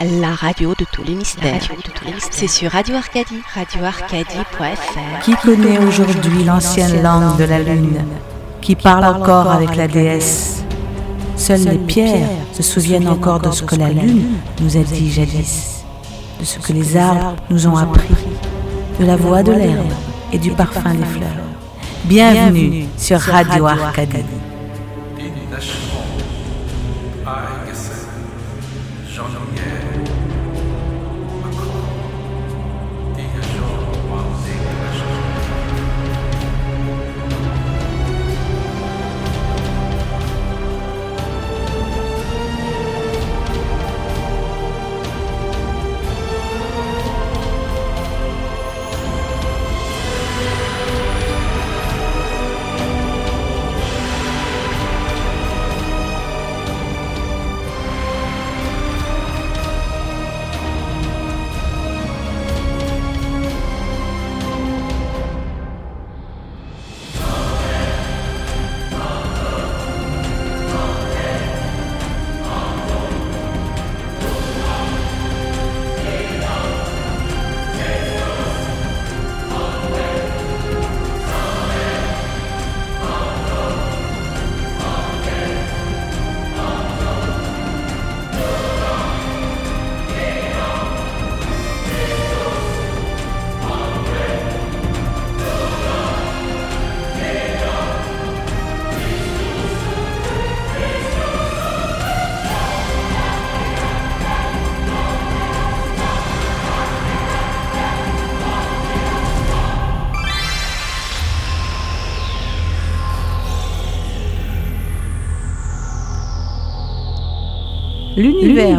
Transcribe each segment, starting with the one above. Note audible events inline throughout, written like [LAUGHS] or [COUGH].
La radio de tous les mystères. C'est sur Radio Arcadie, radioarcadie.fr. Qui connaît aujourd'hui l'ancienne langue de la lune Qui parle encore avec la déesse Seules les pierres se souviennent encore de ce que la lune nous a dit jadis, de ce que les arbres nous ont appris, de la voix de l'herbe et du parfum des fleurs. Bienvenue sur Radio Arcadie.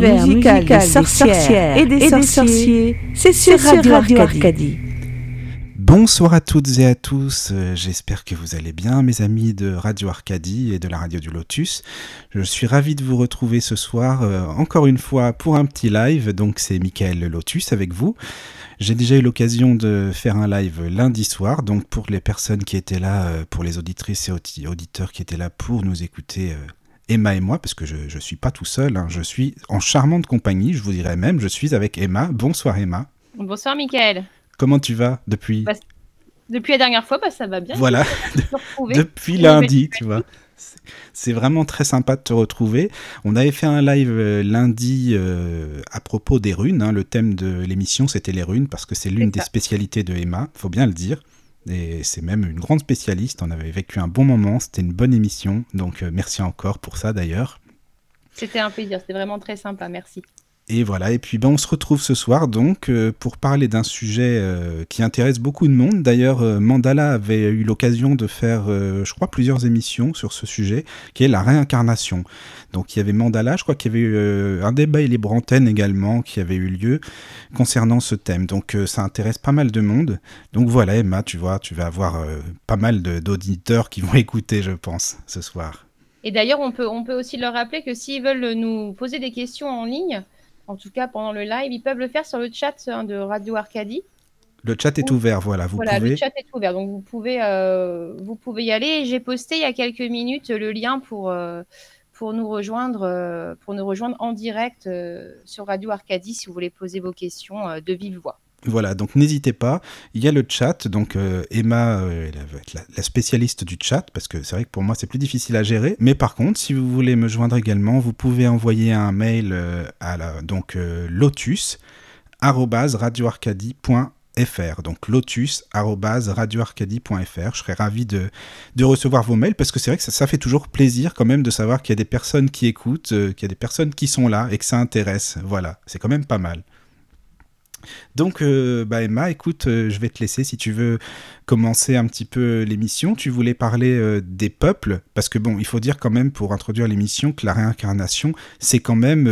L'univers musical, des sorcières et des, sorciers, c'est sur Radio, Arcadie. Bonsoir à toutes et à tous, euh, j'espère que vous allez bien mes amis de Radio Arcadie et de la radio du Lotus. Je suis ravi de vous retrouver ce soir euh, encore une fois pour un petit live, donc c'est Michael Lotus avec vous. J'ai déjà eu l'occasion de faire un live lundi soir, donc pour les personnes qui étaient là, euh, pour les auditrices et auditeurs qui étaient là pour nous écouter Emma et moi, parce que je ne suis pas tout seul, hein. je suis en charmante compagnie, je vous dirais même, je suis avec Emma. Bonsoir Emma. Bonsoir Mickaël. Comment tu vas depuis bah, Depuis la dernière fois, bah, ça va bien. Voilà, [LAUGHS] depuis lundi, tu vois. C'est vraiment très sympa de te retrouver. On avait fait un live euh, lundi euh, à propos des runes. Hein. Le thème de l'émission, c'était les runes, parce que c'est l'une des spécialités de Emma, faut bien le dire. Et c'est même une grande spécialiste. On avait vécu un bon moment. C'était une bonne émission. Donc euh, merci encore pour ça d'ailleurs. C'était un plaisir. C'était vraiment très sympa. Merci. Et voilà, et puis ben, on se retrouve ce soir donc euh, pour parler d'un sujet euh, qui intéresse beaucoup de monde. D'ailleurs, Mandala avait eu l'occasion de faire, je crois, plusieurs émissions sur ce sujet, qui est la réincarnation. Donc il y avait Mandala, je crois qu'il y avait eu euh, un débat et les Brantaines également qui avait eu lieu concernant ce thème. Donc euh, ça intéresse pas mal de monde. Donc voilà Emma, tu vois, tu vas avoir euh, pas mal d'auditeurs qui vont [LAUGHS] écouter, je pense, ce soir. Et d'ailleurs, on peut, on peut aussi leur rappeler que s'ils veulent nous poser des questions en ligne, en tout cas pendant le live, ils peuvent le faire sur le chat hein, de Radio Arcadie. Le chat est ouvert, voilà. Vous voilà, pouvez... le chat est ouvert, donc vous pouvez, vous pouvez y aller. J'ai posté il y a quelques minutes le lien pour, pour nous rejoindre, euh, pour nous rejoindre en direct euh, sur Radio Arcadie si vous voulez poser vos questions euh, de vive voix. Voilà, donc n'hésitez pas. Il y a le chat, donc Emma elle va être la, spécialiste du chat, parce que c'est vrai que pour moi c'est plus difficile à gérer. Mais par contre, si vous voulez me joindre également, vous pouvez envoyer un mail à la, donc lotus fr, donc lotus.radioarcadie.fr. Je serais ravi de, de, recevoir vos mails parce que c'est vrai que ça, fait toujours plaisir quand même de savoir qu'il y a des personnes qui écoutent, euh, qu'il y a des personnes qui sont là et que ça intéresse. Voilà, c'est quand même pas mal. Donc, euh, bah Emma, écoute, euh, je vais te laisser si tu veux commencer un petit peu l'émission. Tu voulais parler euh, des peuples, parce que bon, il faut dire quand même pour introduire l'émission que la réincarnation, c'est quand même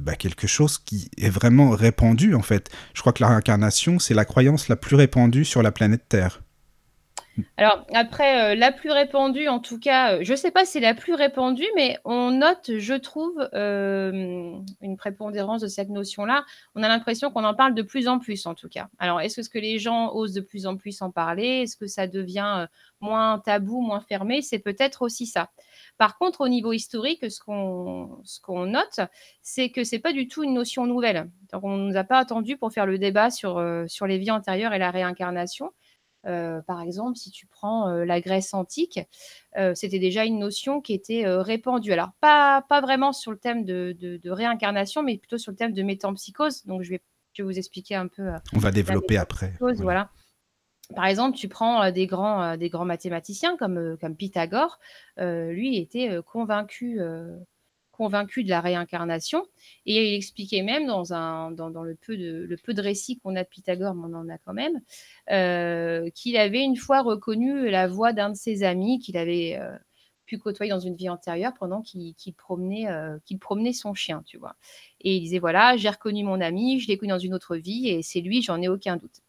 bah, quelque chose qui est vraiment répandu en fait. Je crois que la réincarnation, c'est la croyance la plus répandue sur la planète Terre. Alors après, euh, la plus répandue, en tout cas, euh, je ne sais pas si c'est la plus répandue, mais on note, je trouve, euh, une prépondérance de cette notion-là. On a l'impression qu'on en parle de plus en plus, en tout cas. Alors, est-ce que les gens osent de plus en plus en parler? Est-ce que ça devient moins tabou, moins fermé? C'est peut-être aussi ça. Par contre, au niveau historique, ce qu'on note, c'est que c'est pas du tout une notion nouvelle. Donc, on ne nous a pas attendu pour faire le débat sur les vies antérieures et la réincarnation. Euh, par exemple, si tu prends euh, la Grèce antique, c'était déjà une notion qui était répandue. Alors, pas, pas vraiment sur le thème de, de, réincarnation, mais plutôt sur le thème de métampsychose. Donc, je vais, je vais vous expliquer un peu. On va développer après. Voilà. Par exemple, tu prends des grands, des grands mathématiciens comme, comme Pythagore. lui était convaincu, convaincu de la réincarnation. Et il expliquait même dans, un, dans, le, peu de, le peu de récits qu'on a de Pythagore, mais on en a quand même, qu'il avait une fois reconnu la voix d'un de ses amis qu'il avait pu côtoyer dans une vie antérieure pendant qu'il promenait, qu'il promenait son chien, tu vois. Et il disait, voilà, j'ai reconnu mon ami, je l'ai connu dans une autre vie, et c'est lui, j'en ai aucun doute.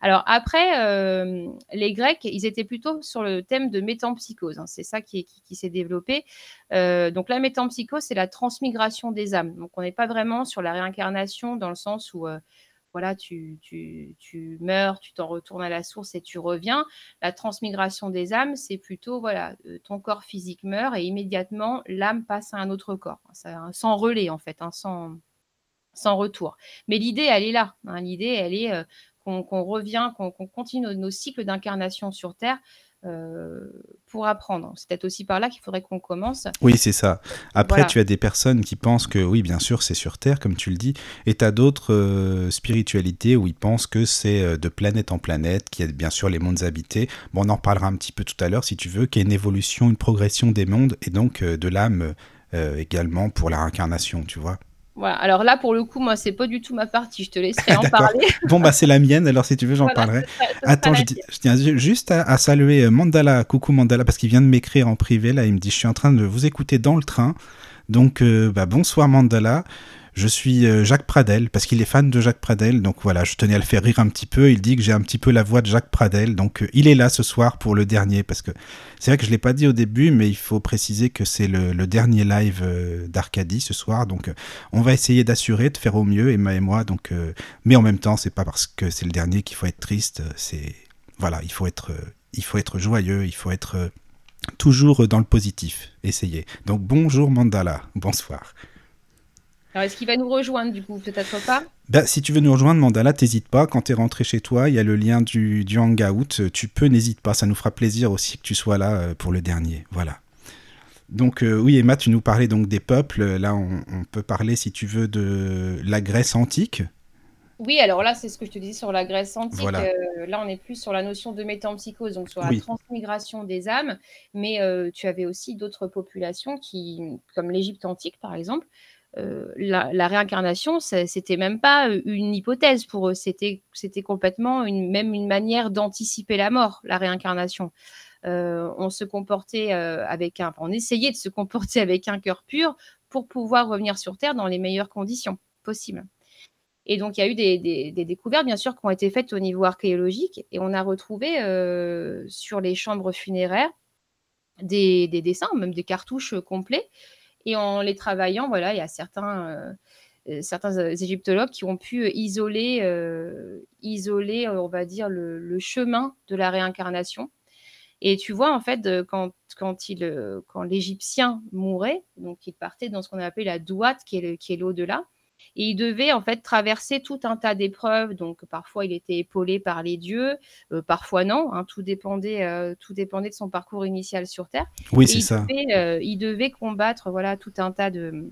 Alors après, euh, les Grecs, ils étaient plutôt sur le thème de métampsychose. Hein. c'est ça qui, s'est développé. Euh, donc la métampsychose, c'est la transmigration des âmes. Donc on n'est pas vraiment sur la réincarnation dans le sens où... Euh, voilà, tu, meurs, tu t'en retournes à la source et tu reviens. La transmigration des âmes, c'est plutôt, voilà, ton corps physique meurt et immédiatement, l'âme passe à un autre corps. sans relais, en fait, hein, sans, sans retour. Mais l'idée, elle est là. Hein. L'idée, elle est qu'on revient, qu'on continue nos, cycles d'incarnation sur Terre. Euh, pour apprendre. C'est peut-être aussi par là qu'il faudrait qu'on commence. Oui, c'est ça. Après, tu as des personnes qui pensent que, oui, bien sûr, c'est sur Terre, comme tu le dis, et tu as d'autres euh, spiritualités où ils pensent que c'est euh, de planète en planète, qu'il y a bien sûr les mondes habités. Bon, on en reparlera un petit peu tout à l'heure, si tu veux, qu'il y a une évolution, une progression des mondes, et donc de l'âme également pour la réincarnation, tu vois. Voilà. Alors là, pour le coup, moi, c'est pas du tout ma partie. Je te laisserai [LAUGHS] en parler. bon, bah, c'est la mienne. Alors, si tu veux, j'en parlerai. Attends, je, tiens juste à, saluer euh, Mandala. Coucou Mandala, parce qu'il vient de m'écrire en privé. Là, il me dit Je suis en train de vous écouter dans le train. Donc, euh, bah, bonsoir Mandala. Je suis euh, Jacques Pradel parce qu'il est fan de Jacques Pradel. Donc voilà, je tenais à le faire rire un petit peu. Il dit que j'ai un petit peu la voix de Jacques Pradel. Donc euh, il est là ce soir pour le dernier parce que c'est vrai que je l'ai pas dit au début, mais il faut préciser que c'est le, dernier live euh, d'Arcadie ce soir. Donc on va essayer d'assurer, de faire au mieux, Emma et moi. Donc, mais en même temps, c'est pas parce que c'est le dernier qu'il faut être triste. C'est voilà, il faut être, il faut être joyeux, il faut être toujours dans le positif. Essayez. Donc bonjour Mandala, bonsoir. Alors, est-ce qu'il va nous rejoindre du coup Peut-être pas bah, Si tu veux nous rejoindre, Mandala, t'hésite pas. Quand tu es rentré chez toi, il y a le lien du, du Hangout. Tu peux, n'hésite pas. Ça nous fera plaisir aussi que tu sois là euh, pour le dernier. Voilà. Donc euh, oui, Emma, tu nous parlais donc des peuples. Là, on, peut parler, si tu veux, de la Grèce antique. Oui, alors là, c'est ce que je te disais sur la Grèce antique. Euh, là, on est plus sur la notion de métampsychose, donc sur la transmigration des âmes. Mais tu avais aussi d'autres populations qui, comme l'Égypte antique, par exemple, euh, la, réincarnation, c'était même pas euh, une hypothèse pour eux, c'était complètement une, même une manière d'anticiper la mort, la réincarnation. Euh, on se comportait avec un, on essayait de se comporter [LAUGHS] avec un cœur pur pour pouvoir revenir sur Terre dans les meilleures conditions possibles. Et donc, il y a eu des, découvertes, bien sûr, qui ont été faites au niveau archéologique, et on a retrouvé sur les chambres funéraires des, dessins, même des cartouches complets, et en les travaillant, voilà, il y a certains, euh, euh, certains euh, égyptologues qui ont pu isoler, isoler on va dire, le, chemin de la réincarnation. Et tu vois, en fait, quand, quand, l'Égyptien mourait, donc il partait dans ce qu'on appelait la douate, qui est l'au-delà, et il devait en fait traverser tout un tas d'épreuves. Donc parfois il était épaulé par les dieux, euh, parfois non. Hein, tout dépendait, euh, tout dépendait de son parcours initial sur Terre. Oui, c'est ça. Euh, il devait combattre voilà tout un tas de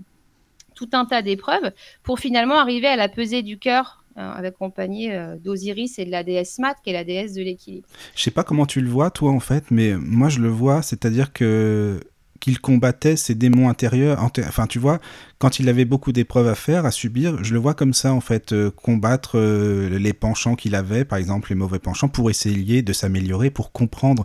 tout un tas d'épreuves pour finalement arriver à la pesée du cœur hein, accompagné d'Osiris et de la déesse Mat, qui est la déesse de l'équilibre. Je sais pas comment tu le vois, toi, en fait, mais moi, je le vois, c'est-à-dire que qu'il combattait ses démons intérieurs. Enfin, tu vois, quand il avait beaucoup d'épreuves à faire, à subir, je le vois comme ça, en fait, euh, combattre euh, les penchants qu'il avait, par exemple les mauvais penchants, pour essayer de s'améliorer, pour comprendre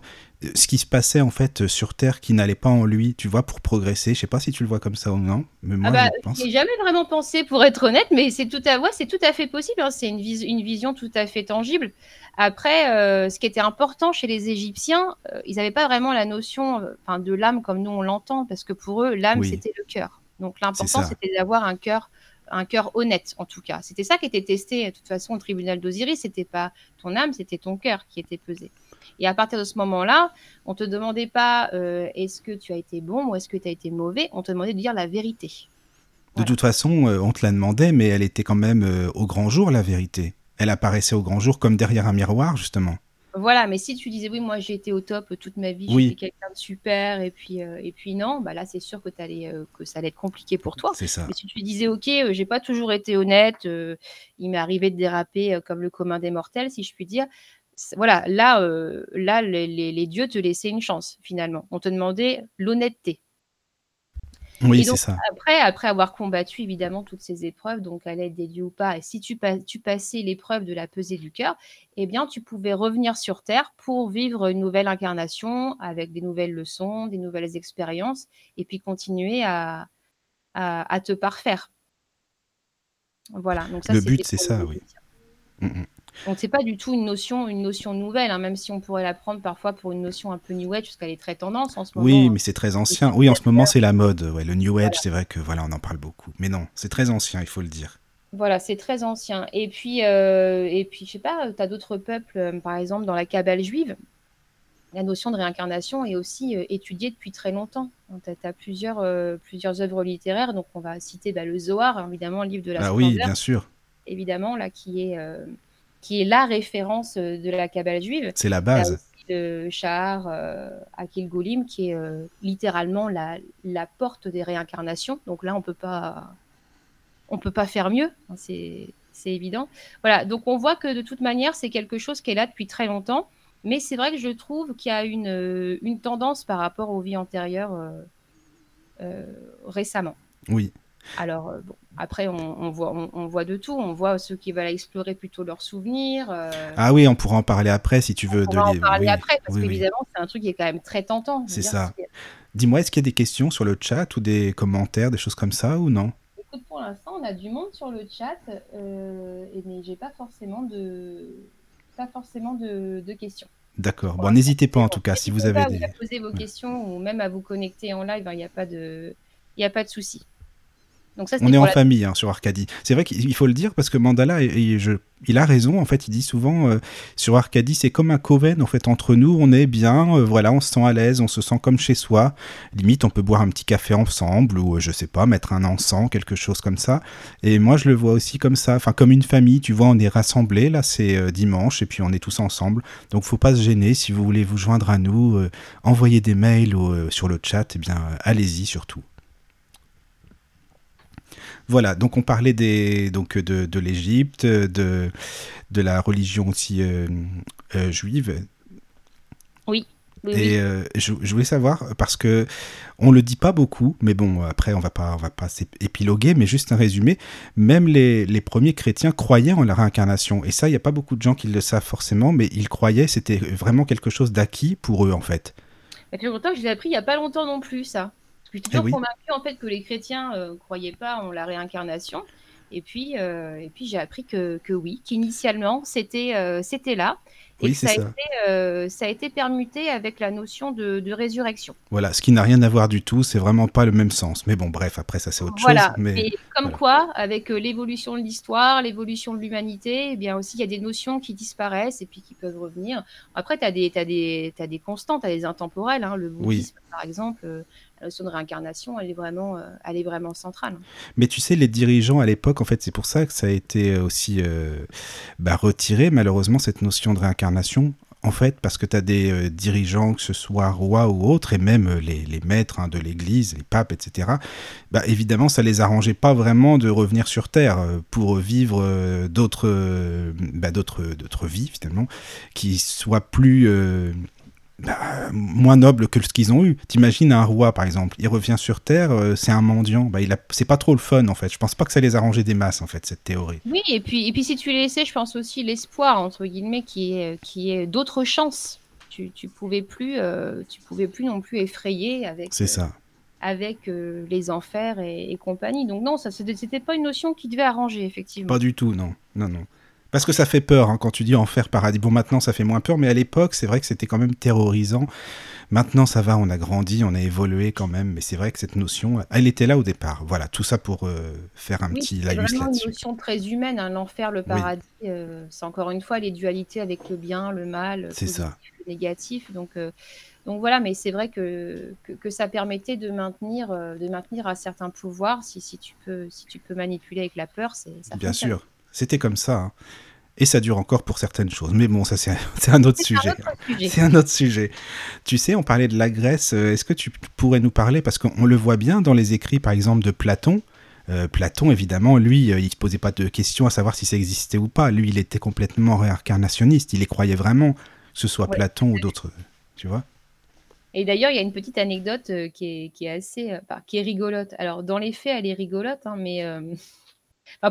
ce qui se passait, en fait, sur Terre qui n'allait pas en lui, tu vois, pour progresser. Je sais pas si tu le vois comme ça ou non, mais moi, ah bah, je jamais vraiment pensé, pour être honnête, mais c'est tout à, c'est tout à fait possible. Hein. C'est une, une vision tout à fait tangible. Après, euh, ce qui était important chez les Égyptiens, euh, ils n'avaient pas vraiment la notion euh, de l'âme comme nous on l'entend, parce que pour eux, l'âme, c'était le cœur. Donc l'important, c'était d'avoir un cœur un cœur honnête, en tout cas. C'était ça qui était testé, de toute façon, au tribunal d'Osiris. C'était pas ton âme, c'était ton cœur qui était pesé. Et à partir de ce moment-là, on te demandait pas euh, est-ce que tu as été bon ou est-ce que tu as été mauvais, on te demandait de dire la vérité. De toute façon, euh, on te la demandait, mais elle était quand même euh, au grand jour, la vérité. Elle apparaissait au grand jour comme derrière un miroir, justement. Voilà, mais si tu disais oui, moi j'ai été au top toute ma vie, Oui. j'étais quelqu'un de super, et puis, euh, et puis non, bah là c'est sûr que, euh, ça allait être compliqué pour toi. C'est ça. Mais si tu disais ok, euh, j'ai pas toujours été honnête, il m'est arrivé de déraper comme le commun des mortels, si je puis dire. Voilà, là, euh, là les, les- les dieux te laissaient une chance finalement. On te demandait l'honnêteté. Oui, c'est ça. après, après avoir combattu évidemment toutes ces épreuves, donc à l'aide des dieux ou pas, et si tu, pas- tu passais l'épreuve de la pesée du cœur, eh bien tu pouvais revenir sur Terre pour vivre une nouvelle incarnation avec des nouvelles leçons, des nouvelles expériences, et puis continuer à, à, à te parfaire. Voilà, donc ça Le but, c'est ça, oui. Donc c'est pas du tout une notion, une notion nouvelle, hein, même si on pourrait la prendre parfois pour une notion un peu new age, parce qu'elle est très tendance en ce moment. Oui, hein. mais c'est très ancien. Oui, en ce moment, c'est la mode. Ouais, le New Age, voilà. c'est vrai que voilà, on en parle beaucoup. Mais non, c'est très ancien, il faut le dire. Voilà, c'est très ancien. Et puis, euh, et puis je sais pas, tu as d'autres peuples, euh, par exemple dans la Kabbale juive, la notion de réincarnation est aussi euh, étudiée depuis très longtemps. Tu as, plusieurs, euh, plusieurs œuvres littéraires, donc on va citer bah, le Zohar, évidemment, le livre de la Ah oui, bien sûr, évidemment, là, qui est, euh, qui est la référence euh, de la Kabbale juive. c'est la base. le Shahar euh, Akil Golim, qui est euh, littéralement la, la porte des réincarnations. Donc là, on peut pas, on peut pas faire mieux, hein, c'est c'est évident. Voilà, donc on voit que de toute manière, c'est quelque chose qui est là depuis très longtemps, mais c'est vrai que je trouve qu'il y a une, une tendance par rapport aux vies antérieures euh, euh, récemment. Oui. Alors, euh, bon, après, on, on voit, on, on voit de tout. On voit ceux qui veulent explorer plutôt leurs souvenirs. euh, Ah oui, on pourra en parler après si tu veux. on de va en parler oui, après, parce oui, oui. qu'évidemment, c'est un truc qui est quand même très tentant. C'est ça. si- Dis-moi, est-ce qu'il y a des questions sur le chat ou des commentaires, des choses comme ça ou non? Écoute, pour l'instant, on a du monde sur le chat, euh, mais j'ai pas forcément de, pas forcément de, de questions. D'accord. Bon, n'hésitez pas en tout cas si vous avez des. à poser vos Ouais. questions ou même à vous connecter en live. hein, Il n'y a pas de, il y a pas de souci. Donc ça, On est en la famille hein, sur Arcadie. C'est vrai qu'il il faut le dire parce que Mandala, et- et je- il a raison. En fait, il dit souvent euh, sur Arcadie, c'est comme un coven. En fait, entre nous, on est bien. euh, voilà, on se sent à l'aise, on se sent comme chez soi. Limite, on peut boire un petit café ensemble ou euh, je sais pas, mettre un encens, quelque chose comme ça. Et moi, je le vois aussi comme ça, enfin comme une famille. Tu vois, on est rassemblés. Là, c'est dimanche et puis on est tous ensemble. Donc, faut pas se gêner. Si vous voulez vous joindre à nous, envoyer des mails ou, sur le chat. Eh bien, allez-y surtout. Voilà, donc on parlait des, donc de, de l'Égypte, de, de la religion aussi euh, euh, juive. Oui, oui, Et euh, je, je voulais savoir, parce que on le dit pas beaucoup, mais bon, après on va pas, on va pas épiloguer, mais juste un résumé. Même les, les premiers chrétiens croyaient en la réincarnation. Et ça, il n'y a pas beaucoup de gens qui le savent forcément, mais ils croyaient, c'était vraiment quelque chose d'acquis pour eux, en fait. Et puis pourtant, je l'ai appris il y a pas longtemps non plus, ça. Que j'étais Eh toujours oui. convaincue en fait que les chrétiens ne croyaient pas en la réincarnation. Et puis, euh, et puis j'ai appris que, que oui, qu'initialement c'était euh, c'était là. Et Oui, que ça a, été, euh, ça a été permuté avec la notion de, de résurrection. Voilà, ce qui n'a rien à voir du tout, c'est vraiment pas le même sens. Mais bon, bref, après ça c'est autre Voilà, chose. Mais mais comme voilà. quoi, avec euh, l'évolution de l'histoire, l'évolution de l'humanité, eh bien aussi il y a des notions qui disparaissent et puis qui peuvent revenir. Après, tu as des, des, t'as des constantes, tu as des intemporels. hein. Le Oui. bouddhisme, par exemple, euh, la notion de réincarnation, elle est vraiment, euh, elle est vraiment centrale. Mais tu sais, les dirigeants à l'époque, en fait, c'est pour ça que ça a été aussi euh, bah, retiré, malheureusement, cette notion de réincarnation. En fait, parce que tu as des euh, dirigeants, que ce soit rois ou autres, et même euh, les, maîtres hein, de l'Église, les papes, etc., bah, évidemment, ça les arrangeait pas vraiment de revenir sur Terre euh, pour vivre euh, d'autres euh, bah, d'autres d'autres vies, finalement, qui soient plus... bah, moins nobles que ce qu'ils ont eu. T'imagines un roi, par exemple, il revient sur Terre, euh, c'est un mendiant. Bah, il a... C'est pas trop le fun, en fait. Je pense pas que ça les arrangeait des masses, en fait, cette théorie. Oui, et puis, et puis si tu laissais, je pense aussi l'espoir, entre guillemets, qui est, qui est d'autres chances. Tu, tu pouvais plus, euh, tu pouvais plus non plus effrayer avec, C'est ça. avec euh, les enfers et, et compagnie. Donc non, ça c'était pas une notion qui devait arranger, effectivement. Pas du tout, non. Non, non. Parce que ça fait peur hein, quand tu dis enfer, paradis. Bon, maintenant, ça fait moins peur, mais à l'époque, c'est vrai que c'était quand même terrorisant. Maintenant, ça va, on a grandi, on a évolué quand même, mais c'est vrai que cette notion, elle était là au départ. Voilà, tout ça pour euh, faire un Oui, petit c'est laïus vraiment une là-dessus. notion très humaine, hein, l'enfer, le paradis. euh, c'est encore une fois les dualités avec le bien, le mal, le C'est ça. le négatif. Donc, donc voilà, mais c'est vrai que, que, ça permettait de maintenir, de maintenir un certain pouvoir. Si, si, tu peux, si tu peux manipuler avec la peur, c'est ça. Bien sûr, c'était comme ça. Hein. Et ça dure encore pour certaines choses. Mais bon, ça, c'est un, [LAUGHS] autre sujet. C'est un autre sujet. Tu sais, on parlait de la Grèce. Euh, est-ce que tu pourrais nous parler? Parce qu'on le voit bien dans les écrits, par exemple, de Platon. Euh, Platon, évidemment, lui, euh, il ne se posait pas de questions à savoir si ça existait ou pas. Lui, il était complètement réincarnationniste. Il y croyait vraiment, que ce soit Platon ou d'autres. Tu vois? Et d'ailleurs, il y a une petite anecdote qui, est, assez, qui est rigolote. Alors, dans les faits, elle est rigolote, hein, mais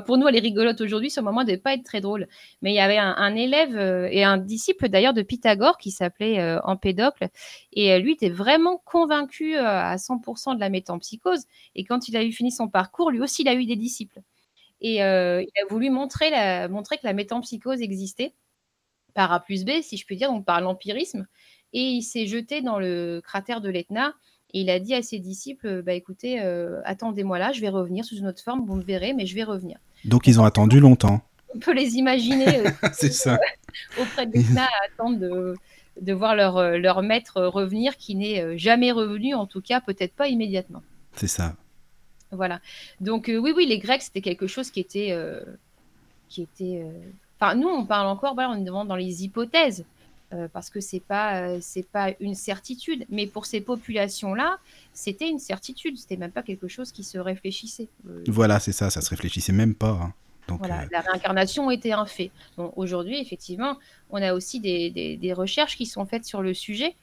pour nous, elle est rigolote aujourd'hui. Ce moment devait pas être très drôle. Mais il y avait un, élève euh, et un disciple d'ailleurs de Pythagore qui s'appelait euh, Empédocle. Et euh, lui était vraiment convaincu à 100% de la métampsychose. Et quand il a eu fini son parcours, lui aussi, il a eu des disciples. Et il a voulu montrer, que la métampsychose existait par A plus B, si je peux dire, donc par l'empirisme. Et il s'est jeté dans le cratère de l'Etna et il a dit à ses disciples, bah écoutez, euh, attendez-moi là, je vais revenir sous une autre forme, vous me verrez, mais je vais revenir. Donc ils ont attendu longtemps. On peut les imaginer. Euh, [LAUGHS] c'est ça. [LAUGHS] auprès de à attendre de, de voir leur, euh, leur maître revenir, qui n'est jamais revenu, en tout cas peut-être pas immédiatement. C'est ça. Voilà. Donc oui, oui, les Grecs, c'était quelque chose qui était... qui était Enfin, nous, on parle encore, voilà, on est dans les hypothèses. Euh, parce que c'est pas euh, c'est pas une certitude, mais pour ces populations-là, c'était une certitude. C'était même pas quelque chose qui se réfléchissait. Euh, voilà, c'est ça, ça se réfléchissait même pas. Hein. Donc, voilà, la réincarnation était un fait. Bon, aujourd'hui, effectivement, on a aussi des, des, recherches qui sont faites sur le sujet.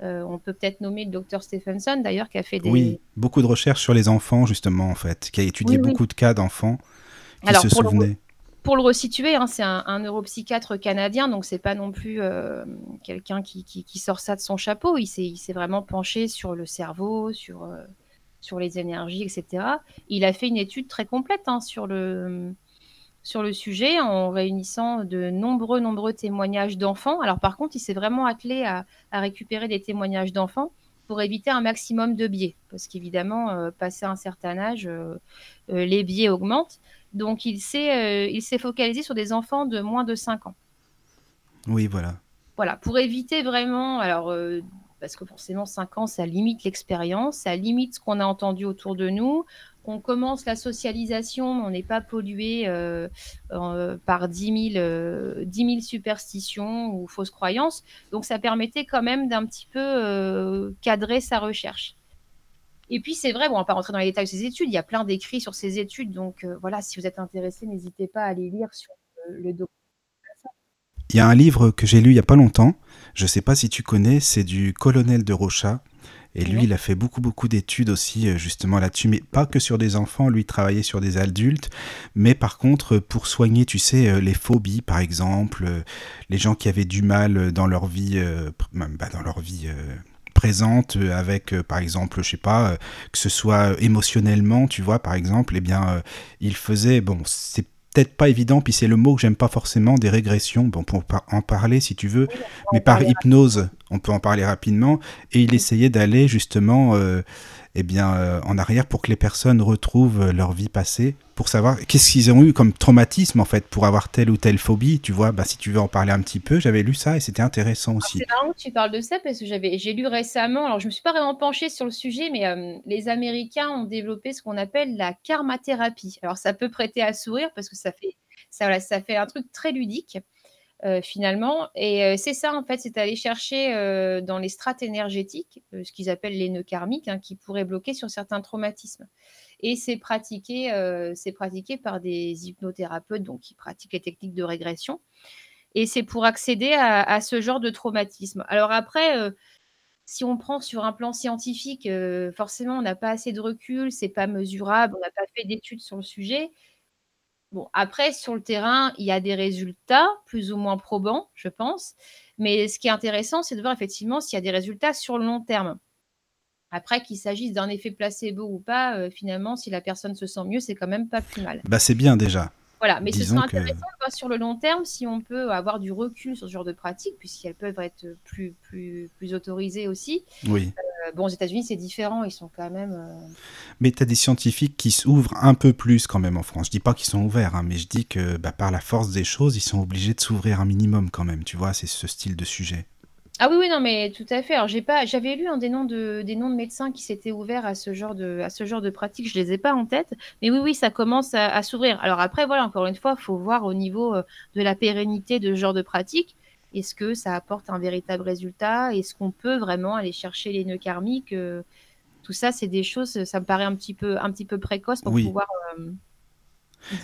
on peut peut-être nommer le docteur Stephenson, d'ailleurs, qui a fait des... Oui, beaucoup de recherches sur les enfants, justement, en fait, qui a étudié beaucoup de cas d'enfants qui se souvenaient pour le resituer, hein, c'est un, neuropsychiatre canadien, donc c'est pas non plus euh, quelqu'un qui, sort ça de son chapeau. Il s'est vraiment penché sur le cerveau, sur, euh, sur les énergies, etc. Il a fait une étude très complète hein, sur, le, sur le sujet en réunissant de nombreux, nombreux témoignages d'enfants. Alors par contre, il s'est vraiment attelé à, récupérer des témoignages d'enfants pour éviter un maximum de biais. Parce qu'évidemment, euh, passé un certain âge, les biais augmentent. Donc il s'est, euh, il s'est focalisé sur des enfants de moins de 5 ans. Oui, voilà. Voilà, pour éviter vraiment, alors, euh, parce que forcément 5 ans, ça limite l'expérience, ça limite ce qu'on a entendu autour de nous. On commence la socialisation, on n'est pas pollué euh, par 10 000, superstitions ou fausses croyances. Donc ça permettait quand même d'un petit peu cadrer sa recherche. Et puis c'est vrai, bon, on va pas rentrer dans les détails de ces études, il y a plein d'écrits sur ces études, donc euh, voilà, si vous êtes intéressé, n'hésitez pas à aller lire sur euh, le document. Il y a un livre que j'ai lu il y a pas longtemps, je ne sais pas si tu connais, c'est du colonel de Rocha. Et lui, il a fait beaucoup, beaucoup d'études aussi, euh, justement, là-dessus, mais pas que sur des enfants, lui, il travaillait sur des adultes, mais par contre, pour soigner, tu sais, les phobies, par exemple, les gens qui avaient du mal dans leur vie, bah, dans leur vie présente euh, avec, euh, par exemple, je sais pas, euh, que ce soit émotionnellement, tu vois, par exemple, eh bien, il faisait, bon, c'est peut-être pas évident, puis c'est le mot que j'aime pas forcément, des régressions. Bon, pour en parler si tu veux, mais par hypnose, on peut en parler rapidement. Et il essayait d'aller justement eh bien, euh, en arrière pour que les personnes retrouvent leur vie passée, pour savoir qu'est-ce qu'ils ont eu comme traumatisme en fait pour avoir telle ou telle phobie. Tu vois, bah, si tu veux en parler un petit peu, j'avais lu ça et c'était intéressant ah, aussi. C'est marrant que tu parles de ça parce que j'avais, j'ai lu récemment, alors je me suis pas vraiment penchée sur le sujet, mais euh, les Américains ont développé ce qu'on appelle la karmathérapie. Alors ça peut prêter à sourire parce que ça fait, ça, ça fait un truc très ludique. Euh, finalement. Et euh, c'est ça, en fait, c'est aller chercher euh, dans les strates énergétiques, ce qu'ils appellent les nœuds karmiques, hein, qui pourraient bloquer sur certains traumatismes. Et c'est pratiqué, pratiqué par des hypnothérapeutes, donc qui pratiquent les techniques de régression. Et c'est pour accéder à, ce genre de traumatisme. Alors après, si on prend sur un plan scientifique, forcément, on n'a pas assez de recul, c'est pas mesurable, on n'a pas fait d'études sur le sujet. Bon, après, sur le terrain, il y a des résultats plus ou moins probants, je pense. Mais ce qui est intéressant, c'est de voir effectivement s'il y a des résultats sur le long terme. Après, qu'il s'agisse d'un effet placebo ou pas, euh, finalement, si la personne se sent mieux, c'est quand même pas plus mal. Bah, c'est bien déjà. Voilà, mais ce serait intéressant de voir sur le long terme si on peut avoir du recul sur ce genre de pratiques, puisqu'elles peuvent être plus, plus, plus autorisées aussi. Oui. Euh, bon, aux États-Unis, c'est différent, ils sont quand même. Euh, mais tu as des scientifiques qui s'ouvrent un peu plus quand même en France. Je dis pas qu'ils sont ouverts, hein, mais je dis que bah, par la force des choses, ils sont obligés de s'ouvrir un minimum quand même. Tu vois, c'est ce style de sujet. Ah oui, oui, non, mais tout à fait. Alors, j'ai pas, j'avais lu des noms de, des noms de médecins qui s'étaient ouverts à ce genre de, à ce genre de pratique. Je les ai pas en tête, mais oui, oui, ça commence à, à s'ouvrir. Alors après, voilà, encore une fois, faut voir au niveau euh, de la pérennité de ce genre de pratique. Est-ce que ça apporte un véritable résultat? Est-ce qu'on peut vraiment aller chercher les nœuds karmiques? Euh, tout ça, c'est des choses, ça me paraît un petit peu, un petit peu précoce pour Oui. pouvoir euh,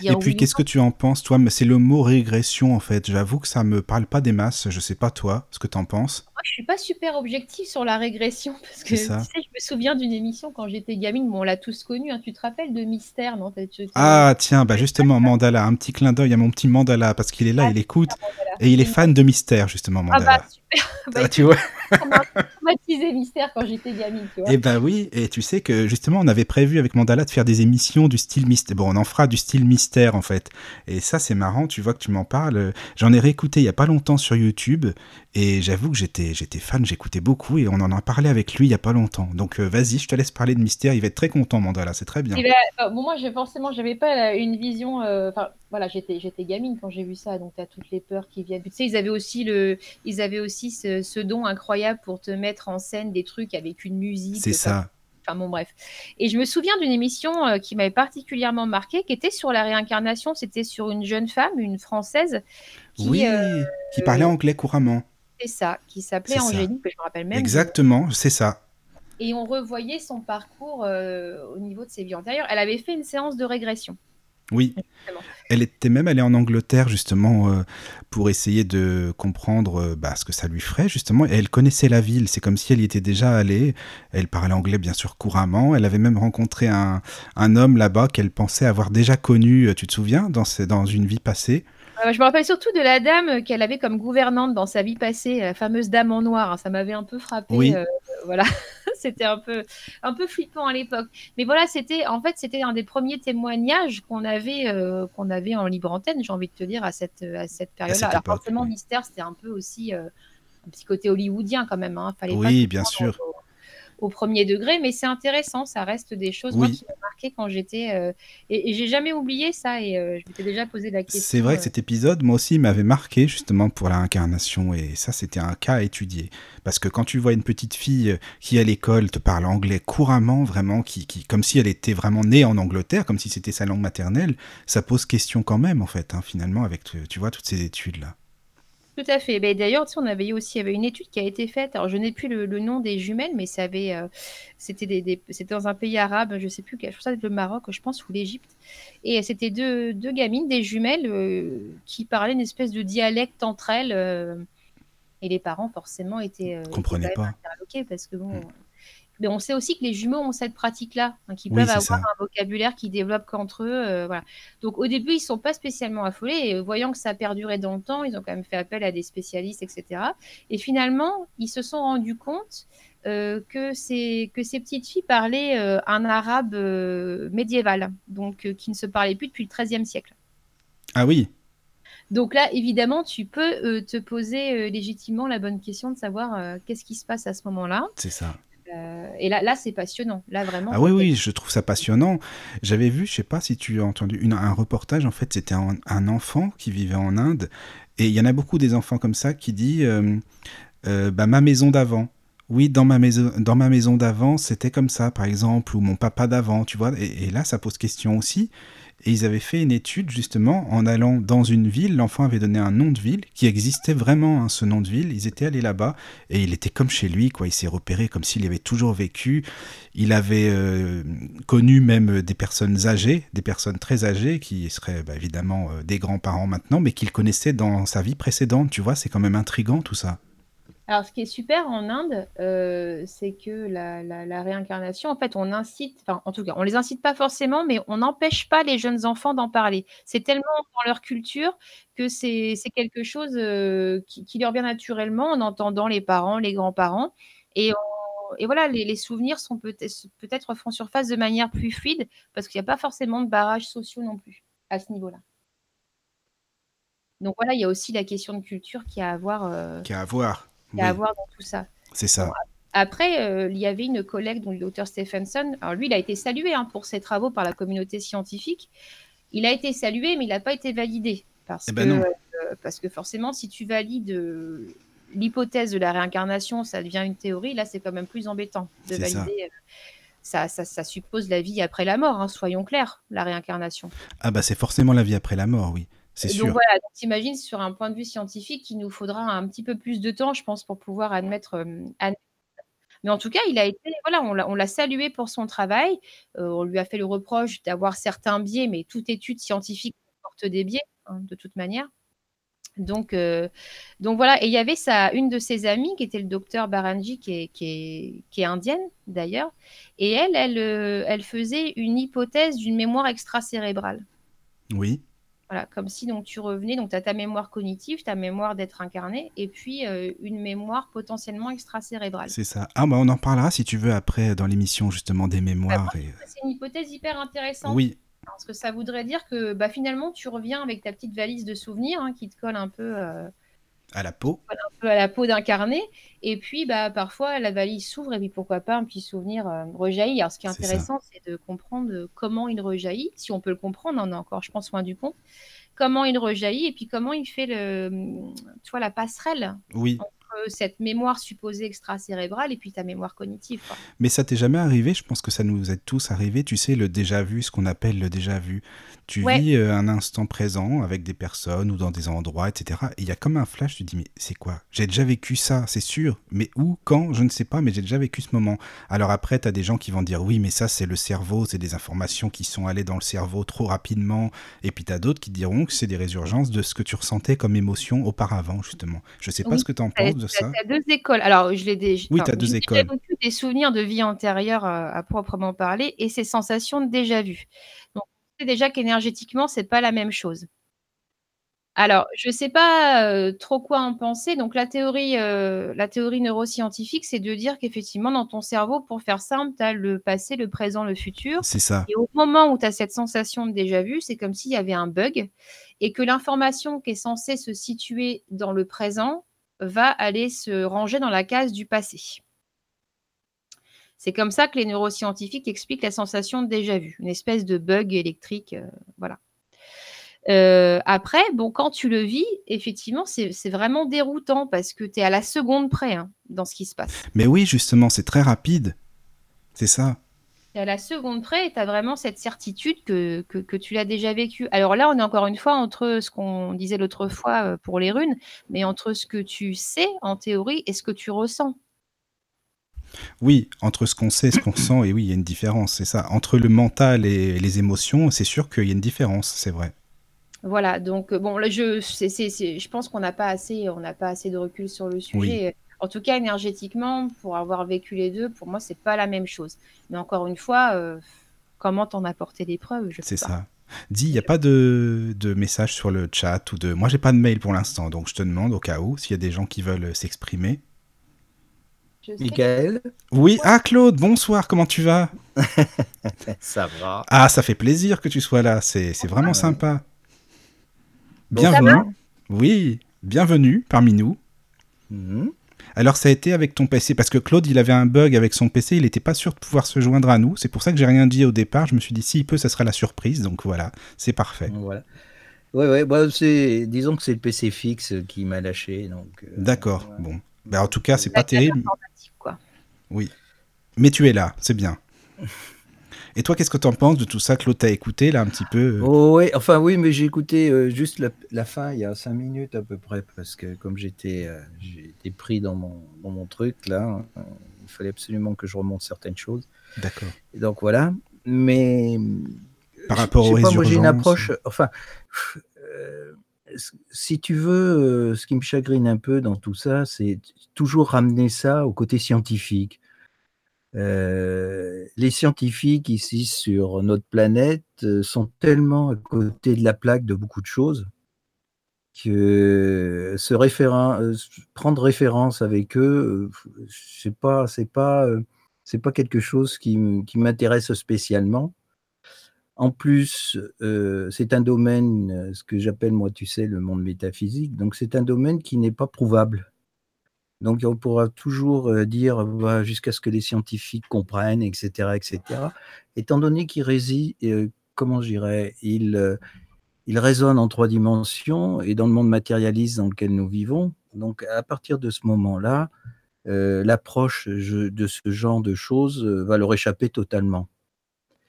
Et puis, oui qu'est-ce que tu en penses, toi? C'est le mot régression, en fait. J'avoue que ça me parle pas des masses. Je sais pas, toi, ce que t'en penses. Je suis pas super objective sur la régression [LAUGHS] parce que tu sais, je me souviens d'une émission quand j'étais gamine, bon, on l'a tous connue, hein, tu te rappelles de Mystère, non? Tu- Ah, tiens, bah justement, Mandala, un petit clin d'œil à mon petit Mandala, parce qu'il est là, Ah, il écoute, et il est fan de mystère, justement, Ah bah Mandala. super, [LAUGHS] bah, Ah, tu vois? m'a traumatisé Mystère quand j'étais gamine, tu vois. Eh ben oui, et tu sais que justement, on avait prévu avec Mandala de faire des émissions du style mystère. Bon, on en fera du style mystère en fait. Et ça, c'est marrant, tu vois que tu m'en parles. J'en ai réécouté il y a pas longtemps sur YouTube, et j'avoue que j'étais, j'étais fan, j'écoutais beaucoup, et on en a parlé avec lui il y a pas longtemps. Donc euh, vas-y, je te laisse parler de mystère, il va être très content, Mandala, c'est très bien. Et euh, bon, moi, j'ai forcément, j'avais pas une vision. euh, Enfin, voilà, j'étais, j'étais gamine quand j'ai vu ça, donc t'as toutes les peurs qui viennent. Puis, tu sais, ils avaient aussi le, ils avaient aussi ce, ce don incroyable pour te mettre en scène des trucs avec une musique. C'est ça. Enfin bon, bref. Et je me souviens d'une émission euh, qui m'avait particulièrement marquée, qui était sur la réincarnation. C'était sur une jeune femme, une française, qui Oui, euh, qui parlait anglais couramment. Fait ça, qui s'appelait. Angélique, que je me rappelle même. Exactement, c'est ça. Et on revoyait son parcours euh, au niveau de ses vies antérieures. Elle avait fait une séance de régression. Oui. Exactement. Elle était même allée en Angleterre justement euh, pour essayer de comprendre euh, bah, ce que ça lui ferait justement. Et elle connaissait la ville, c'est comme si elle y était déjà allée. Elle parlait anglais bien sûr couramment. Elle avait même rencontré un, un homme là-bas qu'elle pensait avoir déjà connu, tu te souviens, dans, ses- dans une vie passée? Euh, je me rappelle surtout de la dame qu'elle avait comme gouvernante dans sa vie passée, la fameuse dame en noir. Ça m'avait un peu frappé. Oui. euh, voilà, [LAUGHS] c'était un peu, un peu flippant à l'époque. Mais voilà, c'était, en fait, c'était un des premiers témoignages qu'on avait, euh, qu'on avait en libre antenne, j'ai envie de te dire, à cette, à cette période-là. Alors forcément, oui. Mystère, c'était un peu aussi euh, un petit côté hollywoodien quand même. Hein. Fallait Oui, bien sûr. Au, au premier degré, mais c'est intéressant. Ça reste des choses moi, qui m'ont marqué quand j'étais. euh, et et j'ai jamais oublié ça. Et euh, je m'étais déjà posé la question. C'est vrai que euh, cet épisode, moi aussi, m'avait marqué justement pour la incarnation. Et ça, c'était un cas à étudier. Parce que quand tu vois une petite fille qui à l'école te parle anglais couramment, vraiment, qui, qui, comme si elle était vraiment née en Angleterre, comme si c'était sa langue maternelle, ça pose question quand même, en fait, hein, finalement, avec, tu tu vois, toutes ces études-là. Tout à fait. Ben, D'ailleurs, tu sais, on avait eu aussi il y avait une étude qui a été faite. Alors, je n'ai plus le, le nom des jumelles, mais ça avait, euh, c'était des, dans un pays arabe, je sais plus, je pense que c'était le Maroc, je pense, ou l'Égypte. Et c'était deux, deux gamines, des jumelles, euh, qui parlaient une espèce de dialecte entre elles. euh, et les parents, forcément, étaient, étaient Comprenaient pas. interloqués parce que bon. Mm. Mais on sait aussi que les jumeaux ont cette pratique-là, hein, qu'ils Oui, peuvent avoir ça. un vocabulaire qu'ils développent qu'entre eux. euh, voilà. Donc au début, ils sont pas spécialement affolés, et euh, voyant que ça perdurait dans le temps, ils ont quand même fait appel à des spécialistes, etc. Et finalement, ils se sont rendus compte euh, que, ces, que ces petites filles parlaient euh, un arabe médiéval, donc qui ne se parlait plus depuis le XIIIe siècle. Ah oui, Donc là, évidemment, tu peux euh, te poser euh, légitimement la bonne question de savoir euh, qu'est-ce qui se passe à ce moment-là. c'est ça. Euh, et là, là c'est passionnant. Là, vraiment. Ah oui, oui, je trouve ça passionnant. J'avais vu, je sais pas si tu as entendu, une- un reportage, en fait, c'était un, un enfant qui vivait en Inde, et il y en a beaucoup des enfants comme ça qui dit euh, euh, bah, ma maison d'avant. Oui, dans ma maison, dans ma maison d'avant, c'était comme ça, par exemple, ou mon papa d'avant, tu vois. Et, et là, ça pose question aussi. Et ils avaient fait une étude, justement, en allant dans une ville, l'enfant avait donné un nom de ville qui existait vraiment, hein, ce nom de ville. Ils étaient allés là-bas et il était comme chez lui, quoi. Il s'est repéré comme s'il avait toujours vécu. Il avait euh, connu même des personnes âgées, des personnes très âgées, qui seraient bah, évidemment euh, des grands-parents maintenant, mais qu'il connaissait dans sa vie précédente. Tu vois, c'est quand même intrigant tout ça. Alors, ce qui est super en Inde, euh, c'est que la, réincarnation, en fait, on incite, enfin, en tout cas, on les incite pas forcément, mais on n'empêche pas les jeunes enfants d'en parler. C'est tellement dans leur culture que c'est quelque chose euh, qui, leur vient naturellement en entendant les parents, les grands-parents. Et, voilà, les, souvenirs sont peut-être peut-être font surface de manière plus fluide parce qu'il n'y a pas forcément de barrages sociaux non plus à ce niveau-là. Donc voilà, il y a aussi la question de culture qui a à voir, euh, Qui a à voir. Oui, à voir dans tout ça. c'est ça. Après, euh, il y avait une collègue, dont l'auteur Stephenson. Alors lui, il a été salué hein, pour ses travaux par la communauté scientifique. Il a été salué, mais il n'a pas été validé. Parce, Eh que, ben non. euh, parce que forcément, si tu valides euh, l'hypothèse de la réincarnation, ça devient une théorie, là, c'est quand même plus embêtant de ça. valider. Ça, ça, ça suppose la vie après la mort, hein, soyons clairs, la réincarnation. Ah bah c'est forcément la vie après la mort, oui, c'est Donc sûr. voilà, donc t'imagines sur un point de vue scientifique, il nous faudra un petit peu plus de temps, je pense, pour pouvoir admettre. euh, admettre. Mais en tout cas, il a été, voilà, on l'a salué pour son travail. Euh, on lui a fait le reproche d'avoir certains biais, mais toute étude scientifique porte des biais, hein, de toute manière. Donc, euh, donc voilà, et il y avait sa, une de ses amies qui était le docteur Baranji, qui est, qui est, qui est indienne d'ailleurs, et elle, elle, elle faisait une hypothèse d'une mémoire extracérébrale. Oui, Voilà, comme si donc tu revenais, donc tu as ta mémoire cognitive, ta mémoire d'être incarné, et puis euh, une mémoire potentiellement extracérébrale. c'est ça. Ah bah on en parlera si tu veux après dans l'émission justement des Bah, mémoires moi, et... C'est une hypothèse hyper intéressante, Oui, parce que ça voudrait dire que bah, finalement tu reviens avec ta petite valise de souvenirs hein, qui te colle un peu, euh, à la peau. un peu à la peau d'incarné, et puis bah, parfois la valise s'ouvre, et puis pourquoi pas un petit souvenir euh, rejaillit. Alors ce qui est intéressant, c'est de comprendre comment il rejaillit, si on peut le comprendre, on est encore, je pense, loin du compte, comment il rejaillit, et puis comment il fait le, tu vois, la passerelle Oui, entre cette mémoire supposée extracérébrale et puis ta mémoire cognitive. quoi. mais ça t'est jamais arrivé, je pense que ça nous est tous arrivé, tu sais, le déjà vu, ce qu'on appelle le déjà vu. Tu Ouais. vis euh, un instant présent avec des personnes ou dans des endroits, etc. Et il y a comme un flash, tu te dis, mais c'est quoi? J'ai déjà vécu ça, c'est sûr, mais où, quand, je ne sais pas, mais j'ai déjà vécu ce moment. Alors après, tu as des gens qui vont dire, oui, mais ça, c'est le cerveau, c'est des informations qui sont allées dans le cerveau trop rapidement. Et puis tu as d'autres qui diront que c'est des résurgences de ce que tu ressentais comme émotion auparavant, justement. Je sais pas Oui, ce que tu en penses de ça. t'as deux écoles. Alors, je l'ai dé- Oui, enfin, t'as deux écoles. déjà des souvenirs de vie antérieure euh, à proprement parler et ces sensations de déjà vu. Donc, on sait déjà qu'énergétiquement, c'est pas la même chose. Alors, je sais pas euh, trop quoi en penser. Donc, la théorie, euh, la théorie neuroscientifique, c'est de dire qu'effectivement, dans ton cerveau, pour faire simple, tu as le passé, le présent, le futur. C'est ça. Et au moment où tu as cette sensation de déjà vu, c'est comme s'il y avait un bug et que l'information qui est censée se situer dans le présent va aller se ranger dans la case du passé. C'est comme ça que les neuroscientifiques expliquent la sensation de déjà vu, une espèce de bug électrique. euh, voilà. Euh, après, bon, quand tu le vis, effectivement, c'est vraiment déroutant parce que tu es à la seconde près hein, dans ce qui se passe. Mais oui, justement, c'est très rapide. C'est ça. Et à la seconde près, tu as vraiment cette certitude que, que, que tu l'as déjà vécu. Alors là, on est encore une fois entre ce qu'on disait l'autre fois euh, pour les runes, mais entre ce que tu sais en théorie et ce que tu ressens. Oui, entre ce qu'on sait et ce qu'on sent, et oui, il y a une différence, c'est ça. Entre le mental et les émotions, c'est sûr qu'il y a une différence, c'est vrai. Voilà, donc euh, bon, là, je, je pense qu'on n'a pas, assez- on n'a pas assez de recul sur le sujet. En tout cas, énergétiquement, pour avoir vécu les deux, pour moi, c'est pas la même chose. Mais encore une fois, euh, comment t'en apporter des preuves C'est ça. Dis, il n'y a pas de, de message sur le chat ou de... Moi, j'ai pas de mail pour l'instant, donc je te demande au cas où, s'il y a des gens qui veulent s'exprimer. Michael, Oui, ah Claude, bonsoir, comment tu vas? [LAUGHS] Ça va. Ah, ça fait plaisir que tu sois là, c'est c'est vraiment Ouais. sympa. Bon, Bienvenue. ça va? Oui, bienvenue parmi nous. Mhm. Alors ça a été avec ton PC parce que Claude il avait un bug avec son PC, il n'était pas sûr de pouvoir se joindre à nous. C'est pour ça que j'ai rien dit au départ. Je me suis dit s'il peut, ça sera la surprise. Donc voilà, c'est parfait. Voilà. Ouais, ouais, bah, c'est, disons que c'est le PC fixe qui m'a lâché. Donc, euh, D'accord. Bon, Ben, en tout cas c'est pas terrible. Oui, mais tu es là, c'est bien. Et toi, qu'est-ce que tu en penses de tout ça, Claude T'as écouté là un petit peu euh, Oh, ouais, enfin oui, mais j'ai écouté euh, juste la, la fin il y a cinq minutes à peu près, parce que comme j'étais euh, pris dans mon, dans mon truc là, euh, il fallait absolument que je remonte certaines choses. D'accord. Et donc voilà. Mais Par rapport aux moi j'ai une approche. Enfin, si tu veux, ce qui me chagrine un peu dans tout ça, c'est toujours ramener ça au côté scientifique. Euh, les scientifiques ici sur notre planète euh, sont tellement à côté de la plaque de beaucoup de choses que se euh, prendre référence avec eux, c'est pas, pas, pas quelque chose qui, m'intéresse spécialement. En plus, c'est un domaine, ce que j'appelle moi, tu sais, le monde métaphysique. Donc, c'est un domaine qui n'est pas prouvable. Donc, on pourra toujours dire bah, jusqu'à ce que les scientifiques comprennent, etc., etc. Étant donné qu'il réside, euh, comment je dirais, il, euh, il résonne en trois dimensions et dans le monde matérialiste dans lequel nous vivons, Donc à partir de ce moment-là, euh, l'approche de ce genre de choses va leur échapper totalement.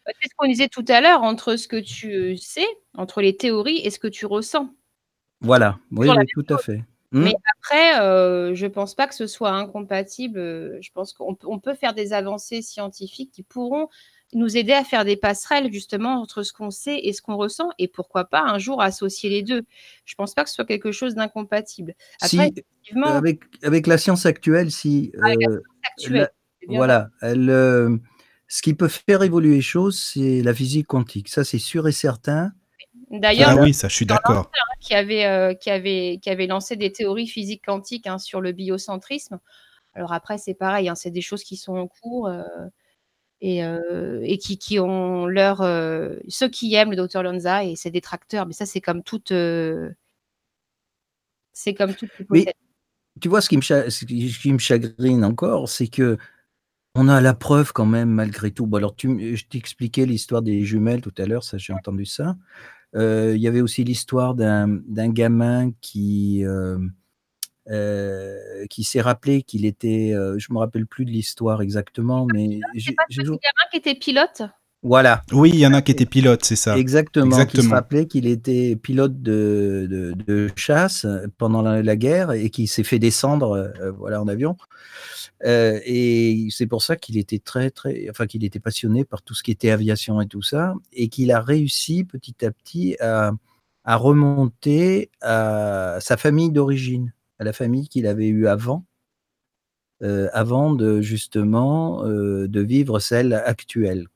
Bah, c'est ce qu'on disait tout à l'heure, entre ce que tu sais, entre les théories et ce que tu ressens. Voilà, oui, tout à fait. Mais mmh. après, euh, je ne pense pas que ce soit incompatible. Je pense qu'on peut faire des avancées scientifiques qui pourront nous aider à faire des passerelles justement entre ce qu'on sait et ce qu'on ressent et pourquoi pas un jour associer les deux. Je pense pas que ce soit quelque chose d'incompatible. avec, avec la science actuelle, si euh, voilà, elle, euh, ce qui peut faire évoluer les choses, c'est la physique quantique. Ça, c'est sûr et certain. D'ailleurs, ah oui, ça, je suis d'accord. Qui avait, euh, qui avait, qui avait lancé des théories physiques quantiques hein, sur le biocentrisme. Alors après, c'est pareil, hein, c'est des choses qui sont en cours et, qui, qui, ont leur. ceux qui aiment le docteur Lanza et ses détracteurs, mais ça, c'est comme toute. c'est comme toute tu vois, ce qui, me ce qui me chagrine encore, c'est que on a la preuve quand même, malgré tout. Bon, alors, tu, je t'expliquais l'histoire des jumelles tout à l'heure, ça, j'ai entendu ça. Il y avait aussi l'histoire d'un gamin qui. Euh, qui s'est rappelé qu'il était, euh, je me rappelle plus de l'histoire exactement, mais j'ai pas ce gamin qui était pilote? Voilà. Oui, il y en a qui étaient pilotes, c'est ça. Exactement. Exactement. Qui se rappelait qu'il était pilote de, de, chasse pendant la, guerre et qui s'est fait descendre, euh, voilà, en avion. et c'est pour ça qu'il était très, très, enfin, qu'il était passionné par tout ce qui était aviation et tout ça, et qu'il a réussi petit à petit à, à remonter à sa famille d'origine à la famille qu'il avait eue avant, euh, avant de justement euh, de vivre celle actuelle.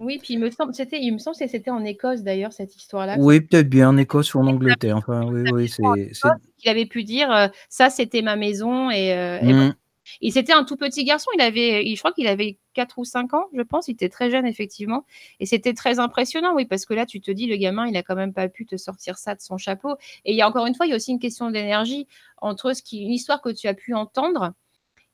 Oui, puis il me semble, c'était, il me semble que c'était en Écosse d'ailleurs cette histoire-là. Oui, peut-être bien en Écosse ou en Angleterre. Enfin, oui, oui, c'est. Il avait pu dire, euh, ça c'était ma maison et, mmh. Et c'était un tout petit garçon. Il avait, je crois qu'il avait 4 ou 5 ans, je pense. Il était très jeune, effectivement. Et c'était très impressionnant, oui, parce que là, tu te dis, le gamin, il a quand même pas pu te sortir ça de son chapeau. Et il y a encore une fois, il y a aussi une question d'énergie entre ce qui, une histoire que tu as pu entendre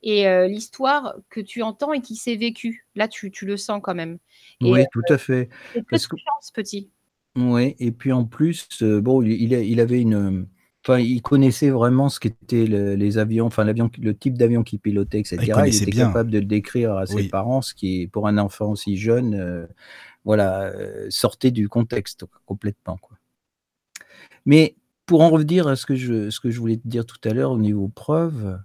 et euh, l'histoire que tu entends et qui s'est vécue. Là, tu, tu, le sens quand même. oui, tout à fait. Parce que... chance, petit. Oui, et puis en plus, euh, bon, il, il avait une Enfin, il connaissait vraiment ce qu'étaient les avions, enfin l'avion, le type d'avion qu'il pilotait, etc. Ah, il, était capable de le décrire à ses parents, ce qui, pour un enfant aussi jeune, euh, voilà, euh, sortait du contexte complètement. Quoi. Mais pour en revenir à ce que je, ce que je voulais te dire tout à l'heure au niveau preuve,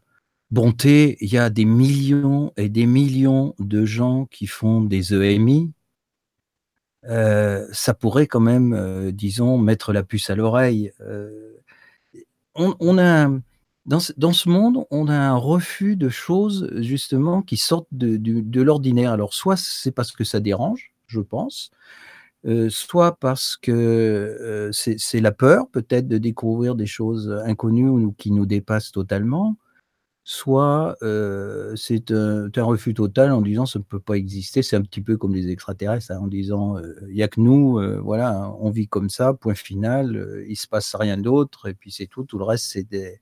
bonté, il y a des millions et des millions de gens qui font des EMI. Euh, ça pourrait quand même, disons, mettre la puce à l'oreille a dans, ce monde, on a un refus de choses justement qui sortent de, l'ordinaire. Alors soit c'est parce que ça dérange, je pense, euh, soit parce que euh, c'est la peur peut-être de découvrir des choses inconnues qui nous dépassent totalement, soit c'est un, refus total en disant ça ne peut pas exister. C'est un petit peu comme les extraterrestres, hein, en disant il n'y a que nous, voilà, on vit comme ça, point final, il se passe rien d'autre, et puis c'est tout. Tout le reste, c'est des,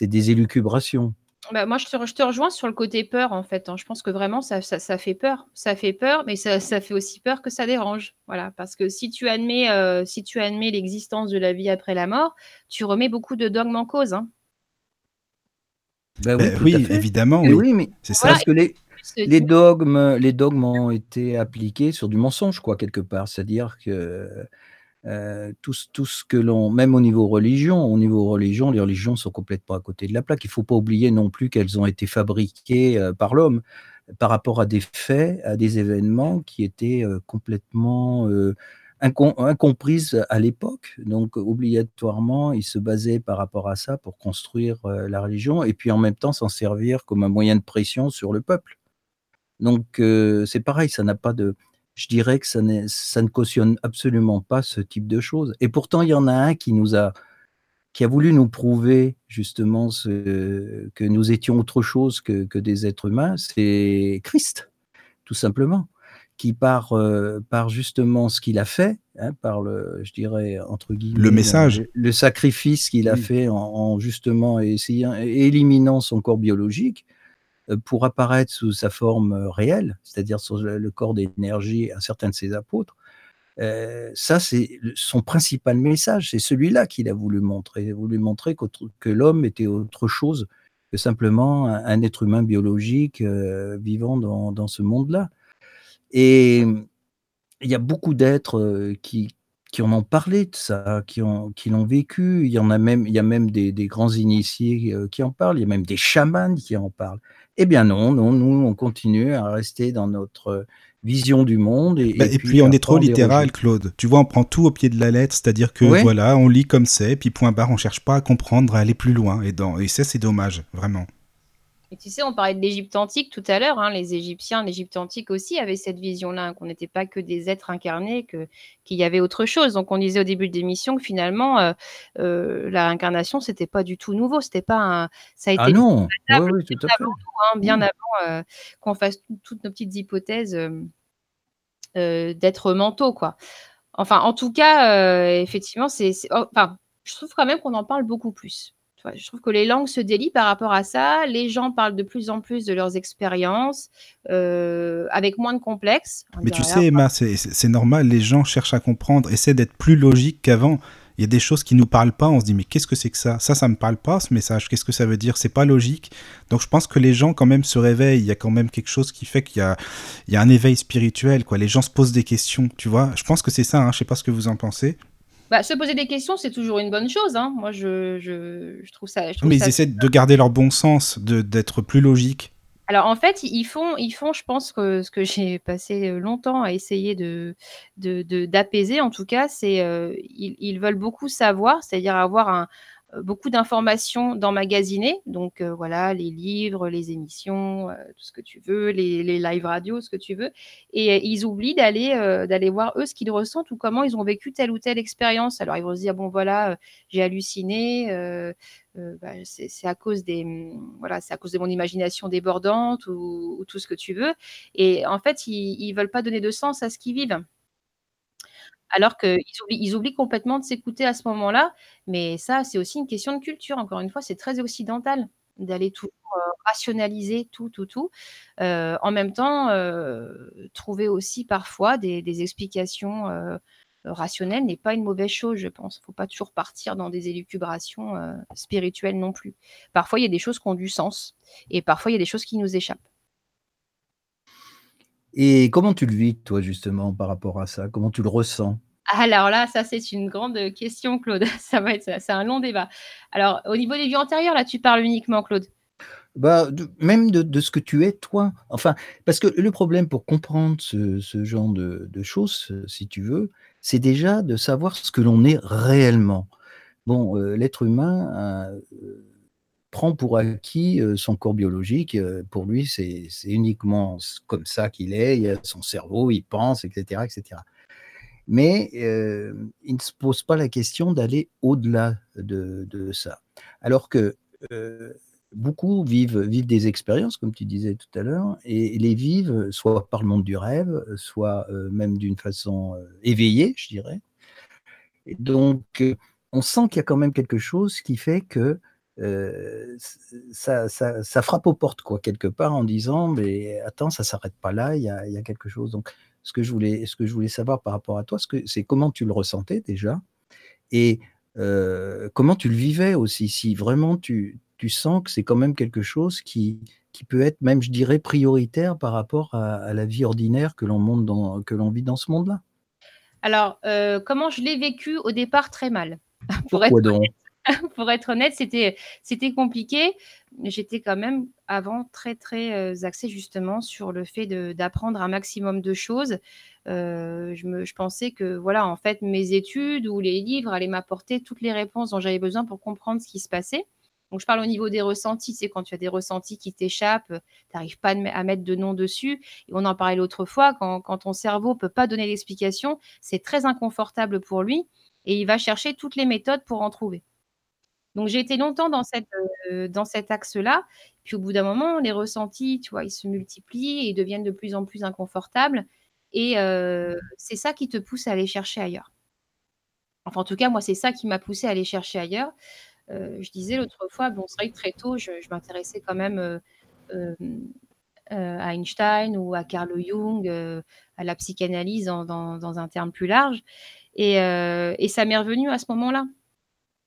des élucubrations. Bah, moi, je te, rejoins sur le côté peur, en fait. Hein. Je pense que vraiment, ça, ça, fait peur. Ça fait peur, mais ça, ça, fait aussi peur que ça dérange. Voilà, parce que si tu admets, si tu admets l'existence de la vie après la mort, tu remets beaucoup de dogmes en cause. Hein. Ben oui, ben évidemment. Oui, mais c'est ça. Parce que les, les, dogmes, les dogmes ont été appliqués sur du mensonge, quoi, quelque part. C'est-à-dire que euh, tout, tout, ce que l'on, même au niveau religion, au niveau religion, les religions sont complètement à côté de la plaque. Il ne faut pas oublier non plus qu'elles ont été fabriquées euh, par l'homme par rapport à des faits, à des événements qui étaient euh, complètement incomprise à l'époque. Donc, obligatoirement, il se basait par rapport à ça pour construire euh, la religion et puis en même temps s'en servir comme un moyen de pression sur le peuple. Donc, euh, c'est pareil, ça n'a pas de. Je dirais que ça, ça, ne cautionne absolument pas ce type de choses. Et pourtant, il y en a un qui nous a, qui a voulu nous prouver justement que nous étions autre chose que, que des êtres humains, c'est Christ, tout simplement qui par, euh, par justement ce qu'il a fait, hein, par le, je dirais, entre guillemets, le message, le, sacrifice qu'il a fait en, justement essayant, éliminant son corps biologique euh, pour apparaître sous sa forme euh, réelle, c'est-à-dire sur le corps d'énergie à certains de ses apôtres, Euh, ça, c'est son principal message, c'est celui-là qu'il a voulu montrer. Il a voulu montrer que l'homme était autre chose que simplement un, être humain biologique euh, vivant dans, dans ce monde-là. Et il y a beaucoup d'êtres euh, qui, qui en ont parlé de ça, qui, ont, qui l'ont vécu. Il y en a même, il y a même des, des grands initiés qui en parlent. Il y a même des chamans qui en parlent. Eh bien non, non, nous, on continue à rester dans notre vision du monde. Et, bah, puis, on est trop littéral, Claude. Tu vois, on prend tout au pied de la lettre, c'est-à-dire que voilà, on lit comme c'est, puis point barre, on cherche pas à comprendre, à aller plus loin. Et, dans... et ça, c'est dommage, vraiment. Et tu sais, on parlait de l'Égypte antique tout à l'heure. Hein, les Égyptiens, l'Égypte antique aussi avaient cette vision-là, hein, qu'on n'était pas que des êtres incarnés, que qu'il y avait autre chose. Donc, on disait au début de l'émission que finalement, euh, euh, la réincarnation, c'était pas du tout nouveau. C'était pas un... ça a été ah non, oui, tout à fait. Hein, bien avant euh, qu'on fasse toutes nos petites hypothèses d'êtres mentaux, quoi. Enfin, en tout cas, effectivement, c'est, oh, enfin, je trouve quand même qu'on en parle beaucoup plus je trouve que les langues se délient par rapport à ça. Les gens parlent de plus en plus de leurs expériences, euh, avec moins de complexes. Mais tu sais, Emma, c'est normal. Les gens cherchent à comprendre, essaient d'être plus logiques qu'avant. Il y a des choses qui nous parlent pas. On se dit mais qu'est-ce que c'est que ça? Ça, ça me parle pas ce message. Qu'est-ce que ça veut dire? C'est pas logique. Donc je pense que les gens quand même se réveillent. Il y a quand même quelque chose qui fait qu'il y a, il y a un éveil spirituel. Quoi. Les gens se posent des questions. Tu vois Je pense que c'est ça. Hein. Je sais pas ce que vous en pensez. Bah, se poser des questions, c'est toujours une bonne chose. Hein. Moi, je, je, trouve ça. Mais ils essaient de garder leur bon sens, d'être plus logique. Alors en fait, ils font, ils font, je pense que ce que j'ai [LAUGHS] passé longtemps à essayer de d'apaiser, en tout cas, c'est euh, ils, ils, veulent beaucoup savoir, c'est-à-dire avoir un, euh, beaucoup d'informations d'emmagasiner. Donc euh, voilà, les livres, les émissions, euh, tout ce que tu veux, les, les live radio, ce que tu veux. Et ils oublient d'aller voir eux ce qu'ils ressentent ou comment ils ont vécu telle ou telle expérience. Alors ils vont se dire bon voilà, j'ai halluciné. Bah, c'est à cause des mmh, voilà, c'est à cause de mon imagination débordante ou, tout ce que tu veux. Et en fait, ils, ils veulent pas donner de sens à ce qu'ils vivent alors qu'ils oublient, complètement de s'écouter à ce moment-là. Mais ça, c'est aussi une question de culture. Encore une fois, c'est très occidental d'aller tout euh, rationaliser tout, tout, tout. Euh, en même temps, euh, trouver aussi parfois des, explications rationnelles n'est pas une mauvaise chose, je pense. Il ne faut pas toujours partir dans des élucubrations spirituelles non plus. Parfois, il y a des choses qui ont du sens et parfois, il y a des choses qui nous échappent. Et comment tu le vis, toi, justement, par rapport à ça? Comment tu le ressens? Alors là, ça c'est une grande question, Claude. [LAUGHS] Ça va être, c'est un long débat. Alors, au niveau des vies antérieures, là, tu parles uniquement, Claude. Bah, même de, ce que tu es, toi. Enfin, parce que le problème pour comprendre ce, genre de, choses, si tu veux, c'est déjà de savoir ce que l'on est réellement. Bon, euh, l'être humain, euh, prend pour acquis son corps biologique. pour lui, c'est uniquement comme ça qu'il est. Il a son cerveau, il pense, etc. etc. Mais il ne se pose pas la question d'aller au-delà de, ça. Alors que beaucoup vivent, vivent des expériences, comme tu disais tout à l'heure, et les vivent soit par le monde du rêve, soit même d'une façon éveillée, je dirais. Et donc, on sent qu'il y a quand même quelque chose qui fait que ça, ça, frappe aux portes, quoi, quelque part, en disant, mais attends, ça s'arrête pas là, il y a, y a, quelque chose. Donc, ce que je voulais, ce que je voulais savoir par rapport à toi, c'est comment tu le ressentais déjà, et comment tu le vivais aussi, si vraiment tu, tu sens que c'est quand même quelque chose qui, qui peut être même, je dirais, prioritaire par rapport à, la vie ordinaire que l'on vit dans ce monde-là? Alors, comment je l'ai vécu au départ très mal. [LAUGHS] Pour Pourquoi donc? [LAUGHS] pour être honnête, c'était, c'était compliqué. J'étais quand même avant très, très euh, axée justement sur le fait d'apprendre un maximum de choses. Euh, je, me, je pensais que, voilà, en fait, mes études ou les livres allaient m'apporter toutes les réponses dont j'avais besoin pour comprendre ce qui se passait. Donc, je parle au niveau des ressentis. C'est quand tu as des ressentis qui t'échappent, tu n'arrives pas à mettre de nom dessus. Et on en parlait l'autre fois, quand, quand ton cerveau ne peut pas donner l'explication, c'est très inconfortable pour lui et il va chercher toutes les méthodes pour en trouver. Donc j'ai été longtemps euh, dans cet axe-là. Puis au bout d'un moment, les ressentis, tu vois, ils se multiplient et deviennent de plus en plus inconfortables et euh, c'est ça qui te pousse à aller chercher ailleurs. Enfin, en tout cas, moi, c'est ça qui m'a poussé à aller chercher ailleurs. Euh, je disais l'autre fois, bon, c'est vrai que très tôt, je m'intéressais quand même, à Einstein ou à Carl Jung, à la psychanalyse dans, un terme plus large. Et ça m'est revenu à ce moment-là.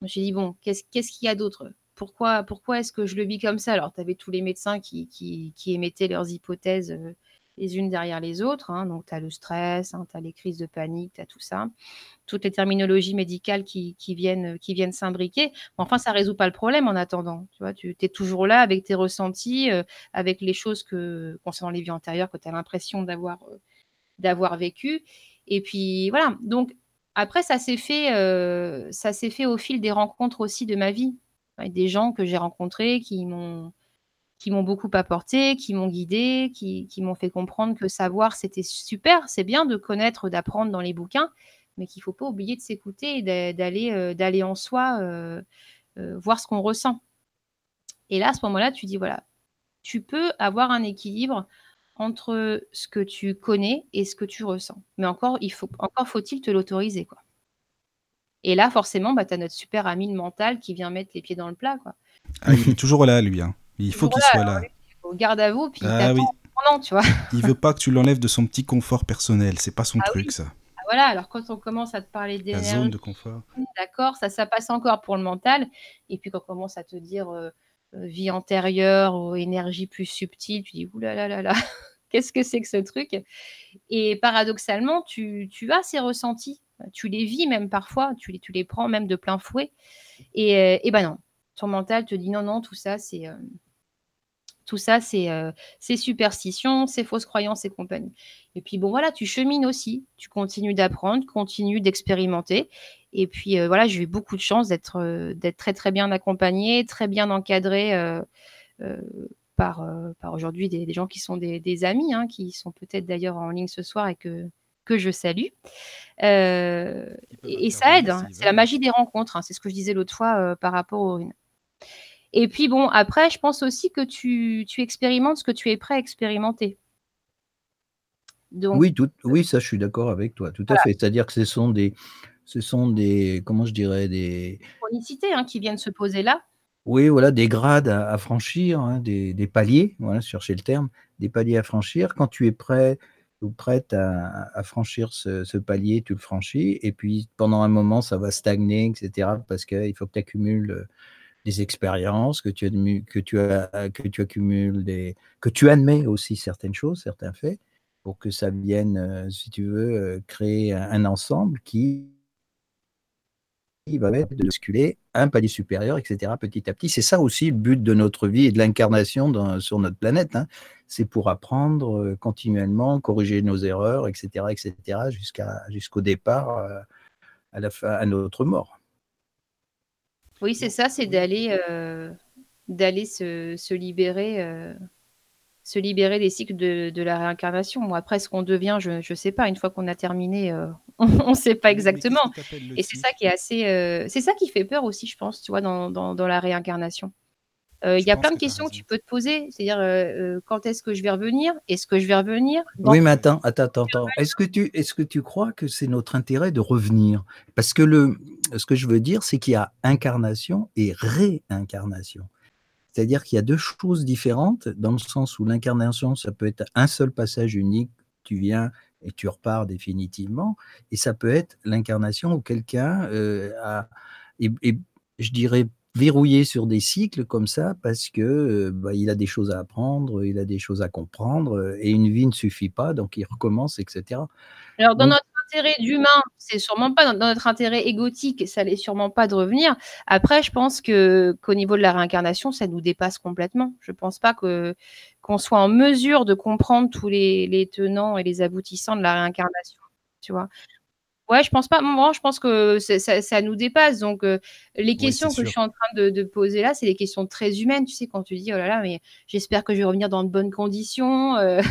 Je me suis dit, bon, qu'est-ce qu'il y a d'autre? Pourquoi, pourquoi est-ce que je le vis comme ça? Alors, tu avais tous les médecins qui, qui, émettaient leurs hypothèses les unes derrière les autres. Hein. Donc, tu as le stress, hein, tu as les crises de panique, tu as tout ça. Toutes les terminologies médicales qui, viennent, qui viennent s'imbriquer. Enfin, ça ne résout pas le problème en attendant. Tu es toujours là avec tes ressentis, euh, avec les choses que, concernant les vies antérieures que tu as l'impression d'avoir euh, d'avoir vécu. Et puis, voilà. Donc, après, ça s'est fait, euh, ça s'est fait au fil des rencontres aussi de ma vie. des gens que j'ai rencontrés qui m'ont beaucoup apporté, qui m'ont guidé, qui, m'ont fait comprendre que savoir, c'était super, c'est bien de connaître, d'apprendre dans les bouquins, mais qu'il ne faut pas oublier de s'écouter et d'aller euh, d'aller en soi, euh, voir ce qu'on ressent. Et là, à ce moment-là, tu dis, voilà, tu peux avoir un équilibre entre ce que tu connais et ce que tu ressens. Mais encore, il faut, encore faut-il te l'autoriser. quoi. Et là, forcément, bah, tu as notre super ami mental qui vient mettre les pieds dans le plat. Quoi. Ah, il est toujours là, lui. Hein. Il faut qu'il soit là. Il garde à vous, puis ah, oui. tu vois. [LAUGHS] Il veut pas que tu l'enlèves de son petit confort personnel. C'est pas son ah truc, ça. Ah, voilà, alors quand on commence à te parler d'énergie, la zone de confort, d'accord, ça, ça passe encore pour le mental. Et puis quand on commence à te dire euh, vie antérieure ou énergie plus subtile, tu dis oulala, là [LAUGHS] qu'est-ce que c'est que ce truc? Et paradoxalement, tu, tu, as ces ressentis, tu les vis même parfois, tu les, tu les prends même de plein fouet. Et, euh, et ben non, ton mental te dit non, non, tout ça, c'est tout ça, euh, c'est superstition, c'est fausses croyances et compagnie. Et puis bon, voilà, tu chemines aussi, tu continues d'apprendre, continues d'expérimenter. Et puis euh, voilà, j'ai eu beaucoup de chance d'être euh, d'être très très bien accompagnée, très bien encadrée par, par aujourd'hui des, gens qui sont des, amis, hein, qui sont peut-être d'ailleurs en ligne ce soir et que, que je salue. et, ça aide, hein. c'est la magie des rencontres, hein. c'est ce que je disais l'autre fois par rapport aux runes. Et puis bon, après, je pense aussi que tu, tu expérimentes ce que tu es prêt à expérimenter. Donc, oui, tout, oui, ça, je suis d'accord avec toi, tout à fait. C'est-à-dire que ce sont des, ce sont des, comment je dirais, des chronicités hein, qui viennent se poser là. Oui, voilà, des grades à, franchir, hein, des, des, paliers, voilà, chercher le terme, des paliers à franchir. Quand tu es prêt ou prête à, à franchir ce, ce, palier, tu le franchis, et puis pendant un moment, ça va stagner, etc., parce qu'il faut que tu accumules des expériences, que tu, que, tu as, que tu accumules, des, que tu admets aussi certaines choses, certains faits, pour que ça vienne, euh, si tu veux, euh, créer un, ensemble qui va mettre de musculer un palier supérieur, etc., petit à petit. C'est ça aussi le but de notre vie et de l'incarnation sur notre planète. Hein. C'est pour apprendre euh, continuellement, corriger nos erreurs, etc., etc., jusqu'à, jusqu'au départ, à, la fin, à notre mort. Oui, c'est ça, c'est d'aller euh, d'aller se, se libérer euh, se libérer des cycles de, de la réincarnation. Moi, après, ce qu'on devient, je ne sais pas. Une fois qu'on a terminé, euh, [LAUGHS] on ne sait pas exactement. Et c'est ça qui est assez, c'est ça qui fait peur aussi, je pense, tu vois, dans, dans, dans la réincarnation. Il y a plein de questions que tu peux te poser, c'est-à-dire quand est-ce que je vais revenir? Est-ce que je vais revenir Oui, mais attends, attends, attends. Est-ce que tu, est-ce que tu crois que c'est notre intérêt de revenir? Parce que le, ce que je veux dire, c'est qu'il y a incarnation et réincarnation. C'est-à-dire qu'il y a deux choses différentes, dans le sens où l'incarnation, ça peut être un seul passage unique, tu viens et tu repars définitivement, et ça peut être l'incarnation où quelqu'un euh, a, et, je dirais, verrouillé sur des cycles comme ça parce que euh, bah, il a des choses à apprendre, il a des choses à comprendre, et une vie ne suffit pas, donc il recommence, etc. Alors, dans notre intérêt d'humain, c'est sûrement pas dans, notre intérêt égotique, ça n'est sûrement pas de revenir. Après, je pense que qu'au niveau de la réincarnation, ça nous dépasse complètement. Je pense pas que qu'on soit en mesure de comprendre tous les, les tenants et les aboutissants de la réincarnation. Tu vois. Ouais, je pense pas. Moi, je pense que ça, ça, nous dépasse. Donc, euh, les questions que je suis en train de, de poser là, c'est des questions très humaines. Tu sais, quand tu dis, oh là là, mais j'espère que je vais revenir dans de bonnes conditions. Euh,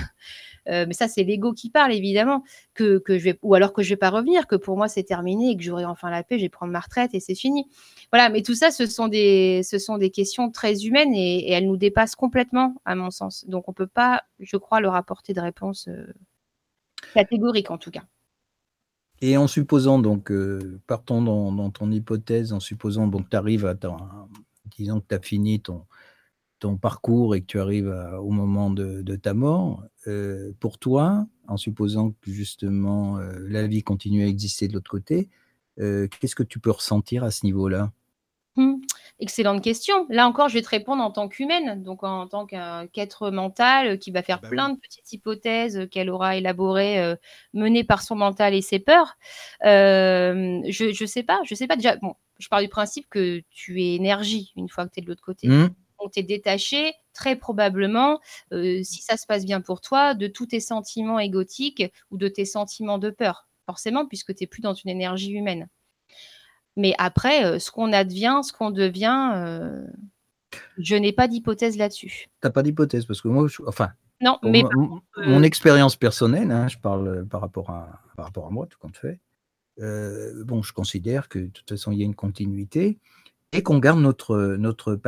mais ça, c'est l'ego qui parle, évidemment. Que, que je vais, ou alors que je vais pas revenir, que pour moi, c'est terminé et que j'aurai enfin la paix, je vais prendre ma retraite et c'est fini. Voilà, mais tout ça, ce sont des, ce sont des questions très humaines et, elles nous dépassent complètement, à mon sens. Donc, on peut pas, je crois, leur apporter de réponse euh, catégorique, en tout cas. Et en supposant, donc, euh, partons dans, dans, ton hypothèse, en supposant donc tu arrives à, disons que tu as fini ton, ton parcours et que tu arrives au moment de, ta mort, pour toi, en supposant que justement la vie continue à exister de l'autre côté, qu'est-ce que tu peux ressentir à ce niveau-là? Mmh. Excellente question. Là encore, je vais te répondre en tant qu'humaine, donc en tant qu'être mental qui va faire bah plein de petites hypothèses qu'elle aura élaborées, menées par son mental et ses peurs. je ne sais pas, je sais pas déjà. Bon, je pars du principe que tu es énergie une fois que tu es de l'autre côté. Mmh. Donc, tu es détaché, très probablement, si ça se passe bien pour toi, de tous tes sentiments égotiques ou de tes sentiments de peur, forcément, puisque tu n'es plus dans une énergie humaine. Mais après, euh, ce qu'on advient, ce qu'on devient, euh, je n'ai pas d'hypothèse là-dessus. Tu n'as pas d'hypothèse parce que moi, enfin, non, mais mon, euh expérience personnelle, hein, je parle par rapport à, par rapport à moi, tout compte fait. bon, je considère que de toute façon, il y a une continuité et qu'on garde notre, notre,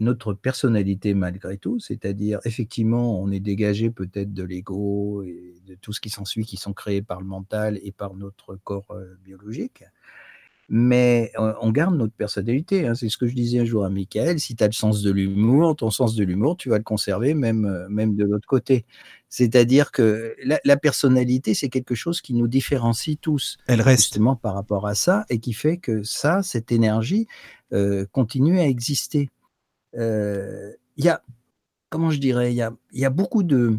notre personnalité malgré tout. C'est-à-dire, effectivement, on est dégagé peut-être de l'ego et de tout ce qui s'ensuit, qui sont créés par le mental et par notre corps biologique mais on garde notre personnalité. Hein. C'est ce que je disais un jour à Michael. Si tu as le sens de l'humour, ton sens de l'humour, tu vas le conserver même, même de l'autre côté. C'est-à-dire que la, personnalité, c'est quelque chose qui nous différencie tous. Elle reste. Justement par rapport à ça et qui fait que ça, cette énergie, continue à exister. Il y a, comment je dirais, il y a, y a beaucoup de,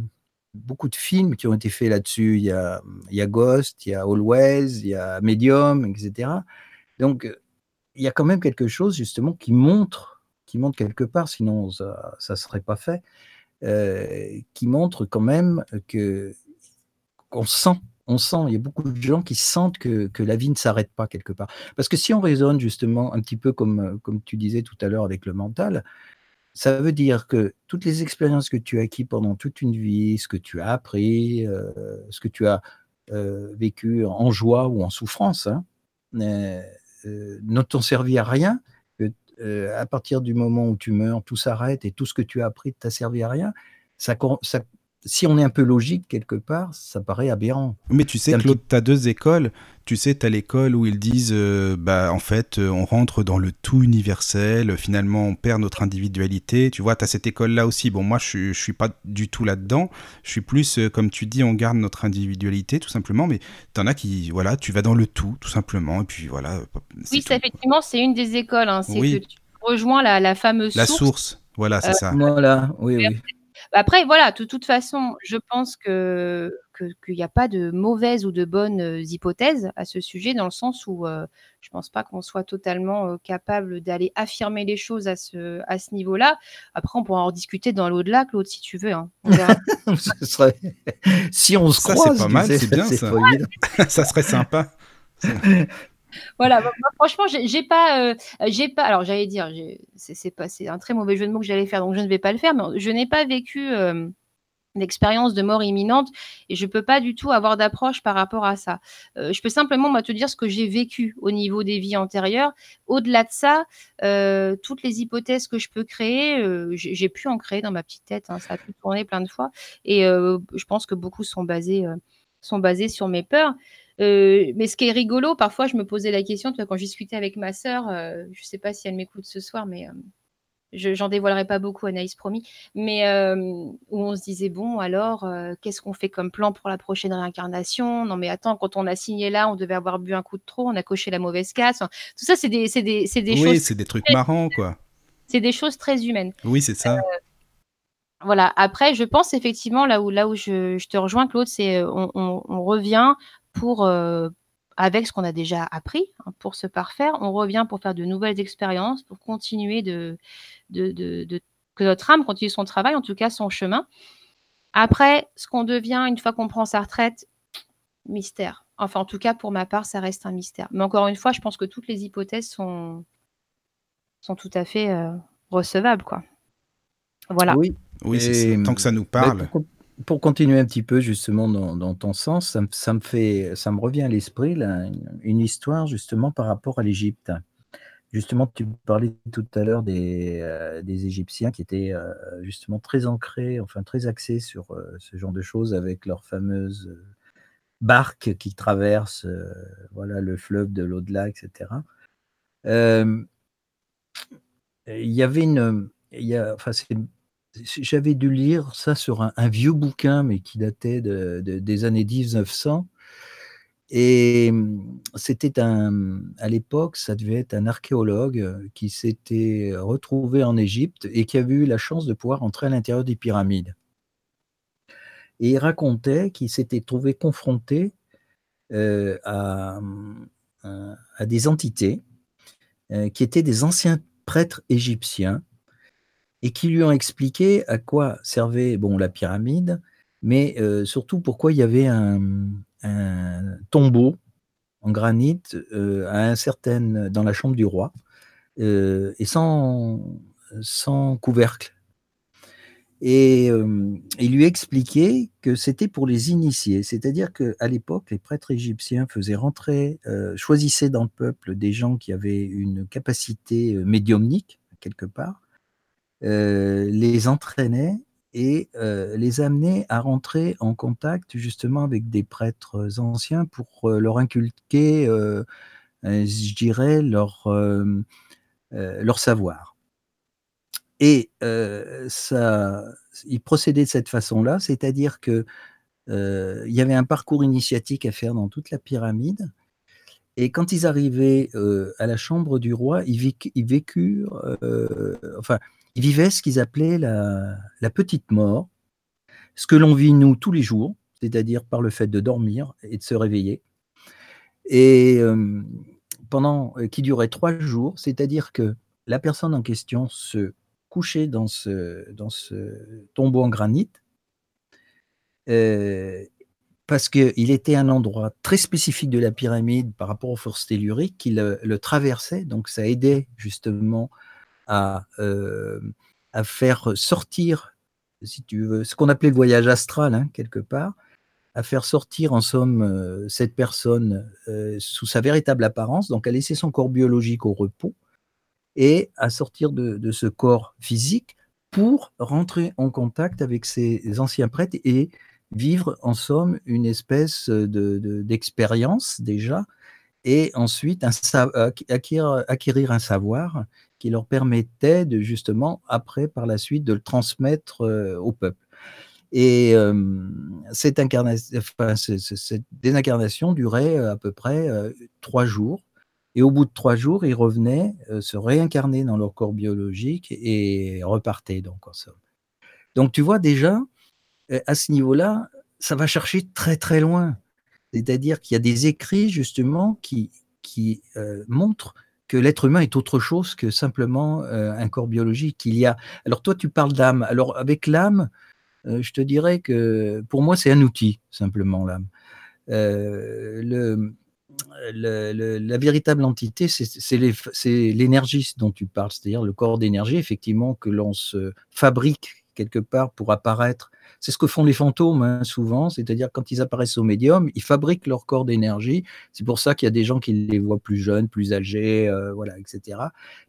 beaucoup de films qui ont été faits là-dessus. Il y a, y a Ghost, il y a Always, il y a Medium, etc. Donc, il y a quand même quelque chose justement qui montre, qui montre quelque part, sinon ça ne serait pas fait, euh, qui montre quand même que qu'on sent, on sent, il y a beaucoup de gens qui sentent que, la vie ne s'arrête pas quelque part. Parce que si on raisonne justement un petit peu comme, comme tu disais tout à l'heure avec le mental, ça veut dire que toutes les expériences que tu as acquises pendant toute une vie, ce que tu as appris, euh, ce que tu as euh, vécu en joie ou en souffrance, hein, euh, ne t'ont servi à rien, euh, à partir du moment où tu meurs, tout s'arrête et tout ce que tu as appris t'a servi à rien, ça, ça, si on est un peu logique quelque part, ça paraît aberrant. Mais tu sais, Claude, tu as deux écoles. Tu sais, tu as l'école où ils disent, euh, bah, en fait, euh, on rentre dans le tout universel, finalement, on perd notre individualité. Tu vois, tu as cette école-là aussi. Bon, moi, je ne suis pas du tout là-dedans. Je suis plus, euh, comme tu dis, on garde notre individualité, tout simplement. Mais tu en as qui, voilà, tu vas dans le tout, tout simplement. Et puis, voilà. Oui, ça, effectivement, c'est une des écoles. Hein. C'est que tu rejoins la, la fameuse la source. Voilà, c'est ça. Voilà, oui, oui. Après, voilà, de toute façon, je pense que qu'il n'y a pas de mauvaises ou de bonnes euh, hypothèses à ce sujet, dans le sens où euh, je ne pense pas qu'on soit totalement euh, capable d'aller affirmer les choses à ce, à ce niveau-là. Après, on pourra en discuter dans l'au-delà, Claude, si tu veux. Hein. [LAUGHS] serait... [LAUGHS] Si on se ça, c'est pas mal, c'est bien ça. [LAUGHS] ça serait sympa. Voilà, franchement, j'ai pas, euh, pas. Alors, j'allais dire, c'est un très mauvais jeu de mots que j'allais faire, donc je ne vais pas le faire. Mais je n'ai pas vécu euh, d'expérience de mort imminente et je peux pas du tout avoir d'approche par rapport à ça. Euh, je peux simplement moi, te dire ce que j'ai vécu au niveau des vies antérieures. Au-delà de ça, toutes les hypothèses que je peux créer, j'ai pu en créer dans ma petite tête. Hein, ça a pu tourner plein de fois et je pense que beaucoup sont basés, sont basés sur mes peurs. Euh, mais ce qui est rigolo, parfois, je me posais la question, tu vois, quand je discutais avec ma sœur, euh, je ne sais pas si elle m'écoute ce soir, mais euh, je j'en dévoilerai pas beaucoup, Anaïs, promis, mais où on se disait, bon, alors, qu'est-ce qu'on fait comme plan pour la prochaine réincarnation? Non, mais attends, quand on a signé là, on devait avoir bu un coup de trop, on a coché la mauvaise case. tout ça, c'est des, des, des choses. Oui, c'est des trucs marrants, quoi. C'est des choses très humaines. Oui, c'est ça. Voilà. Après, je pense effectivement là où là où je, je te rejoins, Claude, c'est on, on, revient pour, euh, avec ce qu'on a déjà appris, hein, pour se parfaire, on revient pour faire de nouvelles expériences, pour continuer de, de, que notre âme continue son travail, en tout cas son chemin. Après, ce qu'on devient une fois qu'on prend sa retraite, mystère. Enfin, en tout cas, pour ma part, ça reste un mystère. Mais encore une fois, je pense que toutes les hypothèses sont, sont tout à fait euh, recevables, quoi. Voilà. Oui, oui tant que ça nous parle pour continuer un petit peu justement dans, ton sens, ça, me fait, ça me revient à l'esprit une histoire justement par rapport à l'Égypte. Justement, tu parlais tout à l'heure des, euh, Égyptiens qui étaient euh, justement très ancrés, enfin très axés sur euh, ce genre de choses avec leurs fameuses barques qui traversent voilà, le fleuve de l'au-delà, etc. Il y avait une, y a, enfin, j'avais dû lire ça sur un, vieux bouquin, mais qui datait de, des années 1900. Et mmh, c'était un, à l'époque, ça devait être un archéologue qui s'était retrouvé en Égypte et qui avait eu la chance de pouvoir entrer à l'intérieur des pyramides. Et il racontait qu'il s'était trouvé confronté euh, à, à, des entités euh, qui étaient des anciens prêtres égyptiens et qui lui ont expliqué à quoi servait bon, la pyramide, mais euh, surtout pourquoi il y avait un, tombeau en granit à un dans la chambre du roi et sans, sans couvercle. Et il lui expliquait que c'était pour les initiés, c'est-à-dire qu'à l'époque, les prêtres égyptiens faisaient rentrer, choisissaient dans le peuple des gens qui avaient une capacité médiumnique, quelque part, les entraînaient et les amenaient à rentrer en contact justement avec des prêtres anciens pour leur inculquer, je dirais, leur, leur savoir. Et ça, il procédait de cette façon-là, c'est-à-dire que il y avait un parcours initiatique à faire dans toute la pyramide. Et quand ils arrivaient à la chambre du roi, ils, vécurent, enfin, ils vivaient ce qu'ils appelaient la, petite mort, ce que l'on vit nous tous les jours, c'est-à-dire par le fait de dormir et de se réveiller. Et pendant qui durait trois jours, c'est-à-dire que la personne en question se couché dans ce, tombeau en granit, euh, parce qu'il était un endroit très spécifique de la pyramide par rapport aux forces telluriques qui le, traversait, donc ça aidait justement à, euh, à faire sortir, si tu veux, ce qu'on appelait le voyage astral, hein, quelque part, à faire sortir en somme euh, cette personne sous sa véritable apparence, donc à laisser son corps biologique au repos, et à sortir de, ce corps physique pour rentrer en contact avec ces anciens prêtres et vivre en somme une espèce d'expérience de, déjà et ensuite acquérir, acquérir, un savoir qui leur permettait de justement après par la suite de le transmettre euh, au peuple. Et euh, cette, incarnation, cette désincarnation durait à peu près euh, trois jours et au bout de trois jours, ils revenaient euh, se réincarner dans leur corps biologique et repartaient donc en somme. Donc tu vois déjà, euh, à ce niveau-là, ça va chercher très très loin. C'est-à-dire qu'il y a des écrits justement qui, qui euh, montrent que l'être humain est autre chose que simplement un corps biologique. Il y a. Alors toi, tu parles d'âme. Alors avec l'âme, je te dirais que pour moi, c'est un outil simplement l'âme. la véritable entité, c'est l'énergie dont tu parles, c'est-à-dire le corps d'énergie, effectivement, que l'on se fabrique quelque part pour apparaître. C'est ce que font les fantômes hein, souvent, c'est-à-dire quand ils apparaissent au médium, ils fabriquent leur corps d'énergie. C'est pour ça qu'il y a des gens qui les voient plus jeunes, plus âgés, euh, voilà, etc.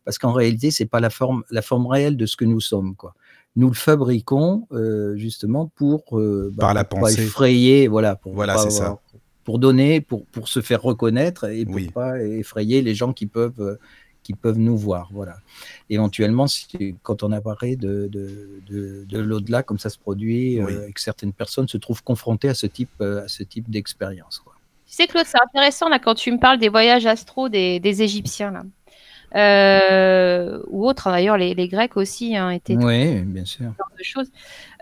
Parce qu'en réalité, c'est pas la forme, la forme réelle de ce que nous sommes, quoi. Nous le fabriquons euh, justement pour euh, bah, par la pensée, effrayer, voilà, pour voilà, c'est ça pour donner, pour, pour se faire reconnaître et pour pas effrayer les gens qui peuvent, euh, qui peuvent nous voir. Voilà. Éventuellement, quand on apparaît de, de, de, de l'au-delà, comme ça se produit, euh, et que certaines personnes se trouvent confrontées à ce type, euh, à ce type d'expérience. Tu sais, Claude, c'est intéressant là, quand tu me parles des voyages astro des, des Égyptiens. Là. Euh, ou autres. D'ailleurs, les, Grecs aussi hein, étaient. Oui, bien sûr. De choses.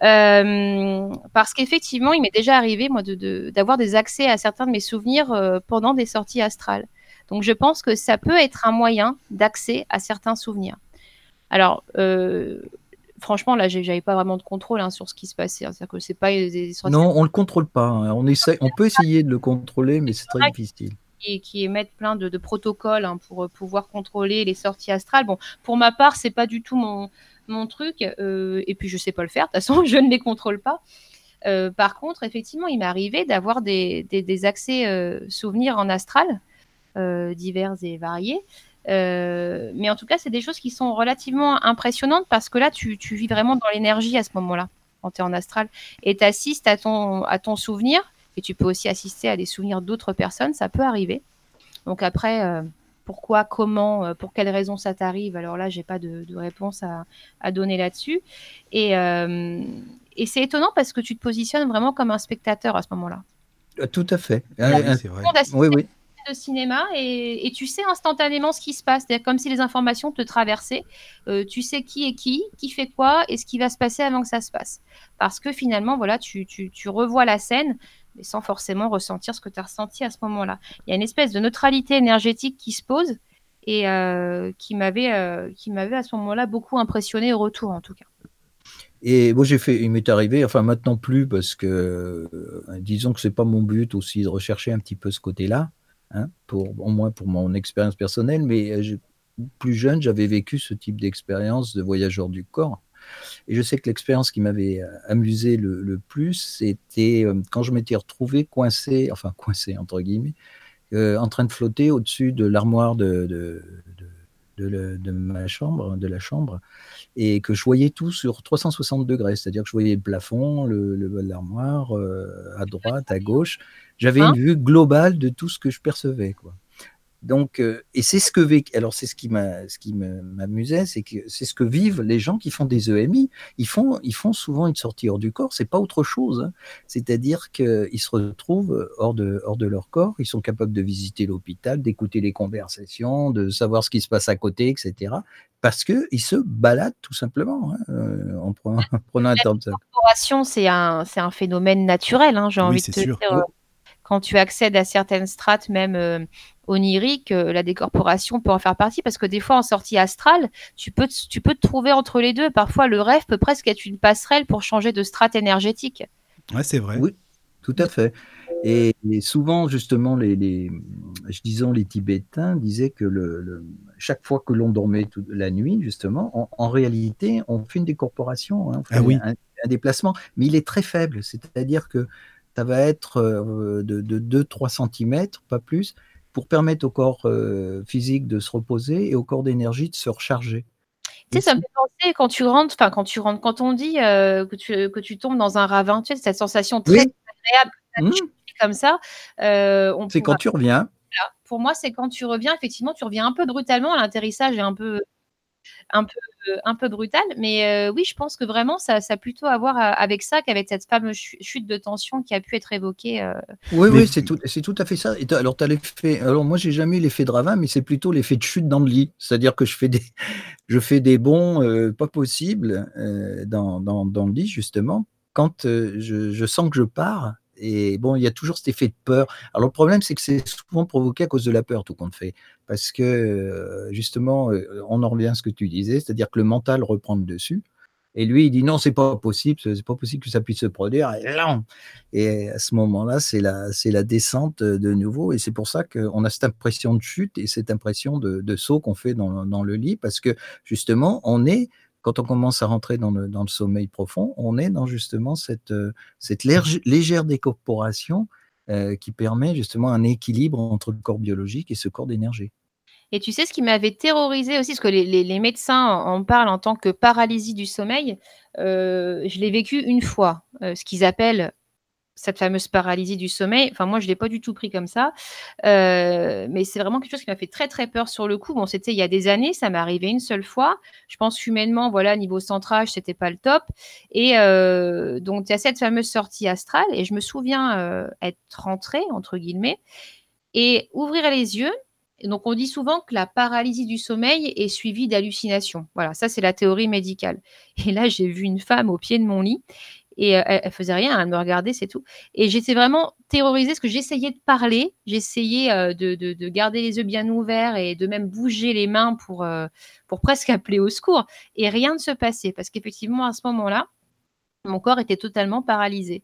Euh, parce qu'effectivement, il m'est déjà arrivé, moi, d'avoir de, des accès à certains de mes souvenirs euh, pendant des sorties astrales. Donc, je pense que ça peut être un moyen d'accès à certains souvenirs. Alors, franchement, là, j'avais pas vraiment de contrôle hein, sur ce qui se passait. Hein. que c'est pas des, Non, on le contrôle pas. On essaie, on peut essayer de le contrôler, mais c'est très difficile qui, émettent plein de, protocoles hein, pour euh, pouvoir contrôler les sorties astrales. Bon, pour ma part, c'est pas du tout mon, mon truc, euh, et puis je sais pas le faire, de toute façon, [LAUGHS] je ne les contrôle pas. Euh, par contre, effectivement, il m'est arrivé d'avoir des, des, accès souvenirs en astral, divers et variés. mais en tout cas, c'est des choses qui sont relativement impressionnantes parce que là, tu, tu vis vraiment dans l'énergie à ce moment-là, quand tu es en astral. Et tu assistes à ton, à ton souvenir et tu peux aussi assister à des souvenirs d'autres personnes, ça peut arriver. Donc après, euh, pourquoi, comment, euh, pour quelles raisons ça t'arrive. Alors là, j'ai pas de, réponse à, donner là-dessus. Et, euh, et c'est étonnant parce que tu te positionnes vraiment comme un spectateur à ce moment-là. Euh, tout à fait. c'est vrai. Oui, oui. De cinéma et, tu sais instantanément ce qui se passe. C'est comme si les informations te traversaient. tu sais qui est qui, qui fait quoi et ce qui va se passer avant que ça se passe. Parce que finalement, voilà, tu, revois la scène mais sans forcément ressentir ce que tu as ressenti à ce moment-là. Il y a une espèce de neutralité énergétique qui se pose et euh, qui m'avait euh, qui m'avait à ce moment-là beaucoup impressionné au retour en tout cas. Et moi j'ai fait, il m'est arrivé, enfin maintenant plus parce que euh, disons que c'est pas mon but aussi de rechercher un petit peu ce côté-là, hein, pour au moins pour mon expérience personnelle, mais plus jeune j'avais vécu ce type d'expérience de voyageur du corps. Et je sais que l'expérience qui m'avait euh, amusé le, plus, c'était euh, quand je m'étais retrouvé coincé, enfin coincé entre guillemets, euh, en train de flotter au-dessus de l'armoire de, de, ma chambre, de la chambre, et que je voyais tout sur 360 degrés, c'est-à-dire que je voyais le plafond, le, le l'armoire, à droite, à gauche. J'avais une vue globale de tout ce que je percevais. Quoi. Donc, euh, et c'est ce que alors c'est ce qui m'a, ce qui m'amusait, c'est que c'est ce que vivent les gens qui font des EMI. Ils font, ils font souvent une sortie hors du corps. C'est pas autre chose. Hein. C'est-à-dire qu'ils se retrouvent hors de, hors de leur corps. Ils sont capables de visiter l'hôpital, d'écouter les conversations, de savoir ce qui se passe à côté, etc. Parce que ils se baladent tout simplement hein, euh, en [LAUGHS] prenant, un temps de ça. La c'est un, c'est un phénomène naturel. Hein, j'ai envie de te dire. Euh, quand tu accèdes à certaines strates, même onirique, euh, la décorporation peut en faire partie parce que des fois en sortie astrale, tu peux, te, tu peux te trouver entre les deux. Parfois, le rêve peut presque être une passerelle pour changer de strate énergétique. Ouais, c'est vrai. Oui, tout à fait. Et, souvent, justement, les, les, disons, les Tibétains disaient que le, chaque fois que l'on dormait toute la nuit, justement, en, réalité, on fait une décorporation, hein, ah oui. un, déplacement, mais il est très faible. C'est-à-dire que ça va être euh, de, de 2-3 cm, pas plus, pour permettre au corps euh, physique de se reposer et au corps d'énergie de se recharger. Tu sais, ça me fait penser quand tu rentres, enfin quand tu rentres, quand on dit euh, que, tu, que tu tombes dans un ravin, tu sais, cette sensation très agréable mmh. comme ça. Euh, c'est quand tu reviens. Pour moi, c'est quand tu reviens, effectivement, tu reviens un peu brutalement, l'atterrissage est un peu, un peu, un peu brutal. Mais oui, je pense que vraiment, ça, ça a plutôt à voir avec ça qu'avec cette fameuse chute de tension qui a pu être évoquée. Oui, oui, c'est tout, c'est tout à fait ça. Et alors, as l'effet. Alors, moi, j'ai jamais eu l'effet de ravin, mais c'est plutôt l'effet de chute dans le lit. C'est-à-dire que je fais des, [LAUGHS] je fais des bonds pas possibles dans, dans, dans, le lit, justement, quand je, je sens que je pars et bon, il y a toujours cet effet de peur. Alors le problème, c'est que c'est souvent provoqué à cause de la peur, tout compte fait. Parce que euh, justement, euh, on en revient à ce que tu disais, c'est-à-dire que le mental reprend le dessus. Et lui, il dit non, c'est pas possible, c'est pas possible que ça puisse se produire. Et, à ce moment-là, c'est la, c'est la descente de nouveau. Et c'est pour ça qu'on a cette impression de chute et cette impression de, saut qu'on fait dans, le lit, parce que justement, on est quand on commence à rentrer dans le, sommeil profond, on est dans justement cette, euh, légère décorporation euh, qui permet justement un équilibre entre le corps biologique et ce corps d'énergie. Et tu sais ce qui m'avait terrorisé aussi, parce que les, les, médecins en parlent en tant que paralysie du sommeil. Euh, je l'ai vécu une fois, ce qu'ils appellent cette fameuse paralysie du sommeil. Enfin, moi, je ne l'ai pas du tout pris comme ça. Euh, mais c'est vraiment quelque chose qui m'a fait très, très peur sur le coup. Bon, c'était il y a des années, ça m'est arrivé une seule fois. Je pense humainement, voilà, niveau centrage, c'était pas le top. Et euh, donc, il y a cette fameuse sortie astrale. Et je me souviens euh, être rentrée, entre guillemets, et ouvrir les yeux. donc, on dit souvent que la paralysie du sommeil est suivie d'hallucinations. Voilà, ça, c'est la théorie médicale. Et là, j'ai vu une femme au pied de mon lit et euh, elle, faisait rien, elle me regardait, c'est tout. Et j'étais vraiment terrorisée parce que j'essayais de parler, j'essayais euh, de, garder les yeux bien ouverts et de même bouger les mains pour, euh, pour presque [LAUGHS] appeler au secours. Et rien ne se passait parce qu'effectivement, à ce moment-là, mon corps était totalement paralysé.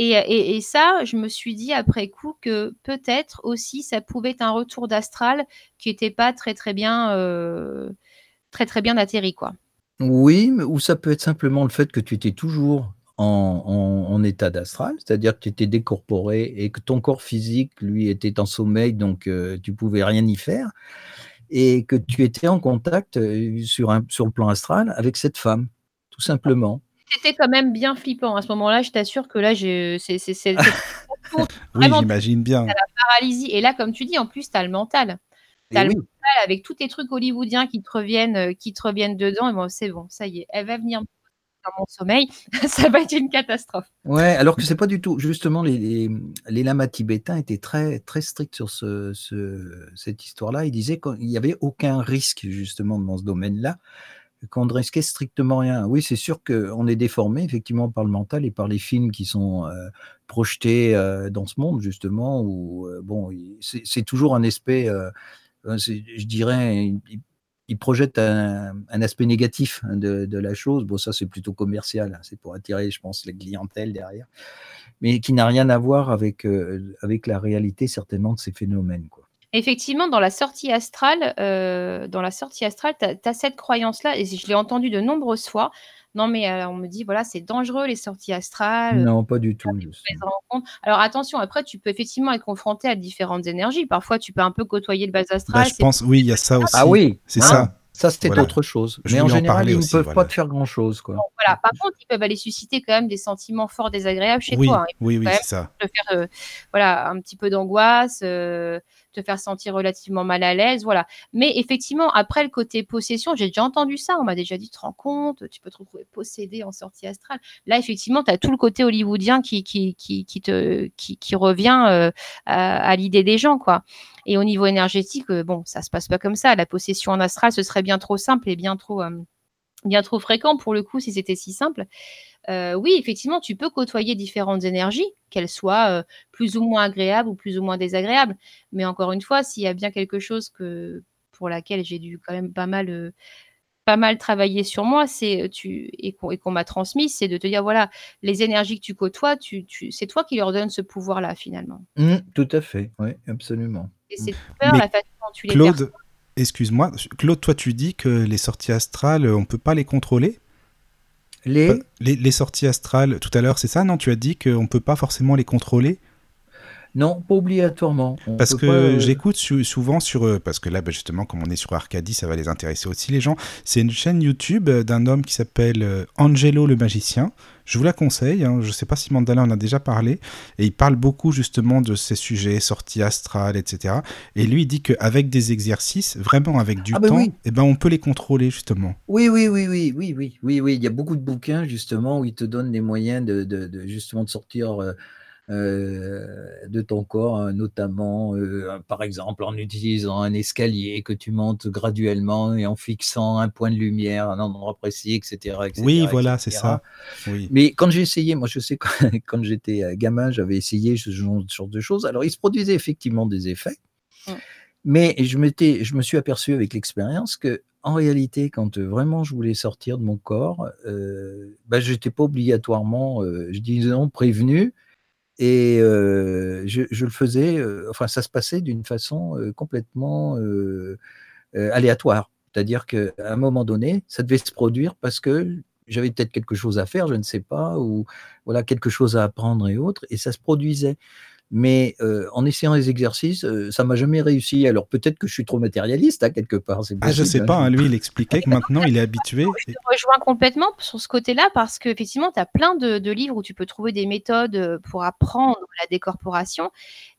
Et, et, ça, je me suis dit après coup que peut-être aussi ça pouvait être un retour d'astral qui n'était pas très très bien, très très bien atterri quoi. Oui, ou ça peut être simplement le fait que tu étais toujours en, état d'astral, c'est-à-dire que tu étais décorporé et que ton corps physique, lui, était en sommeil, donc euh, tu pouvais rien y faire, et que tu étais en contact euh, sur, un, sur le plan astral avec cette femme, tout simplement. C'était quand même bien flippant. À ce moment-là, je t'assure que là, c'est. [LAUGHS] oui, j'imagine bien. la paralysie. Et là, comme tu dis, en plus, tu as le mental. Tu as le mental avec tous tes trucs hollywoodiens qui te reviennent, qui te reviennent dedans et bon, c'est bon, ça y est, elle va venir mon sommeil, [LAUGHS] ça va être une catastrophe. Ouais, alors que c'est pas du tout. Justement, les, les, les, lamas tibétains étaient très, très stricts sur ce, cette histoire-là. Ils disaient qu'il n'y avait aucun risque, justement, dans ce domaine-là, qu'on ne risquait strictement rien. Oui, c'est sûr qu'on est déformé, effectivement, par le mental et par les films qui sont euh, projetés euh, dans ce monde, justement, où, euh, bon, c'est toujours un aspect, je dirais, il projette un, aspect négatif de, la chose. Bon, ça, c'est plutôt commercial. Hein. C'est pour attirer, je pense, les clientèles derrière. Mais qui n'a rien à voir avec, euh, avec la réalité, certainement, de ces phénomènes. Quoi. Effectivement, dans la sortie astrale, euh, dans la sortie astrale, tu as, cette croyance-là, et je l'ai entendu de nombreuses fois. Non, mais euh, on me dit, voilà, c'est dangereux les sorties astrales. Non, pas du tout. Alors attention, après, tu peux effectivement être confronté à différentes énergies. Parfois, tu peux un peu côtoyer le bas bah, astral. je pense, oui, il y a ça aussi. Ah oui, c'est ça. Ça, c'était autre chose. mais en général, ils ne peuvent pas te faire grand-chose. Quoi. voilà. Par contre, ils peuvent aller susciter quand même des sentiments forts désagréables chez oui, toi. Hein. Oui, oui, c'est ça. Te faire euh, voilà, un petit peu d'angoisse, euh, te faire sentir relativement mal à l'aise. Voilà. Mais effectivement, après le côté possession, j'ai déjà entendu ça. On m'a déjà dit, te rends compte, tu peux te retrouver possédé en sortie astrale. Là, effectivement, tu as tout le côté hollywoodien qui, qui, qui, qui te, qui, revient euh, à, à l'idée des gens. quoi. Et au niveau énergétique, euh, bon, ça se passe pas comme ça. La possession en astral, ce serait bien trop simple et bien trop, euh, bien trop fréquent pour le coup si c'était si simple. Euh, oui, effectivement, tu peux côtoyer différentes énergies, qu'elles soient plus ou moins agréables ou plus ou moins désagréables. Mais encore une fois, s'il y a bien quelque chose que pour laquelle j'ai dû quand même pas mal pas mal travailler sur moi, c'est tu et qu'on m'a transmis, c'est de te dire voilà, les énergies que tu côtoies, tu, tu c'est toi qui leur donnes ce pouvoir-là finalement. Mmh, tout à fait, oui, absolument. Et c'est peur, la façon dont tu les Claude, excuse-moi, Claude, toi tu dis que les sorties astrales, on peut pas les contrôler les... les... les sorties astrales, tout à l'heure, c'est ça, non Tu as dit qu'on peut pas forcément les contrôler non, pas obligatoirement. parce que euh, j'écoute souvent sur. Euh, parce que là, bah, justement, comme on est sur Arcadie, ça va les intéresser aussi, les gens. C'est une chaîne YouTube euh, d'un homme qui s'appelle Angelo le magicien. Je vous la conseille. Hein. Je ne sais pas si Mandala en a déjà parlé. Et il parle beaucoup, justement, de ces sujets, sorties astrales, etc. Et lui, il dit qu'avec des exercices, vraiment avec du ah, bah temps, eh ben, on peut les contrôler, justement. Oui, oui, oui, oui, oui, oui, oui, oui. Il y a beaucoup de bouquins, justement, où ils te donnent des moyens de, de, justement, de sortir. Euh, de ton corps, hein, notamment euh, par exemple en utilisant un escalier que tu montes graduellement et en fixant un point de lumière à un endroit précis, etc. oui, voilà, c'est ça. Mais quand j'ai essayé, moi je sais quand, [LAUGHS] quand j'étais euh, gamin, j'avais essayé ce genre de choses. Alors il se produisait effectivement des effets, mais je, je me suis aperçu avec l'expérience que en réalité, quand vraiment je voulais sortir de mon corps, euh, bah, je n'étais pas obligatoirement, je disais non, prévenu, et je, le faisais, enfin, ça se passait d'une façon complètement aléatoire. C'est-à-dire qu'à un moment donné, ça devait se produire parce que j'avais peut-être quelque chose à faire, je ne sais pas, ou voilà quelque chose à apprendre et autres, et ça se produisait mais en essayant les exercices, ça m'a jamais réussi. Alors peut-être que je suis trop matérialiste, à hein, quelque part. ah, je sais pas, hein, lui, il expliquait que maintenant, il est habitué. [LAUGHS] Je te rejoins complètement sur ce côté-là, parce qu'effectivement, tu as plein de, livres où tu peux trouver des méthodes pour apprendre la décorporation.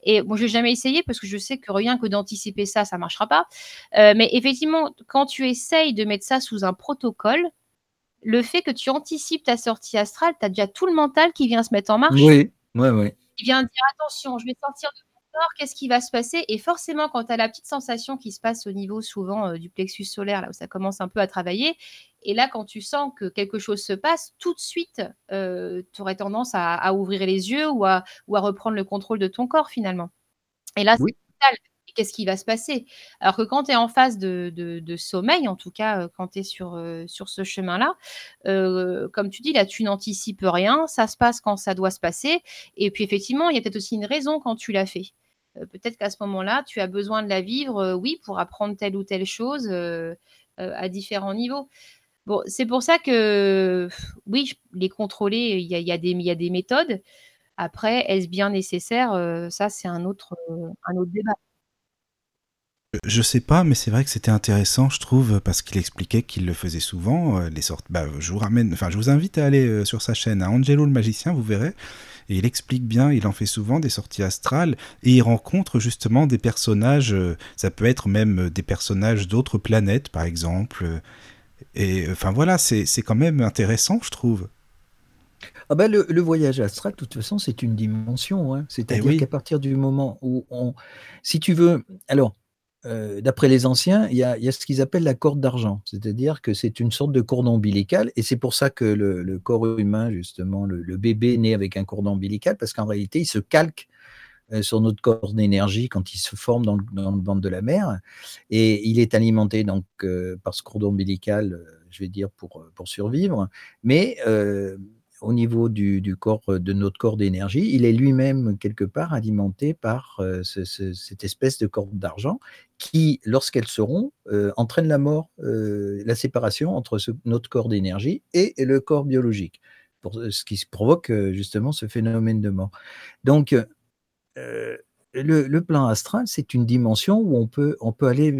Et moi, je n'ai jamais essayé, parce que je sais que rien que d'anticiper ça, ça ne marchera pas. mais effectivement, quand tu essayes de mettre ça sous un protocole, le fait que tu anticipes ta sortie astrale, tu as déjà tout le mental qui vient se mettre en marche. Oui, oui, oui il vient dire attention, je vais sortir de mon corps, qu'est-ce qui va se passer? Et forcément, quand tu as la petite sensation qui se passe au niveau souvent euh, du plexus solaire, là où ça commence un peu à travailler, et là, quand tu sens que quelque chose se passe, tout de suite, euh, tu aurais tendance à, ouvrir les yeux ou à, ou à, reprendre le contrôle de ton corps finalement. Et là, c'est vital qu'est-ce qui va se passer? Alors que quand tu es en phase de, sommeil, en tout cas quand tu es sur, sur ce chemin-là, comme tu dis, là, tu n'anticipes rien, ça se passe quand ça doit se passer. Et puis effectivement, il y a peut-être aussi une raison quand tu l'as fait. peut-être qu'à ce moment-là, tu as besoin de la vivre, oui, pour apprendre telle ou telle chose à différents niveaux. Bon, c'est pour ça que, oui, les contrôler, il y a, y, a y a, des méthodes. Après, est-ce bien nécessaire? Ça, c'est un autre, un autre débat. Je sais pas, mais c'est vrai que c'était intéressant, je trouve, parce qu'il expliquait qu'il le faisait souvent. les sortes, bah, je vous ramène, enfin, je vous invite à aller sur sa chaîne, à Angelo le magicien, vous verrez. Et il explique bien, il en fait souvent des sorties astrales, et il rencontre justement des personnages, ça peut être même des personnages d'autres planètes, par exemple. Et enfin voilà, c'est quand même intéressant, je trouve. Ah bah le, voyage astral, de toute façon, c'est une dimension. Hein. C'est-à-dire eh qu'à partir du moment où on. Si tu veux. Alors, euh, d'après les anciens, il y a, ce qu'ils appellent la corde d'argent. C'est-à-dire que c'est une sorte de cordon ombilical. Et c'est pour ça que le, corps humain, justement, le, bébé naît avec un cordon ombilical, parce qu'en réalité, il se calque euh, sur notre corps d'énergie quand il se forme dans le, dans ventre de la mer. Et il est alimenté donc euh, par ce cordon ombilical, je vais dire, pour, pour survivre. Mais au niveau du, corps, euh, de notre corps d'énergie, il est lui-même quelque part alimenté par euh, cette espèce de corde d'argent qui, lorsqu'elles seront, euh, entraîne la mort, la séparation entre notre corps d'énergie et, le corps biologique, pour, ce qui provoque justement ce phénomène de mort. Donc, le, plan astral, c'est une dimension où on peut, on peut aller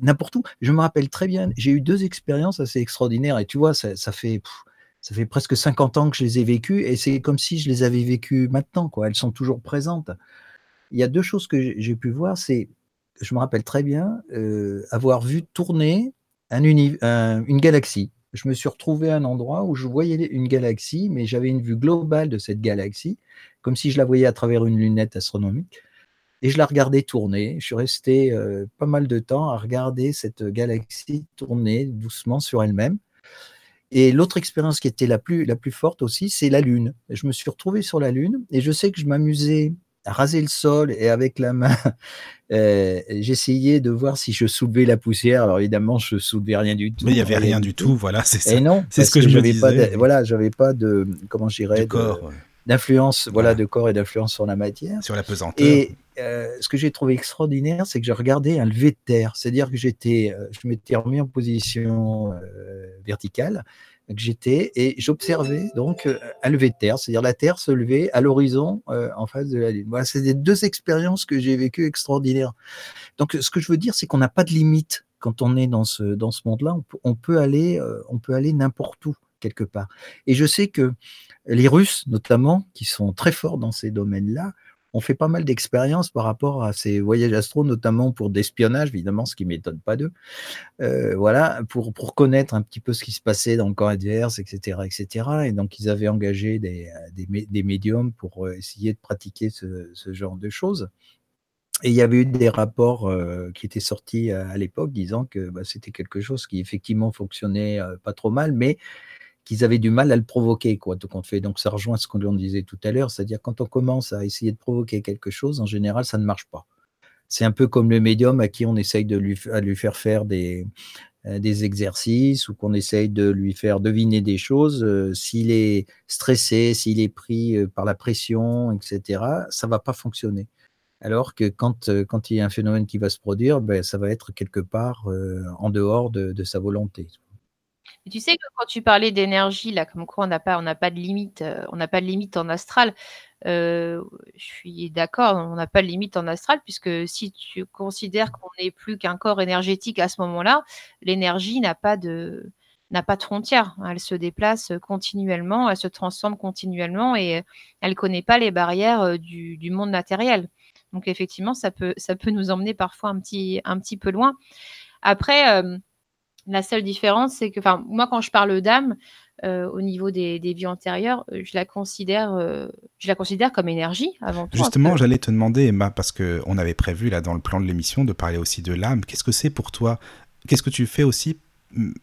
n'importe où. Je me rappelle très bien, j'ai eu deux expériences assez extraordinaires et tu vois, ça, fait ça fait presque 50 ans que je les ai vécues et c'est comme si je les avais vécues maintenant. Elles sont toujours présentes. Il y a deux choses que j'ai pu voir, c'est, je me rappelle très bien, euh, avoir vu tourner un, une galaxie. Je me suis retrouvé à un endroit où je voyais une galaxie, mais j'avais une vue globale de cette galaxie, comme si je la voyais à travers une lunette astronomique. Et je la regardais tourner. Je suis resté euh, pas mal de temps à regarder cette galaxie tourner doucement sur elle-même. Et l'autre expérience qui était la plus, la plus forte aussi, c'est la Lune. Je me suis retrouvé sur la Lune et je sais que je m'amusais à raser le sol et avec la main, [LAUGHS] euh, j'essayais de voir si je soulevais la poussière. Alors évidemment, je soulevais rien du tout. Mais il n'y avait rien du tout, voilà, c'est ça. Et non, c'est ce que, je me disais. Pas voilà, j'avais pas de, comment je dirais, d'influence, voilà, de corps et d'influence sur la matière. Sur la pesanteur. Et euh, ce que j'ai trouvé extraordinaire, c'est que j'ai regardé un lever de terre. C'est-à-dire que j'étais, euh, je m'étais remis en position euh, verticale, que j'étais, et j'observais donc un lever de terre, c'est-à-dire la Terre se lever à l'horizon en face de la Lune. Voilà, c'est des deux expériences que j'ai vécues extraordinaires. Donc, ce que je veux dire, c'est qu'on n'a pas de limite quand on est dans ce, dans ce monde-là. On, peut aller, on peut aller n'importe où quelque part. Et je sais que les Russes, notamment, qui sont très forts dans ces domaines-là, on fait pas mal d'expériences par rapport à ces voyages astro, notamment pour d'espionnage, évidemment, ce qui ne m'étonne pas d'eux. Euh, voilà, pour, pour connaître un petit peu ce qui se passait dans le corps adverse, etc. etc. Et donc, ils avaient engagé des, des, médiums pour euh, essayer de pratiquer ce, genre de choses. Et il y avait eu des rapports euh, qui étaient sortis à, l'époque disant que bah, c'était quelque chose qui effectivement fonctionnait pas trop mal, mais qu'ils avaient du mal à le provoquer, quoi, tout compte. Donc ça rejoint ce qu'on disait tout à l'heure, c'est-à-dire quand on commence à essayer de provoquer quelque chose, en général, ça ne marche pas. C'est un peu comme le médium à qui on essaye de lui, lui faire faire des, euh, des exercices ou qu'on essaye de lui faire deviner des choses. Euh, s'il est stressé, s'il est pris euh, par la pression, etc., ça va pas fonctionner. Alors que quand, quand il y a un phénomène qui va se produire, ben, ça va être quelque part en dehors de, de sa volonté tu sais que quand tu parlais d'énergie, là, comme quoi on n'a pas, pas de limite, euh, on n'a pas de limite en astral. Euh, je suis d'accord, on n'a pas de limite en astral, puisque si tu considères qu'on n'est plus qu'un corps énergétique à ce moment-là, l'énergie n'a pas de n'a pas de frontières. Elle se déplace continuellement, elle se transforme continuellement et elle ne connaît pas les barrières euh, du, du, monde matériel. Donc effectivement, ça peut, ça peut nous emmener parfois un petit, un petit peu loin. Après, la seule différence, c'est que, enfin, moi, quand je parle d'âme, euh, au niveau des, vies antérieures, euh, je la considère, euh, je la considère comme énergie avant tout. Justement, j'allais te demander, Emma, parce que on avait prévu là dans le plan de l'émission de parler aussi de l'âme. Qu'est-ce que c'est pour toi? Qu'est-ce que tu fais aussi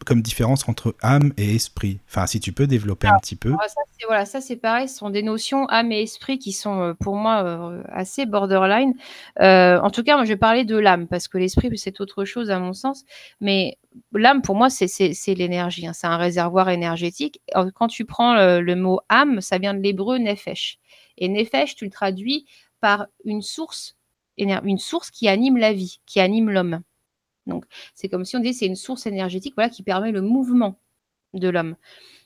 comme différence entre âme et esprit Enfin, si tu peux développer un petit peu. Ça, voilà, ça c'est pareil, ce sont des notions âme et esprit qui sont euh, pour moi euh, assez borderline. Euh, en tout cas, moi je vais parler de l'âme parce que l'esprit c'est autre chose à mon sens. Mais l'âme pour moi c'est l'énergie, hein, c'est un réservoir énergétique. Quand tu prends le, mot âme, ça vient de l'hébreu nefesh. Et nefesh, tu le traduis par une source, une source qui anime la vie, qui anime l'homme. Donc, c'est comme si on disait c'est une source énergétique voilà, qui permet le mouvement de l'homme.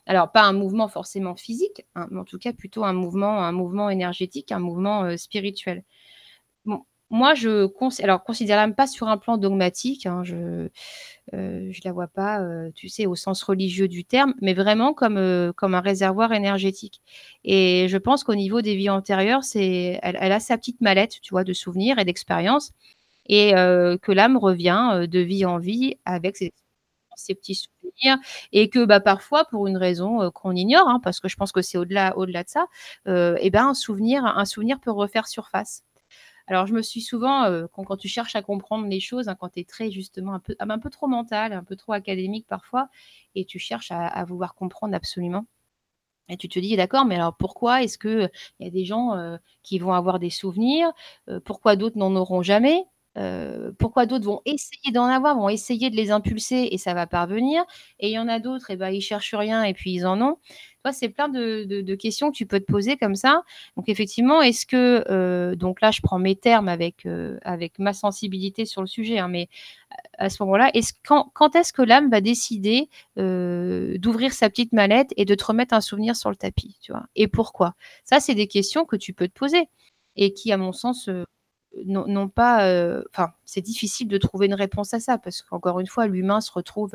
Alors, pas un mouvement forcément physique, hein, mais en tout cas plutôt un mouvement, un mouvement énergétique, un mouvement euh, spirituel. Moi, je alors considère l'âme pas sur un plan dogmatique, hein, je ne je la vois pas, tu sais, au sens religieux du terme, mais vraiment comme, un réservoir énergétique et je pense qu'au niveau des vies antérieures, elle elle a sa petite mallette, tu vois, de souvenirs et d'expériences et que l'âme revient, de vie en vie avec ses ses petits souvenirs et que, bah, parfois pour une raison, qu'on ignore, hein, parce que je pense que c'est au-delà au-delà de ça, et ben, un souvenir un souvenir peut refaire surface. Alors, je me suis souvent, euh, quand, tu cherches à comprendre les choses, hein, quand tu es très justement un peu, un peu trop mental, un peu trop académique parfois, et tu cherches à, vouloir comprendre absolument. Et tu te dis, d'accord, mais alors pourquoi est-ce qu'il y a des gens euh, qui vont avoir des souvenirs euh, Pourquoi d'autres n'en auront jamais? Pourquoi d'autres vont essayer d'en avoir, vont essayer de les impulser et ça va parvenir Et il y en a d'autres, et eh ben, ils cherchent rien et puis ils en ont. C'est plein de, questions que tu peux te poser comme ça. Donc, effectivement, est-ce que, donc là, je prends mes termes avec, ma sensibilité sur le sujet, hein, mais à ce moment-là, quand, est-ce que l'âme va décider d'ouvrir sa petite mallette et de te remettre un souvenir sur le tapis, Et pourquoi? Ça, c'est des questions que tu peux te poser et qui, à mon sens, n'ont pas. Enfin, c'est difficile de trouver une réponse à ça parce qu'encore une fois, l'humain se retrouve,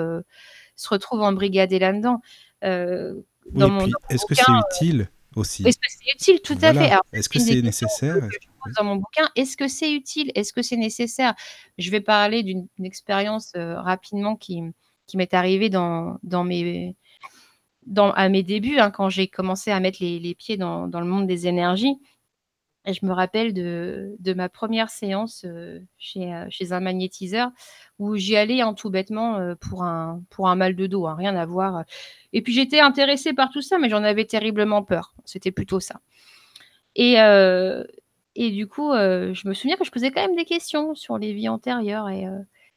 se retrouve embrigadé là-dedans. Est-ce que c'est utile aussi? Est-ce que c'est utile? Tout à fait. Est-ce que c'est nécessaire? Dans mon bouquin, est-ce que c'est utile? Est-ce que c'est nécessaire? Je vais parler d'une expérience euh, rapidement qui, qui m'est arrivée dans, dans mes, dans, à mes débuts, hein, quand j'ai commencé à mettre les, les pieds dans, dans, le monde des énergies. Et je me rappelle de, de ma première séance euh, chez, euh, chez, un magnétiseur où j'y allais en tout bêtement euh, pour, un, pour un mal de dos, hein, rien à voir. Et puis j'étais intéressée par tout ça, mais j'en avais terriblement peur. C'était plutôt ça. Et, et du coup, je me souviens que je posais quand même des questions sur les vies antérieures. Et,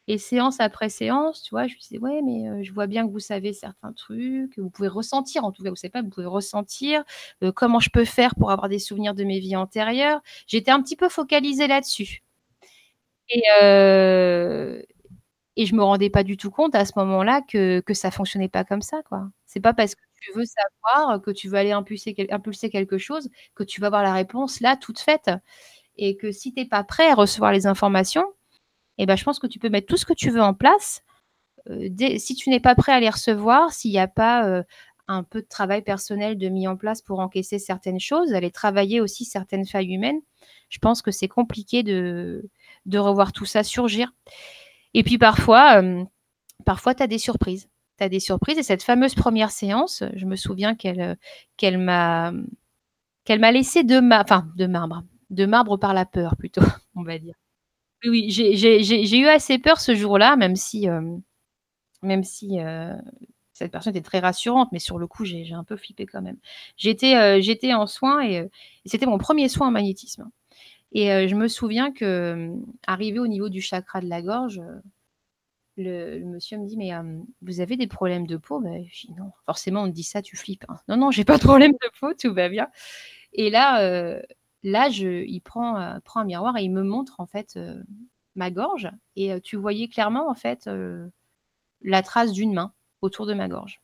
et séance après séance, tu vois, je me disais, ouais, mais je vois bien que vous savez certains trucs, que vous pouvez ressentir, en tout cas, vous savez pas, vous pouvez ressentir, comment je peux faire pour avoir des souvenirs de mes vies antérieures. J'étais un petit peu focalisée là-dessus. Et, et je me rendais pas du tout compte à ce moment-là que, que ça fonctionnait pas comme ça, quoi. C'est pas parce que tu veux savoir, que tu veux aller impulser, impulser quelque chose, que tu vas avoir la réponse là, toute faite. Et que si tu n'es pas prêt à recevoir les informations, eh ben, je pense que tu peux mettre tout ce que tu veux en place. Euh, si tu n'es pas prêt à les recevoir, s'il n'y a pas euh, un peu de travail personnel de mis en place pour encaisser certaines choses, aller travailler aussi certaines failles humaines, je pense que c'est compliqué de, de revoir tout ça surgir. Et puis parfois, euh, parfois tu as des surprises. Des surprises. Et cette fameuse première séance, je me souviens qu'elle m'a qu'elle m'a laissé de, enfin, de marbre, de marbre par la peur plutôt, [LAUGHS] on va dire. Oui, j'ai eu assez peur ce jour-là, même si, euh, euh, cette personne était très rassurante, mais sur le coup, j'ai un peu flippé quand même. J'étais euh, en soins et, c'était mon premier soin en magnétisme. Et je me souviens que, arrivé au niveau du chakra de la gorge, le, monsieur me dit Mais vous avez des problèmes de peau? Ben, Je dis Non, forcément, on me dit ça, tu flippes. Hein. Non, non, j'ai pas de problème de peau, tout va bien. Et là, là, je, il prend, euh, prend un miroir et il me montre en fait euh, ma gorge et euh, tu voyais clairement en fait la trace d'une main autour de ma gorge.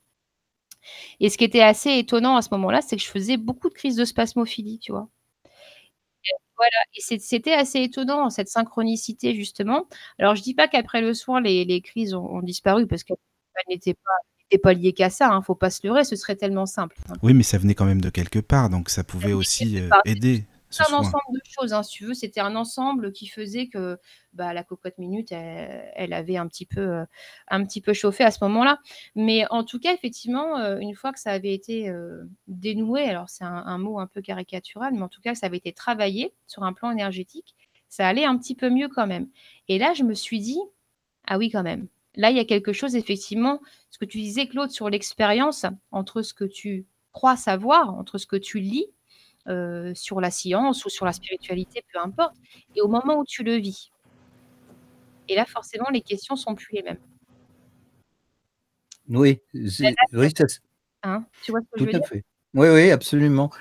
Et ce qui était assez étonnant à ce moment-là, c'est que je faisais beaucoup de crises de spasmophilie, tu vois. Et voilà, et c'était assez étonnant cette synchronicité justement. Alors je dis pas qu'après le soin les, crises ont, disparu parce qu'elles n'étaient pas pas liées qu'à ça, hein, faut pas se leurrer, ce serait tellement simple. Oui, mais ça venait quand même de quelque part, donc ça pouvait aussi aider. C'est un ensemble de choses, hein, si tu veux. C'était un ensemble qui faisait que bah, la cocotte minute, elle, avait un petit, peu, euh, un petit peu chauffé à ce moment-là. Mais en tout cas, effectivement, euh, une fois que ça avait été euh, dénoué, alors c'est un, mot un peu caricatural, mais en tout cas, ça avait été travaillé sur un plan énergétique, ça allait un petit peu mieux quand même. Et là, je me suis dit, ah oui, quand même. Là, il y a quelque chose, effectivement, ce que tu disais, Claude, sur l'expérience entre ce que tu crois savoir, entre ce que tu lis euh, sur la science ou sur la spiritualité, peu importe, et au moment où tu le vis. Et là, forcément, les questions sont plus les mêmes. Oui, oui hein, tu vois ce que je veux à fait. Oui, oui, absolument.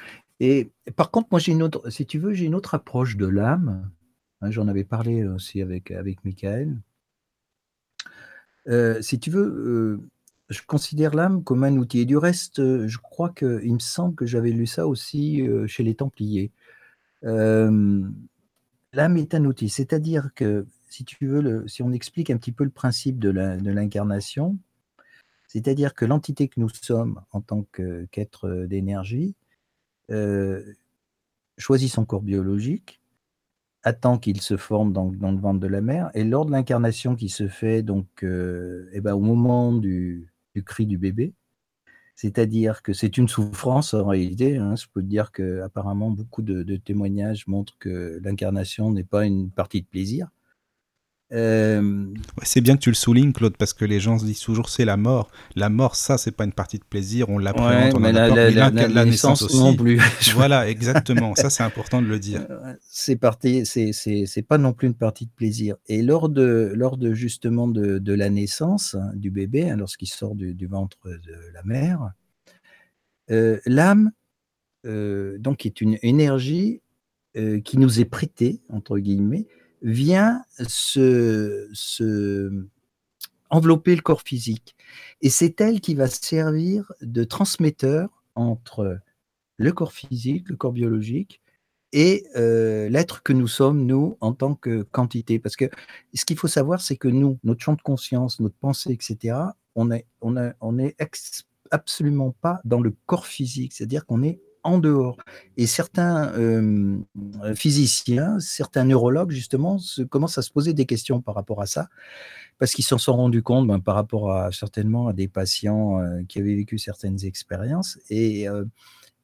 Et par contre, moi, j'ai une autre, si tu veux, j'ai une autre approche de l'âme. Hein, j'en avais parlé aussi avec, avec Michael. Euh, si tu veux, euh, je considère l'âme comme un outil. Et du reste, euh, je crois qu'il me semble que j'avais lu ça aussi euh, chez les Templiers. l'âme est un outil. C'est-à-dire que, si tu veux, si on explique un petit peu le principe de l'incarnation, c'est-à-dire que l'entité que nous sommes en tant qu'être d'énergie euh, choisit son corps biologique, attend qu'il se forme dans, dans, le ventre de la mère, et lors de l'incarnation qui se fait donc, euh, eh ben, au moment du, du, cri du bébé, c'est-à-dire que c'est une souffrance en réalité. Hein, je peux dire que apparemment beaucoup de témoignages montrent que l'incarnation n'est pas une partie de plaisir. Euh, c'est bien que tu le soulignes, Claude, parce que les gens se disent toujours c'est la mort. La mort, ça, c'est pas une partie de plaisir. On l'appréhende, on mais la, la, la, naissance, aussi. Non plus. [LAUGHS] voilà, exactement. ça, c'est important de le dire. [LAUGHS] C'est parti, c'est pas non plus une partie de plaisir. Et lors de, lors de justement de, de la naissance hein, du bébé, hein, lorsqu'il sort du, du, ventre de la mère, euh, l'âme, euh, donc, est une énergie qui nous est prêtée entre guillemets vient se, envelopper le corps physique. Et c'est elle qui va servir de transmetteur entre le corps physique, le corps biologique, et euh, l'être que nous sommes, nous, en tant que quantité. Parce que ce qu'il faut savoir, c'est que nous, notre champ de conscience, notre pensée, etc., on n'est on on est absolument pas dans le corps physique, c'est-à-dire qu'on est en dehors. Et certains euh, physiciens, certains neurologues, justement, se, commencent à se poser des questions par rapport à ça, parce qu'ils s'en sont rendus compte ben, par rapport à certainement à des patients euh, qui avaient vécu certaines expériences. Et euh,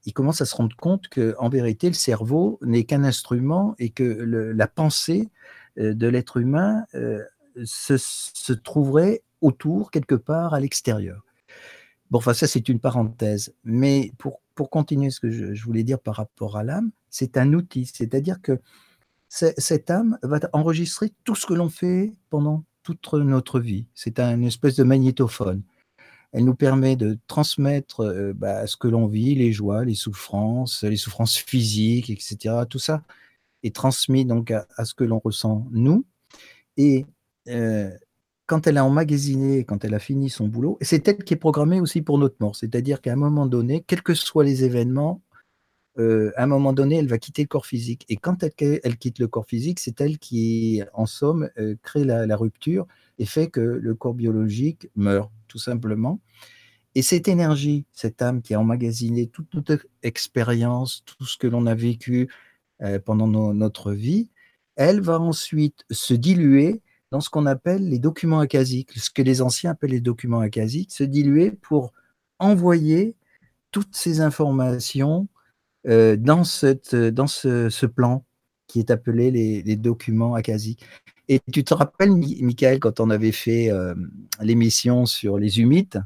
ils commencent à se rendre compte qu'en vérité, le cerveau n'est qu'un instrument et que la pensée de l'être humain se trouverait autour, quelque part, à l'extérieur. Bon, enfin, ça, c'est une parenthèse. Mais pour pour continuer ce que je, voulais dire par rapport à l'âme, c'est un outil, c'est-à-dire que cette âme va enregistrer tout ce que l'on fait pendant toute notre vie. C'est une espèce de magnétophone. Elle nous permet de transmettre euh, bah, ce que l'on vit, les joies, les souffrances, les souffrances physiques, etc. Tout ça est transmis donc à, ce que l'on ressent nous. Et euh, quand elle a emmagasiné, quand elle a fini son boulot, c'est elle qui est programmée aussi pour notre mort. C'est-à-dire qu'à un moment donné, quels que soient les événements, euh, à un moment donné, elle va quitter le corps physique. Et quand elle, quitte le corps physique, c'est elle qui, en somme, euh, crée la, rupture et fait que le corps biologique meurt, tout simplement. Et cette énergie, cette âme qui a emmagasiné toute notre expérience, tout ce que l'on a vécu euh, pendant notre vie, elle va ensuite se diluer dans ce qu'on appelle les documents acasiques, ce que les anciens appellent les documents acasiques, se diluer pour envoyer toutes ces informations euh, dans, cette, dans ce, plan qui est appelé les, documents acasiques. Et tu te rappelles, Michael, quand on avait fait euh, l'émission sur les humides,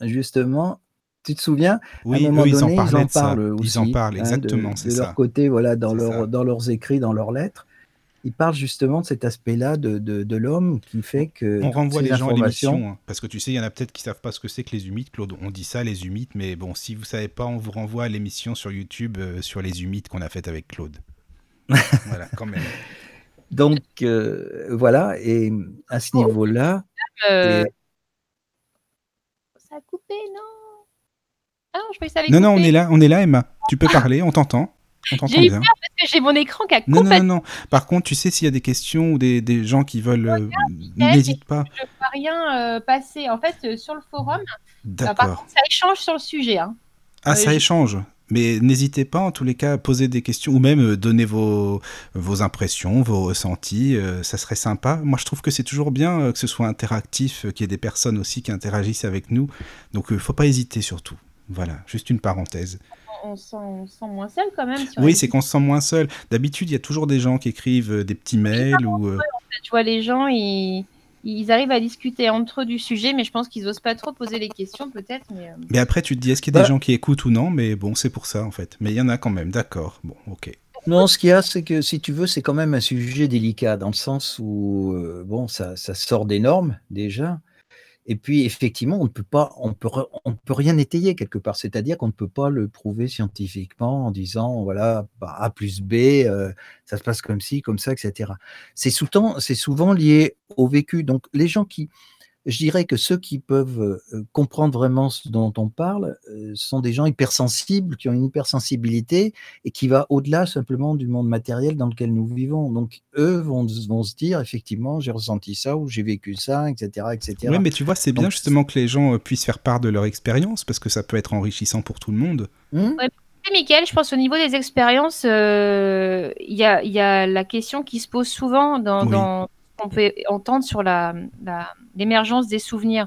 justement, tu te souviens? Oui, à un moment donné, ils en, ils en parlent aussi. Ils en parlent, hein, exactement, de, de leur côté, voilà, dans, leur, dans leurs écrits, dans leurs lettres il parle justement de cet aspect-là de, de, l'homme qui fait que. On renvoie les gens à l'émission, hein, parce que tu sais, il y en a peut-être qui savent pas ce que c'est que les humides, Claude. On dit ça, les humides, mais bon, si vous savez pas, on vous renvoie à l'émission sur YouTube euh, sur les humides qu'on a faite avec Claude. [LAUGHS] voilà, quand même. Donc, euh, voilà, et à ce niveau-là. Euh, ça a coupé, non? Ah non, je ça Non, non, on est là, on est là, Emma. Tu peux parler, on t'entend. J'ai eu peur parce que j'ai mon écran qui a non, Non, non, non. Par contre, tu sais, s'il y a des questions ou des, des gens qui veulent, euh, n'hésite pas. Je ne peux rien euh, passer. En fait, euh, sur le forum, bah, par contre, ça échange sur le sujet. Hein. Ah, ça échange mais n'hésitez pas en tous les cas à poser des questions ou même donner vos, vos impressions, vos ressentis, ça serait sympa. Moi je trouve que c'est toujours bien que ce soit interactif, qu'il y ait des personnes aussi qui interagissent avec nous. Donc il ne faut pas hésiter surtout. Voilà, juste une parenthèse on, sent, moins seul quand même. oui, c'est qu'on se sent moins seul. D'habitude, il y a toujours des gens qui écrivent euh, des petits mails ou. Euh, tu vois, les gens, ils, arrivent à discuter entre eux du sujet, mais je pense qu'ils osent pas trop poser les questions, peut-être. Mais, euh. mais après, tu te dis, est-ce qu'il y a des bah gens qui écoutent ou non? Mais bon, c'est pour ça, en fait. Mais il y en a quand même, d'accord. Bon, ok. Non, ce qu'il y a, c'est que si tu veux, c'est quand même un sujet délicat dans le sens où, bon, ça, ça sort des normes déjà. Et puis, effectivement, on ne peut pas, on peut, rien étayer quelque part. C'est-à-dire qu'on ne peut pas le prouver scientifiquement en disant, voilà, bah, A plus B, euh, ça se passe comme ci, comme ça, etc. C'est souvent lié au vécu. Donc, les gens qui, je dirais que ceux qui peuvent comprendre vraiment ce dont on parle sont des gens hypersensibles, qui ont une hypersensibilité et qui va au-delà simplement du monde matériel dans lequel nous vivons. Donc, eux vont, vont se dire, effectivement, j'ai ressenti ça ou j'ai vécu ça, etc. etc. Oui, mais tu vois, c'est bien justement que les gens puissent faire part de leur expérience parce que ça peut être enrichissant pour tout le monde. Michael, je pense au niveau des expériences, il y, a, y, a, la question qui se pose souvent dans, dans qu'on peut entendre sur l'émergence des souvenirs.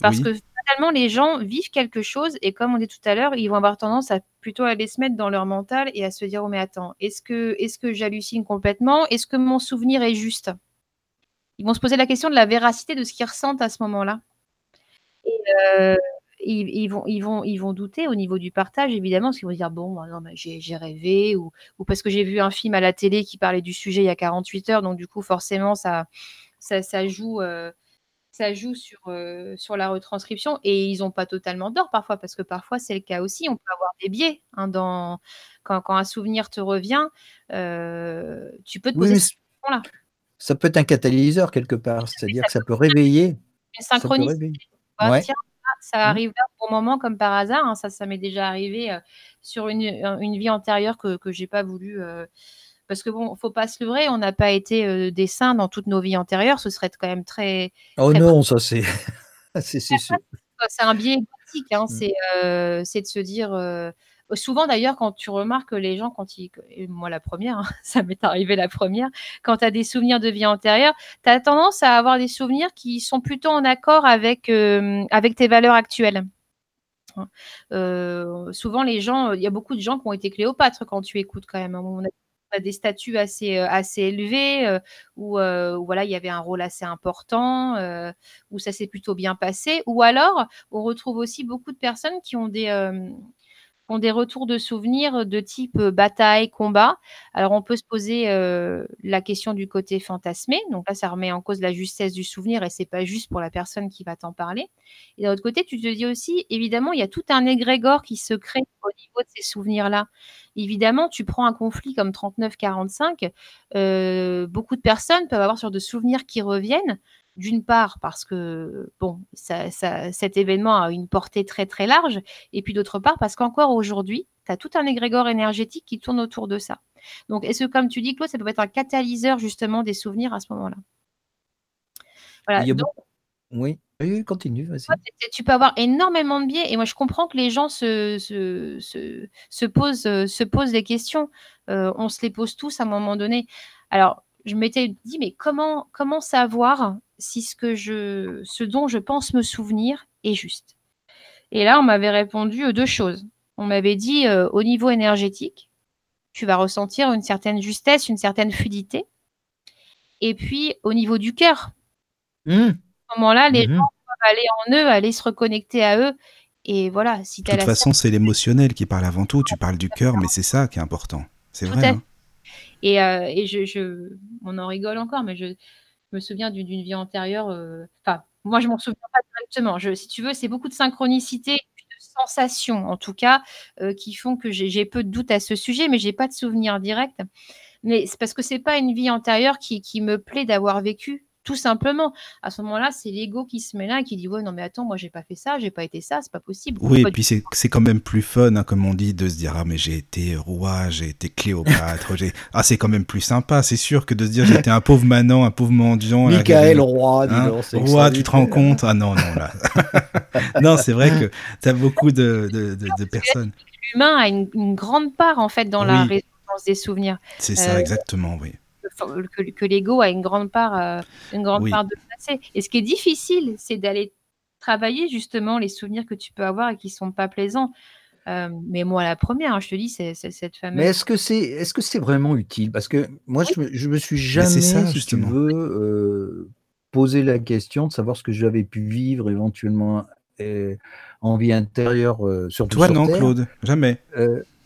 Parce que finalement, les gens vivent quelque chose et comme on dit tout à l'heure, ils vont avoir tendance à plutôt aller se mettre dans leur mental et à se dire, oh mais attends, est-ce que, est que j'hallucine complètement? Est-ce que mon souvenir est juste? Ils vont se poser la question de la véracité de ce qu'ils ressentent à ce moment-là. Et, euh, ils, vont, ils, vont, ils vont douter au niveau du partage, évidemment, parce qu'ils vont dire Bon, non, j'ai rêvé, ou, ou, parce que j'ai vu un film à la télé qui parlait du sujet il y a 48 heures, donc du coup, forcément, ça, ça, ça joue. Euh, ça joue sur, euh, sur la retranscription et ils n'ont pas totalement d'or parfois, parce que parfois c'est le cas aussi. On peut avoir des biais hein, dans, quand, quand, un souvenir te revient. Euh, tu peux te poser cette question-là. Ça peut être un catalyseur quelque part, c'est-à-dire que ça peut réveiller. Une synchronicité. Ouais ça mmh. arrive là au bon moment comme par hasard. Hein. Ça, ça m'est déjà arrivé euh, sur une, une, vie antérieure que, que j'ai pas voulu. Euh, parce que bon, faut pas se leurrer, on n'a pas été euh, des saints dans toutes nos vies antérieures. Ce serait quand même très. Oh non, ça c'est. [LAUGHS] [LAUGHS] c'est un biais éthique. Hein. Mmh. C'est de se dire Souvent d'ailleurs, quand tu remarques que les gens, quand ils, moi la première, hein, [LAUGHS] ça m'est arrivé la première, quand tu as des souvenirs de vie antérieure, tu as tendance à avoir des souvenirs qui sont plutôt en accord avec, euh, tes valeurs actuelles. Hein. Euh, souvent, les gens, il y a beaucoup de gens qui ont été Cléopâtre quand tu écoutes quand même. On a, des statuts assez, euh, assez élevés, où, voilà, il y avait un rôle assez important, où ça s'est plutôt bien passé. Ou alors, on retrouve aussi beaucoup de personnes qui ont des, ont des retours de souvenirs de type euh, bataille, combat. Alors on peut se poser euh, la question du côté fantasmé. Donc là, ça remet en cause la justesse du souvenir et c'est pas juste pour la personne qui va t'en parler. Et d'un autre côté, tu te dis aussi, évidemment, il y a tout un égrégore qui se crée au niveau de ces souvenirs-là. Évidemment, tu prends un conflit comme 39-45, euh, beaucoup de personnes peuvent avoir sur de souvenirs qui reviennent d'une part parce que bon, cet événement a une portée très très large, et puis d'autre part parce qu'encore aujourd'hui, tu as tout un égrégore énergétique qui tourne autour de ça. Donc, est-ce que, comme tu dis, Claude, ça peut être un catalyseur justement des souvenirs à ce moment-là? Voilà, Oui, continue, vas-y. Tu peux avoir énormément de biais, et moi je comprends que les gens se, se, se, se posent, se posent des questions. Euh, on se les pose tous à un moment donné. Alors, je m'étais dit, mais comment, comment savoir si ce, que je, ce dont je pense me souvenir est juste? Et là, on m'avait répondu euh, deux choses. On m'avait dit, euh, au niveau énergétique, tu vas ressentir une certaine justesse, une certaine fluidité. Et puis, au niveau du cœur, mmh. à ce moment-là, les mmh. gens peuvent aller en eux, aller se reconnecter à eux. Et voilà, si De toute façon, c'est l'émotionnel qui parle avant tout. Tu parles du cœur, mais c'est ça qui est important. C'est vrai. Hein. Et, euh, et je, je, on en rigole encore, mais je, me souviens d'une vie antérieure. Euh, enfin, moi, je m'en souviens pas directement. Je, si tu veux, c'est beaucoup de synchronicité, de sensations, en tout cas, euh, qui font que j'ai peu de doutes à ce sujet, mais j'ai pas de souvenir direct. Mais c'est parce que c'est pas une vie antérieure qui, qui me plaît d'avoir vécu tout simplement. À ce moment-là, c'est l'ego qui se met là et qui dit Ouais, non, mais attends, moi, j'ai pas fait ça, j'ai pas été ça, c'est pas possible. Oui, et puis c'est quand même plus fun, hein, comme on dit, de se dire Ah, mais j'ai été roi, j'ai été Cléopâtre. [LAUGHS] ah, c'est quand même plus sympa, c'est sûr, que de se dire J'étais un pauvre manant, un pauvre mendiant. Michael, roi, hein, Roi, tu te rends compte? Ah, non, non, là. [LAUGHS] non, c'est vrai que tu as beaucoup de, de, de, personnes. L'humain a une, grande part, en fait, dans la résonance des souvenirs. C'est ça, euh, exactement, oui que, l'ego a une grande part, euh, une grande part de passé. Et ce qui est difficile, c'est d'aller travailler justement les souvenirs que tu peux avoir et qui sont pas plaisants. Euh, mais moi, la première, hein, je te dis, c'est cette fameuse. Mais est-ce que c'est est -ce c'est vraiment utile? Parce que moi, je, me, je me suis jamais, ça, si tu veux, euh, posé la question de savoir ce que j'avais pu vivre éventuellement en vie intérieure, surtout Toi, non, Claude, jamais.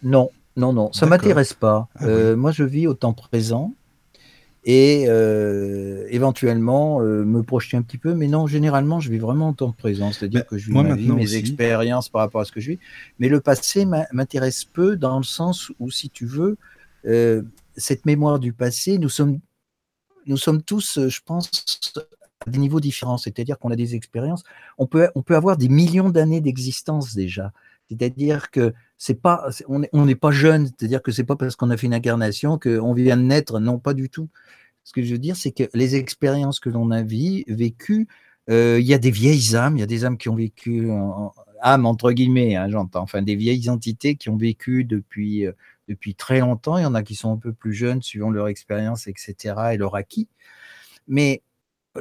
non, non, non, ça m'intéresse pas. Ah moi, je vis au temps présent et euh, éventuellement euh, me projeter un petit peu. Mais non, généralement, je vis vraiment en temps présent, c'est-à-dire que je vis ma vie, mes expériences par rapport à ce que je vis. Mais le passé m'intéresse peu dans le sens où, si tu veux, euh, cette mémoire du passé, nous sommes, nous sommes tous, je pense, des niveaux différents, c'est-à-dire qu'on a des expériences, on peut, on peut avoir des millions d'années d'existence déjà. C'est-à-dire que c'est pas, on n'est pas jeune, c'est-à-dire que c'est pas parce qu'on a fait une incarnation qu'on vient de naître, non, pas du tout. Ce que je veux dire, c'est que les expériences que l'on a vécues, euh, il y a des vieilles âmes, il y a des âmes qui ont vécu, âmes entre guillemets, hein, j'entends, enfin des vieilles entités qui ont vécu depuis, euh, depuis très longtemps. Il y en a qui sont un peu plus jeunes suivant leur expérience, etc., et leur acquis. Mais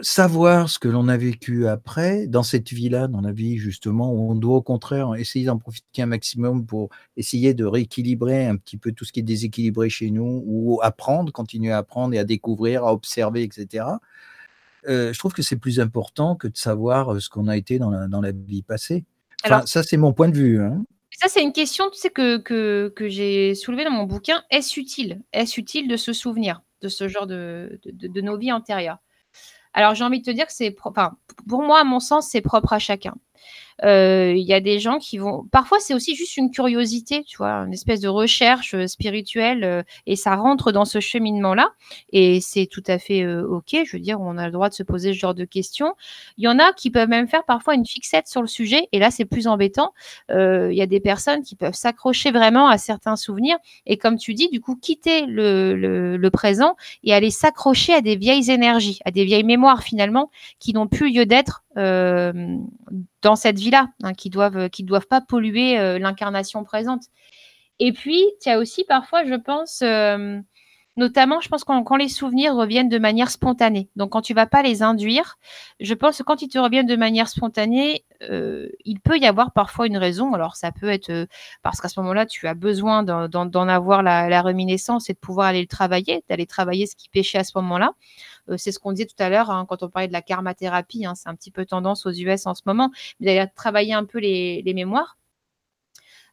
savoir ce que l'on a vécu après, dans cette vie-là, dans la vie justement, où on doit au contraire essayer d'en profiter un maximum pour essayer de rééquilibrer un petit peu tout ce qui est déséquilibré chez nous, ou apprendre, continuer à apprendre et à découvrir, à observer, etc. Euh, je trouve que c'est plus important que de savoir euh, ce qu'on a été dans la, dans la vie passée. Enfin, ça, c'est mon point de vue. Hein. Ça, c'est une question tu sais, que, que, que j'ai soulevée dans mon bouquin. Est-ce utile? Est-ce utile de se souvenir de ce genre de, de, de nos vies antérieures? Alors, j'ai envie de te dire que c'est, enfin, pour moi, à mon sens, c'est propre à chacun. Euh, il y a des gens qui vont. Parfois, c'est aussi juste une curiosité, tu vois, une espèce de recherche euh, spirituelle, euh, et ça rentre dans ce cheminement-là. Et c'est tout à fait OK. Je veux dire, on a le droit de se poser ce genre de questions. Il y en a qui peuvent même faire parfois une fixette sur le sujet, et là, c'est plus embêtant. Il y a des personnes qui peuvent s'accrocher vraiment à certains souvenirs, et comme tu dis, du coup, quitter le, le présent et aller s'accrocher à des vieilles énergies, à des vieilles mémoires finalement, qui n'ont plus lieu d'être euh, dans cette vie-là, hein, qui doivent qui doivent pas polluer euh, l'incarnation présente. Et puis, il y a aussi parfois, je pense, euh, notamment, je pense quand, les souvenirs reviennent de manière spontanée. Donc, quand tu vas pas les induire, je pense que quand ils te reviennent de manière spontanée, il peut y avoir parfois une raison. Alors, ça peut être parce qu'à ce moment-là, tu as besoin d'en avoir la, la, réminiscence et de pouvoir aller le travailler, d'aller travailler ce qui pêchait à ce moment-là. Euh, c'est ce qu'on disait tout à l'heure hein, quand on parlait de la karmathérapie. Hein, c'est un petit peu tendance aux US en ce moment, d'aller travailler un peu les, mémoires.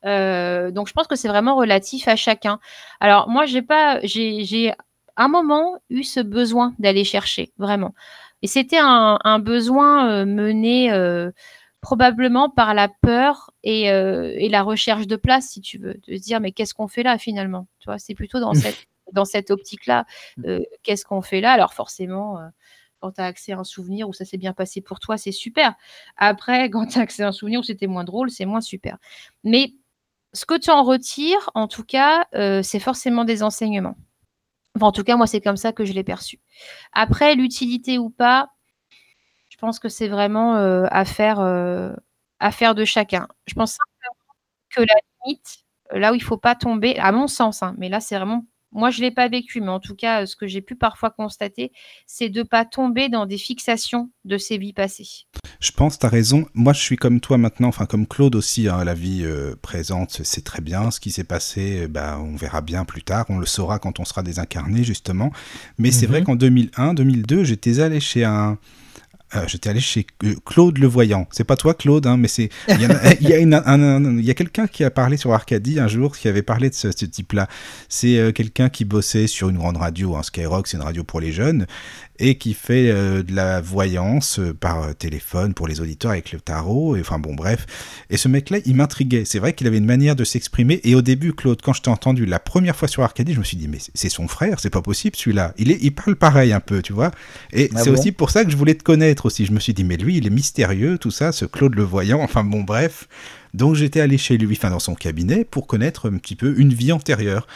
Euh, donc je pense que c'est vraiment relatif à chacun. Alors moi j'ai pas j'ai un moment eu ce besoin d'aller chercher vraiment. Et c'était un, besoin euh, mené probablement par la peur et, et, la recherche de place, si tu veux, de se dire mais qu'est-ce qu'on fait là finalement? Tu vois, c'est plutôt dans cette dans cette optique-là, mmh. euh, qu'est-ce qu'on fait là? Alors forcément, euh, quand tu as accès à un souvenir où ça s'est bien passé pour toi, c'est super. Après, [LAUGHS] quand tu as accès à un souvenir où c'était moins drôle, c'est moins super. Mais ce que tu en retires, en tout cas, euh, c'est forcément des enseignements. en tout cas, moi, c'est comme ça que je l'ai perçu. Après, l'utilité ou pas, je pense que c'est vraiment à, faire, à faire de chacun. Je pense que la limite, là où il ne faut pas tomber, à mon sens, hein, mais là, c'est vraiment moi, je ne l'ai pas vécu, mais en tout cas, ce que j'ai pu parfois constater, c'est de ne pas tomber dans des fixations de ses vies passées. Je pense, tu as raison. Moi, je suis comme toi maintenant, enfin comme Claude aussi, hein, la vie euh, présente, c'est très bien. Ce qui s'est passé, bah, on verra bien plus tard. On le saura quand on sera désincarné, justement. Mais c'est vrai mhm. qu'en 2001, 2002, j'étais allé chez un euh, j'étais allé chez euh, Claude Le Voyant. C'est pas toi, Claude, hein, mais c'est. Il y a, a, quelqu'un qui a parlé sur Arcadie un jour qui avait parlé de ce, type-là. C'est euh, quelqu'un qui bossait sur une grande radio, hein, Skyrock, c'est une radio pour les jeunes, et qui fait euh, de la voyance euh, par euh, téléphone pour les auditeurs avec le tarot. Et, enfin bon, bref. Et ce mec-là, il m'intriguait. C'est vrai qu'il avait une manière de s'exprimer. Et au début, Claude, quand je t'ai entendu la première fois sur Arcadie, je me suis dit, mais c'est son frère, c'est pas possible celui-là. Il, est, il parle pareil un peu, tu vois. Et ah c'est aussi pour ça que je voulais te connaître aussi. Je me suis dit, mais lui, il est mystérieux, tout ça, ce Claude le voyant. Enfin bon, bref. Donc j'étais allé chez lui, enfin dans son cabinet, pour connaître un petit peu une vie antérieure.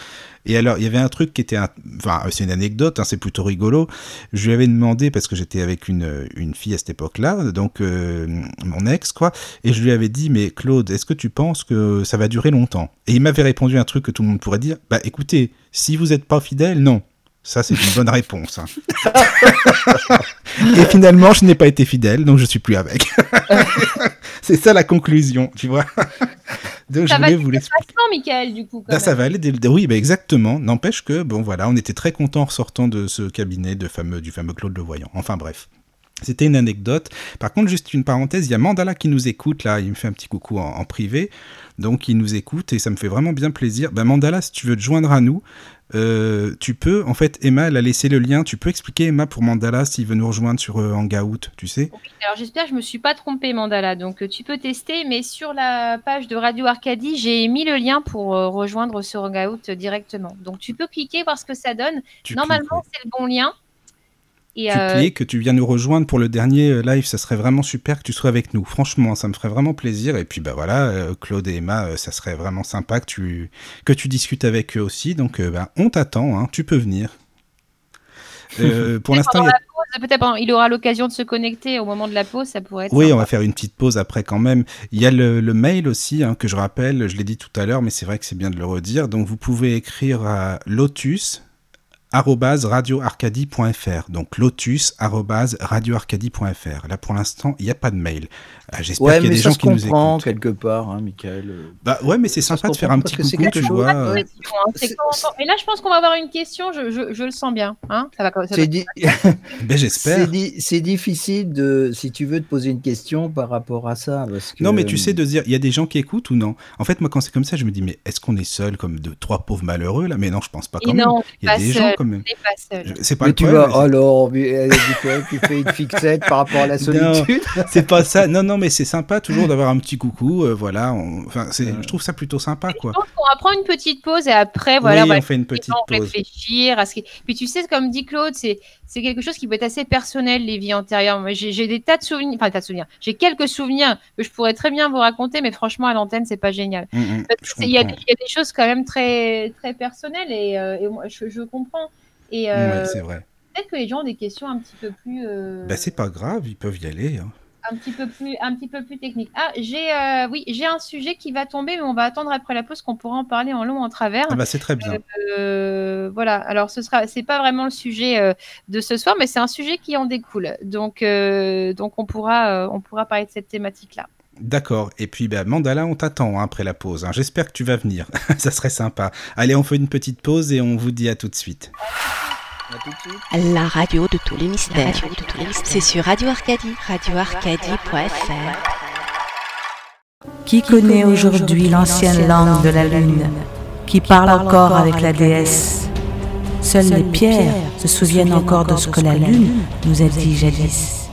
Et alors, il y avait un truc qui était, enfin, c'est une anecdote, hein, c'est plutôt rigolo. Je lui avais demandé parce que j'étais avec une, une fille à cette époque-là, donc euh, mon ex, quoi, et je lui avais dit, mais Claude, est-ce que tu penses que ça va durer longtemps? Et il m'avait répondu un truc que tout le monde pourrait dire, bah écoutez, si vous n'êtes pas fidèle, non. Ça, c'est une bonne réponse. Hein. [LAUGHS] et finalement, je n'ai pas été fidèle, donc je suis plus avec. [LAUGHS] c'est ça la conclusion, tu vois. [LAUGHS] donc, ça je va voulais vous l'expliquer. Michael, du coup. Quand ça va aller dès Oui, bah, exactement. N'empêche que, bon, voilà, on était très contents en sortant de ce cabinet de fameux, du fameux Claude Le Voyant. Enfin, bref. C'était une anecdote. Par contre, juste une parenthèse, il y a Mandala qui nous écoute là, il me fait un petit coucou en, privé, donc il nous écoute et ça me fait vraiment bien plaisir. Ben, Mandala, si tu veux te joindre à nous, euh, tu peux, en fait, Emma, elle a laissé le lien. Tu peux expliquer, Emma, pour Mandala, s'il veut nous rejoindre sur euh, Hangout, tu sais Alors, j'espère que je me suis pas trompé, Mandala. Donc, euh, tu peux tester, mais sur la page de Radio Arcadie, j'ai mis le lien pour rejoindre ce Hangout directement. Donc, tu peux cliquer, voir ce que ça donne. Normalement, c'est le bon lien. Et, tu euh, cliques, que tu viens nous rejoindre pour le dernier euh, live, ça serait vraiment super que tu sois avec nous. Franchement, ça me ferait vraiment plaisir. Et puis bah voilà, euh, Claude et Emma, ça serait vraiment sympa que tu, que tu discutes avec eux aussi. Donc bah, on t'attend, hein, tu peux venir. [LAUGHS] Euh, pour l'instant, peut-être il aura l'occasion de se connecter au moment de la pause, ça pourrait être. Oui, on va faire une petite pause après quand même. Il y a le, le mail aussi, hein, que je rappelle, je l'ai dit tout à l'heure, mais c'est vrai que c'est bien de le redire. Donc vous pouvez écrire à lotus radioarcadie.fr donc lotus radioarcadie.fr là pour l'instant il n'y a pas de mail Euh, j'espère Ouais, qu'il y a mais des gens qui nous comprend écoutent quelque part, hein, Michael. bah ouais mais c'est sympa de faire un petit coucou tu chose, vois euh, Et là, je pense qu'on va avoir une question, je, je- je le sens bien. Hein ça va, ça va- [LAUGHS] C'est di- [LAUGHS] ben j'espère c'est di- c'est difficile de, si tu veux, te poser une question par rapport à ça. Parce que, Non, mais tu sais, de dire, il y a des gens qui écoutent ou non? En fait, moi, quand c'est comme ça, je me dis, mais est-ce qu'on est seul comme de trois pauvres malheureux là? Mais non, je pense pas Et quand même. non, Il y a des gens. Quand même. C'est pas Mais le tu problème, vas, alors, mais, dit quoi Tu fais une fixette par rapport à la solitude [LAUGHS] C'est pas ça. Non, non, mais c'est sympa toujours d'avoir un petit coucou. euh, voilà. on- Enfin, c'est. Je trouve ça plutôt sympa, quoi. Je pense qu'on va prendre une petite pause et après, voilà, oui, on va on fait une petite temps, pause. réfléchir à ce qui... Puis tu sais, comme dit Claude, c'est c'est quelque chose qui peut être assez personnel, les vies antérieures. J'ai des tas de souvenirs, enfin, des tas de souvenirs. J'ai quelques souvenirs que je pourrais très bien vous raconter, mais franchement, à l'antenne, c'est pas génial. Mm, mm, Il y, a comprends. il y a des choses quand même très, très personnelles et, euh, et moi, je, je comprends. Et euh, Ouais, c'est vrai. peut-être que les gens ont des questions un petit peu plus. Bah, c'est pas grave, ils peuvent y aller. hein. un petit peu plus un petit peu plus technique. Ah, j'ai euh, oui, j'ai un sujet qui va tomber mais on va attendre après la pause qu'on pourra en parler en long en travers. Ah, bah, c'est très bien. Euh, voilà, alors ce sera c'est pas vraiment le sujet euh, de ce soir mais c'est un sujet qui en découle. Donc donc on pourra on pourra parler de cette thématique là. D'accord. Et puis, bah, Mandala, on t'attend hein, après la pause. hein. J'espère que tu vas venir. [LAUGHS] ça serait sympa. Allez, on fait une petite pause et on vous dit à tout de suite. À tout de suite. La radio de tous les mystères. C'est sur Radio Arcadie, radioarcadie.fr. Qui connaît aujourd'hui l'ancienne langue de la Lune, qui parle encore avec la déesse? Seules les pierres se souviennent encore de ce que la Lune nous a dit jadis,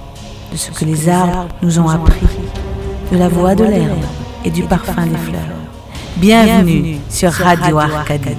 de ce que les arbres nous ont appris, de la voix de l'herbe et du parfum des fleurs. Bienvenue sur Radio Arcadie.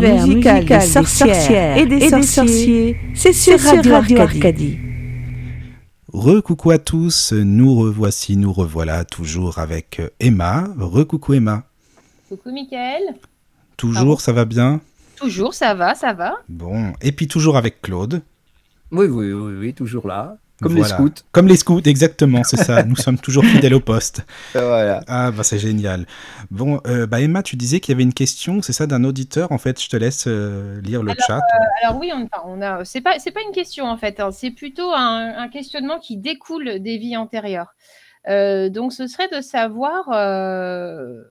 L'univers musical, des sorcières et des, sorciers, c'est sur Radio, Arcadie. Recoucou à tous, nous revoici, nous revoilà toujours avec euh, Emma. Recoucou Emma. Coucou Michael. Toujours, ça va bien? Toujours ça va, ça va. Bon, et puis toujours avec Claude. Oui, oui, oui, oui, toujours là. Comme Voilà. les scouts. Comme les scouts, exactement, c'est ça. Nous sommes toujours fidèles au poste. [LAUGHS] Voilà. Ah, bah c'est génial. Bon, euh, bah Emma, tu disais qu'il y avait une question, c'est ça, d'un auditeur. En fait, je te laisse euh, lire le chat. Alors oui, on, on a. C'est pas, c'est pas une question en fait. hein, c'est plutôt un, un questionnement qui découle des vies antérieures. Euh, donc, ce serait de savoir, euh,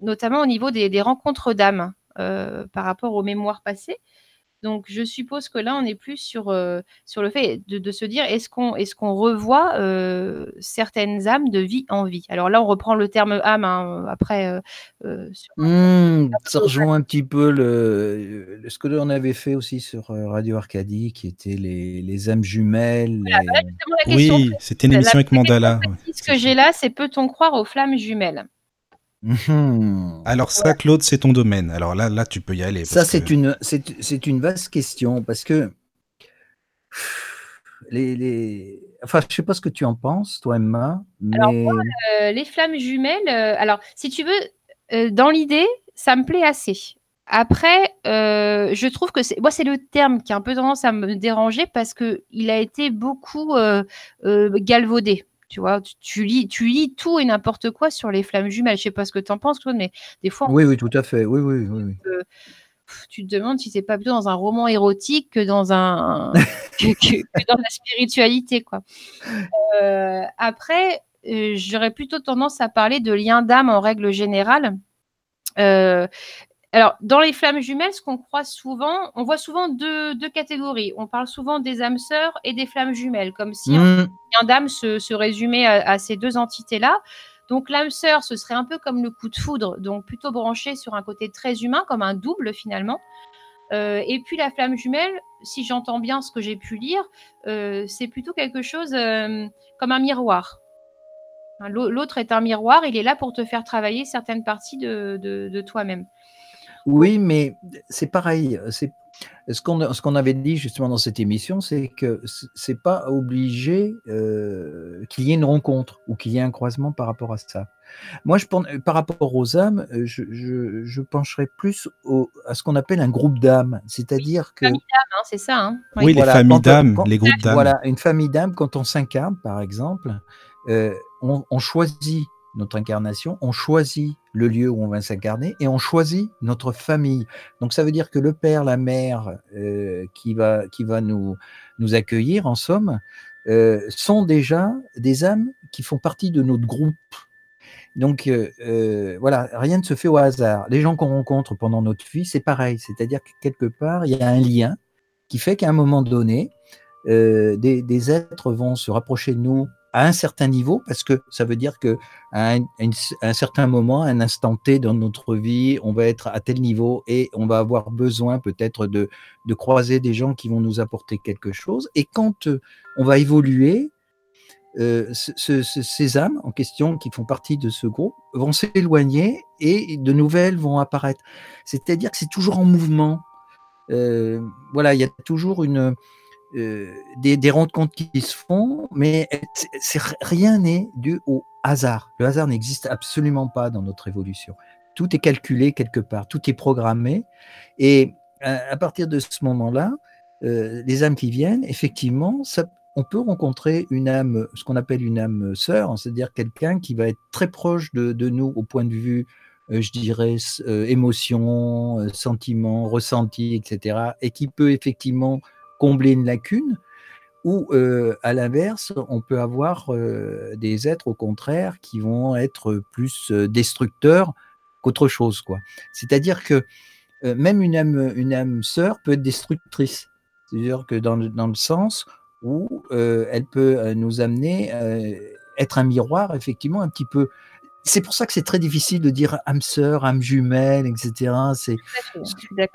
notamment au niveau des, des rencontres d'âmes euh, par rapport aux mémoires passées. Donc, je suppose que là, on est plus sur, euh, sur le fait de, se dire est-ce qu'on est qu'on revoit euh, certaines âmes de vie en vie? Alors là, on reprend le terme âme hein, après. Mmh, ça rejoint un petit peu le, ce que l'on avait fait aussi sur Radio Arcadie, qui était les, les âmes jumelles. Bah oui, c'était une émission avec Mandala. Ce que j'ai là, c'est peut-on croire aux flammes jumelles? Mmh. Alors ça, Claude, c'est ton domaine. Alors là, là, tu peux y aller. Ça, c'est une, c'est une vaste question parce que les, les, enfin, je sais pas ce que tu en penses, toi, Emma. Mais... Alors euh, les flammes jumelles. Euh, alors, si tu veux, euh, dans l'idée, ça me plaît assez. Après, je trouve que c'est moi, c'est le terme qui a un peu tendance à me déranger parce que il a été beaucoup galvaudé. Tu vois, tu, lis, tu lis tout et n'importe quoi sur les flammes jumelles. Je sais pas ce que tu en penses, Claude, mais des fois. Oui, oui, tout à fait. Oui, oui, oui. tu te demandes si c'est pas plutôt dans un roman érotique que dans un [LAUGHS] que, dans la spiritualité, quoi. Euh, après, euh, j'aurais plutôt tendance à parler de lien d'âme en règle générale. Euh, alors, dans les flammes jumelles, ce qu'on croit souvent, on voit souvent deux, catégories. On parle souvent des âmes sœurs et des flammes jumelles, comme si un mmh. d'âme se, résumait à, ces deux entités-là. Donc, l'âme sœur, ce serait un peu comme le coup de foudre, donc plutôt branché sur un côté très humain, comme un double finalement. Euh, et puis la flamme jumelle, si j'entends bien ce que j'ai pu lire, euh, c'est plutôt quelque chose euh, comme un miroir. L'autre est un miroir, il est là pour te faire travailler certaines parties de toi-même. Oui, mais c'est pareil. C'est ce qu'on ce qu'on avait dit justement dans cette émission, c'est que c'est pas obligé euh, qu'il y ait une rencontre ou qu'il y ait un croisement par rapport à ça. Moi, je pense, par rapport aux âmes, euh, je, je, je pencherais plus au, à ce qu'on appelle un groupe d'âmes, c'est-à-dire que famille d'âmes, hein, c'est ça. Hein oui, les familles d'âmes, les groupes d'âmes. Voilà, une famille d'âmes, quand on s'incarne, par exemple, euh, on, on choisit notre incarnation, on choisit le lieu où on va s'incarner et on choisit notre famille. Donc ça veut dire que le père, la mère euh, qui va, qui va nous, nous accueillir, en somme, euh, sont déjà des âmes qui font partie de notre groupe. Donc euh, voilà, rien ne se fait au hasard. Les gens qu'on rencontre pendant notre vie, c'est pareil. C'est-à-dire que quelque part, il y a un lien qui fait qu'à un moment donné, des, des, êtres vont se rapprocher de nous à un certain niveau, parce que ça veut dire que à un, certain moment, à un instant T dans notre vie, on va être à tel niveau et on va avoir besoin peut-être de, croiser des gens qui vont nous apporter quelque chose. Et quand euh, on va évoluer, euh, ces âmes en question qui font partie de ce groupe vont s'éloigner et de nouvelles vont apparaître. C'est-à-dire que c'est toujours en mouvement. Euh, voilà, il y a toujours une, euh, des, des rencontres qui se font, mais rien n'est dû au hasard. Le hasard n'existe absolument pas dans notre évolution. Tout est calculé quelque part, tout est programmé. Et à, partir de ce moment-là, euh, les âmes qui viennent, effectivement, on peut rencontrer une âme, ce qu'on appelle une âme sœur, c'est-à-dire quelqu'un qui va être très proche de, nous au point de vue, euh, je dirais, émotion, sentiment, ressenti, etc., et qui peut effectivement combler une lacune, ou euh, à l'inverse, on peut avoir euh, des êtres au contraire qui vont être plus euh, destructeurs qu'autre chose. quoi. C'est-à-dire que même une âme, une âme sœur peut être destructrice. C'est-à-dire que dans le, dans le sens où elle peut nous amener être un miroir, effectivement, un petit peu c'est pour ça que c'est très difficile de dire âme sœur, âme jumelle, etc. C'est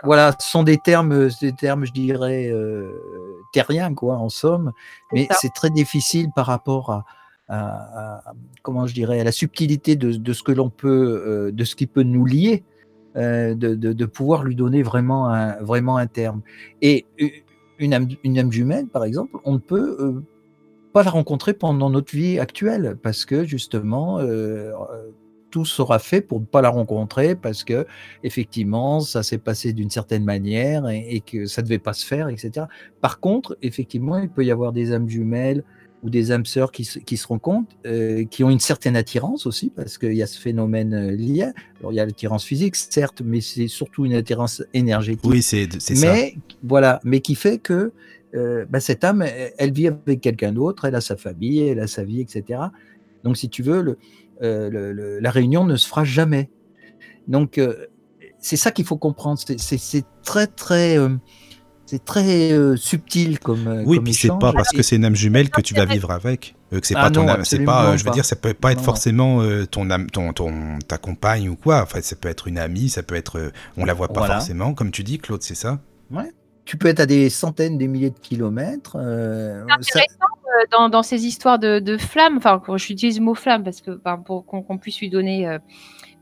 voilà, ce sont des termes, des termes, je dirais euh, terriens, quoi, en somme. Mais c'est très difficile par rapport à, comment je dirais, à la subtilité de, ce que l'on peut, euh, de ce qui peut nous lier, euh, de, pouvoir lui donner vraiment un, vraiment un terme. Et une âme, une âme jumelle, par exemple, on ne peut pas la rencontrer pendant notre vie actuelle parce que justement euh, tout sera fait pour ne pas la rencontrer parce que effectivement ça s'est passé d'une certaine manière et, que ça ne devait pas se faire, etc. Par contre, effectivement, il peut y avoir des âmes jumelles ou des âmes sœurs qui, qui se rencontrent, euh, qui ont une certaine attirance aussi, parce qu'il y a ce phénomène euh, lié. Alors, il y a l'attirance physique, certes, mais c'est surtout une attirance énergétique. Oui, c'est ça. Mais, voilà, mais qui fait que euh, bah, cette âme, elle, vit avec quelqu'un d'autre, elle a sa famille, elle a sa vie, etc. Donc, si tu veux, euh, la réunion ne se fera jamais. Donc, euh, c'est ça qu'il faut comprendre. C'est très, très. c'est très euh, subtil comme. euh, Oui, comme puis c'est pas parce que c'est une âme jumelle que tu vas vivre avec. euh, que c'est Ah pas ton non, c'est pas, euh, je veux pas. dire, ça peut pas être forcément euh, ton âme, ton, ton, ta compagne ou quoi. Enfin, ça peut être une amie, ça peut être, euh, on la voit pas Voilà. forcément, comme tu dis, Claude, c'est ça? Tu peux être à des centaines, des milliers de kilomètres. euh, C'est intéressant euh, dans, dans ces histoires de, de flammes, enfin, j'utilise le mot flamme parce que ben, pour qu'on puisse lui donner, euh,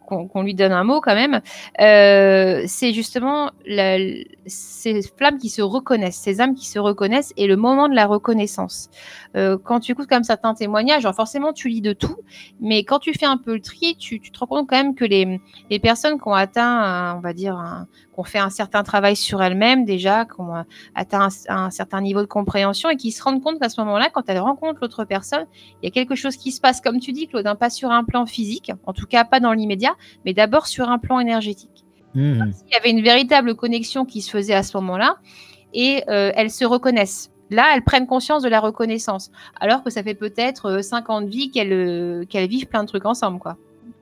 qu'on lui donne un mot quand même, euh, c'est justement la- ces flammes qui se reconnaissent, ces âmes qui se reconnaissent et le moment de la reconnaissance. Quand tu écoutes comme certains témoignages, alors forcément tu lis de tout, mais quand tu fais un peu le tri, tu, tu te rends compte quand même que les, les personnes qui ont atteint, un- on va dire, un- qui ont fait un certain travail sur elles-mêmes déjà, qui ont atteint un, un certain niveau de compréhension et qui se rendent compte qu'à ce moment-là, quand elles rencontrent l'autre personne, il y a quelque chose qui se passe, comme tu dis, Claude, hein, pas sur un plan physique, en tout cas pas dans l'immédiat, mais d'abord sur un plan énergétique. Mhm. Il y avait une véritable connexion qui se faisait à ce moment-là et euh, elles se reconnaissent. Là, elles prennent conscience de la reconnaissance, alors que ça fait peut-être euh, 50 vies qu'elles euh, qu'elles vivent plein de trucs ensemble, quoi.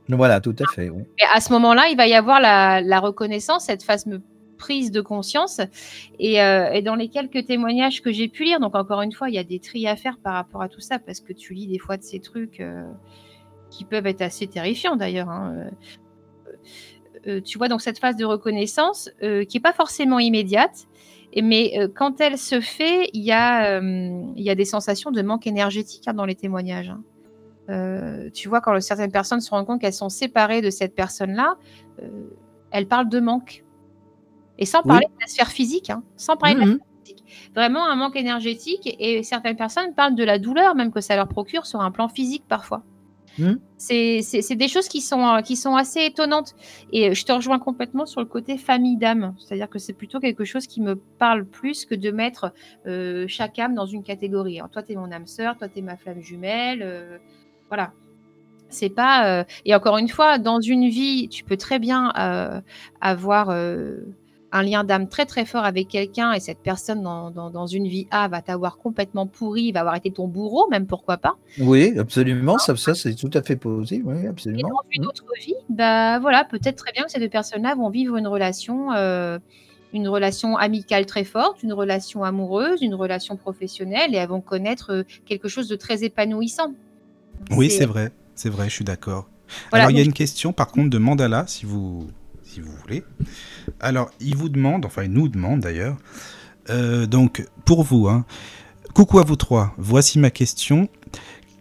Voilà, tout à fait. oui. Et à ce moment-là, il va y avoir la, reconnaissance, cette fameuse prise de conscience. Et, euh, et dans les quelques témoignages que j'ai pu lire, donc encore une fois, il y a des tris à faire par rapport à tout ça, parce que tu lis des fois de ces trucs euh, qui peuvent être assez terrifiants d'ailleurs. hein. Euh, tu vois, donc cette phase de reconnaissance qui n'est pas forcément immédiate, mais quand elle se fait, il y, a, il y a des sensations de manque énergétique hein, dans les témoignages. hein. Euh, tu vois, quand certaines personnes se rendent compte qu'elles sont séparées de cette personne-là, euh, elles parlent de manque. Et sans Oui. parler de la sphère physique, hein, sans parler de la Mhm. sphère physique. Vraiment un manque énergétique. Et certaines personnes parlent de la douleur, même que ça leur procure sur un plan physique parfois. Mhm. C'est des choses qui sont, euh, qui sont assez étonnantes. Et je te rejoins complètement sur le côté famille d'âme. C'est-à-dire que c'est plutôt quelque chose qui me parle plus que de mettre euh, chaque âme dans une catégorie. Alors, toi, tu es mon âme sœur, toi, tu es ma flamme jumelle. euh, voilà. C'est pas. euh, Et encore une fois, dans une vie, tu peux très bien euh, avoir euh, un lien d'âme très très fort avec quelqu'un et cette personne dans, dans- dans une vie A va t'avoir complètement pourri, va avoir été ton bourreau, même pourquoi pas. Oui, absolument. Ça, ça c'est tout à fait possible. Oui, Et absolument. dans une Mhm. autre vie, bah voilà, peut-être très bien que ces deux personnes-là vont vivre une relation, euh, une relation amicale très forte, une relation amoureuse, une relation professionnelle, et elles vont connaître euh, quelque chose de très épanouissant. Oui, c'est vrai, c'est vrai, je suis d'accord. Voilà, Alors, il y a une question, par contre, de Mandala, si vous, si vous voulez. Alors, il vous demande, enfin, il nous demande d'ailleurs, euh, donc, pour vous, hein, coucou à vous trois, voici ma question.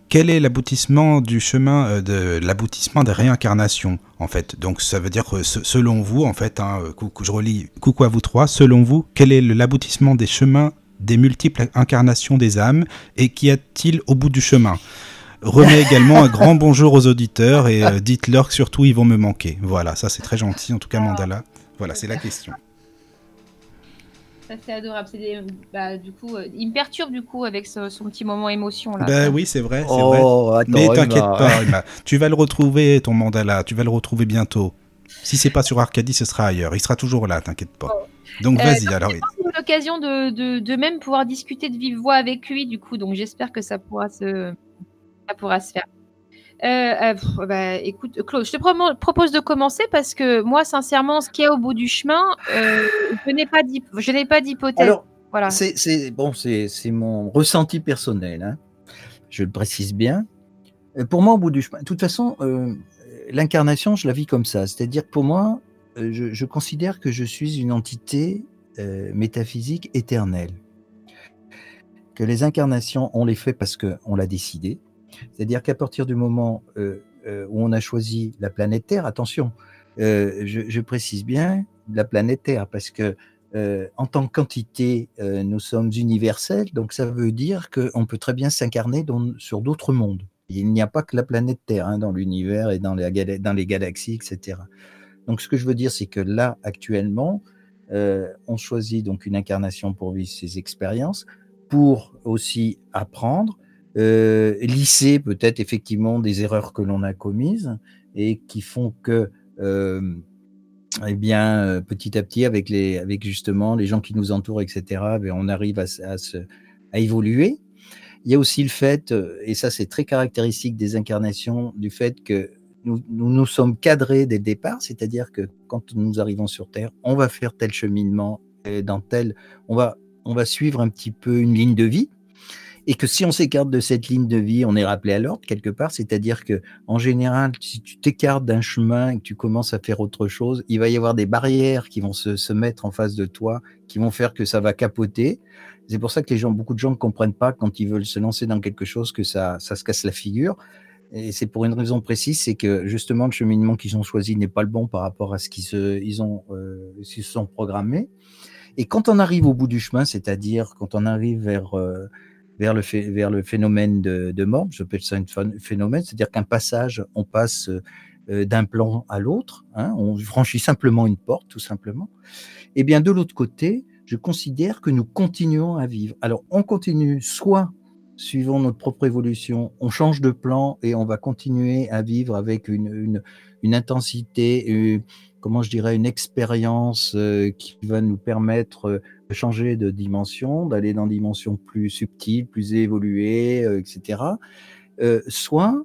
Quel est l'aboutissement du chemin euh, de l'aboutissement des réincarnations en fait? Donc ça veut dire que se- selon vous en fait, hein, euh, coucou, je relis coucou à vous trois. Selon vous, quel est l'aboutissement des chemins des multiples incarnations des âmes et qu'y a-t-il au bout du chemin? Remets également un grand bonjour aux auditeurs et euh, dites-leur que surtout ils vont me manquer. Voilà, ça c'est très gentil en tout cas Mandala. Voilà, c'est la question. Ça, c'est adorable. C'est des- bah, du coup, euh, il me perturbe du coup avec ce- son petit moment émotion là. Ben oui, c'est vrai, c'est vrai. Oh, attends, Mais t'inquiète pas, Emma, tu vas le retrouver ton mandala, tu vas le retrouver bientôt. Si c'est pas sur Arcadie, ce sera ailleurs. Il sera toujours là, t'inquiète pas. Donc Euh, vas-y, alors. J'ai eu l'occasion de, de, de même pouvoir discuter de vive voix avec lui, du coup, donc j'espère que ça pourra se, ça pourra se faire. Euh, euh, bah, écoute, Claude, je te propose de commencer parce que moi, sincèrement, ce qu'il y a au bout du chemin, euh, je n'ai pas d'hypothèse. Voilà. c'est bon, c'est mon ressenti personnel. hein. Je le précise bien. Pour moi, au bout du chemin, de toute façon, l'incarnation, je la vis comme ça. C'est-à-dire que pour moi, je, je considère que je suis une entité métaphysique éternelle. Que les incarnations, on les fait parce qu'on l'a décidé. C'est-à-dire qu'à partir du moment euh, euh, où on a choisi la planète Terre, attention, euh, je, précise bien la planète Terre parce que en tant que quantité, nous sommes universels, donc ça veut dire qu'on peut très bien s'incarner sur d'autres mondes. Il n'y a pas que la planète Terre hein, dans l'univers et dans, les galaxies, etc. Donc ce que je veux dire, c'est que là, actuellement, on choisit donc une incarnation pour vivre ces expériences, pour aussi apprendre, euh, lisser peut-être effectivement des erreurs que l'on a commises et qui font que euh, eh bien, euh, petit à petit, avec, les, avec justement les gens qui nous entourent, etc., ben, on arrive à, se, à évoluer. Il y a aussi le fait, et ça c'est très caractéristique des incarnations, du fait que nous nous, nous sommes cadrés dès le départ, c'est-à-dire que quand nous arrivons sur Terre, on va faire tel cheminement dans tel, on va, on va suivre un petit peu une ligne de vie et que si on s'écarte de cette ligne de vie, on est rappelé à l'ordre quelque part, c'est-à-dire que en général, si tu t'écartes d'un chemin et que tu commences à faire autre chose, il va y avoir des barrières qui vont se, se mettre en face de toi, qui vont faire que ça va capoter. C'est pour ça que les gens, beaucoup de gens ne comprennent pas quand ils veulent se lancer dans quelque chose que ça, ça se casse la figure. Et c'est pour une raison précise, c'est que justement le cheminement qu'ils ont choisi n'est pas le bon par rapport à ce qu'ils se, ils ont, euh, se sont programmés. Et quand on arrive au bout du chemin, c'est-à-dire quand on arrive vers euh, vers le, vers le phénomène de, de mort, j'appelle ça un phénomène, c'est-à-dire qu'un passage, on passe euh, d'un plan à l'autre, hein, on franchit simplement une porte, tout simplement. Et eh bien de l'autre côté, je considère que nous continuons à vivre. Alors on continue soit suivant notre propre évolution, on change de plan et on va continuer à vivre avec une, une, intensité, une, comment je dirais, une expérience euh, qui va nous permettre euh, changer de dimension, d'aller dans des dimensions plus subtiles, plus évoluées, euh, etc. soit,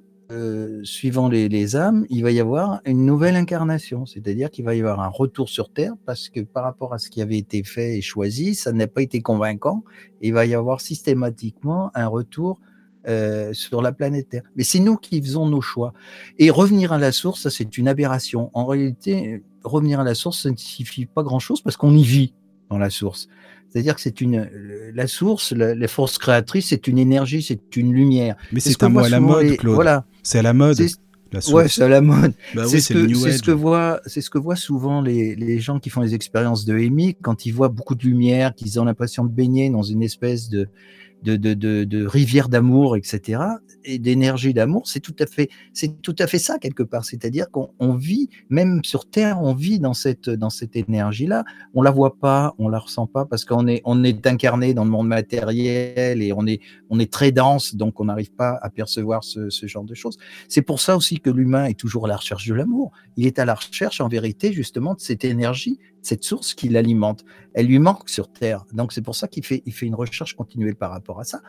suivant les, les, âmes, il va y avoir une nouvelle incarnation, c'est-à-dire qu'il va y avoir un retour sur Terre, parce que par rapport à ce qui avait été fait et choisi, ça n'a pas été convaincant, il va y avoir systématiquement un retour euh, sur la planète Terre. Mais c'est nous qui faisons nos choix. Et revenir à la source, ça c'est une aberration. En réalité, revenir à la source, ça ne signifie pas grand-chose parce qu'on y vit dans la source. C'est-à-dire que c'est une la source, la, force créatrice, c'est une énergie, c'est une lumière. Mais c'est un mot à la mode, Claude. Voilà. C'est à la mode. La ouais, c'est à la mode. Bah c'est ce, que, ce que voient, c'est ce que voient souvent les, les gens qui font les expériences de EMI quand ils voient beaucoup de lumière, qu'ils ont l'impression de baigner dans une espèce de de, de, de, de rivière d'amour, etc., et d'énergie d'amour, c'est tout à fait, c'est tout à fait ça quelque part. C'est-à-dire qu'on vit, même sur Terre, on vit dans cette, dans cette énergie-là. On la voit pas, on la ressent pas parce qu'on est, on est incarné dans le monde matériel et on est, on est très dense, donc on n'arrive pas à percevoir ce, ce genre de choses. C'est pour ça aussi que l'humain est toujours à la recherche de l'amour. Il est à la recherche, en vérité, justement, de cette énergie cette source qui l'alimente. Elle lui manque sur Terre. Donc c'est pour ça qu'il fait, il fait une recherche continuelle par rapport à ça.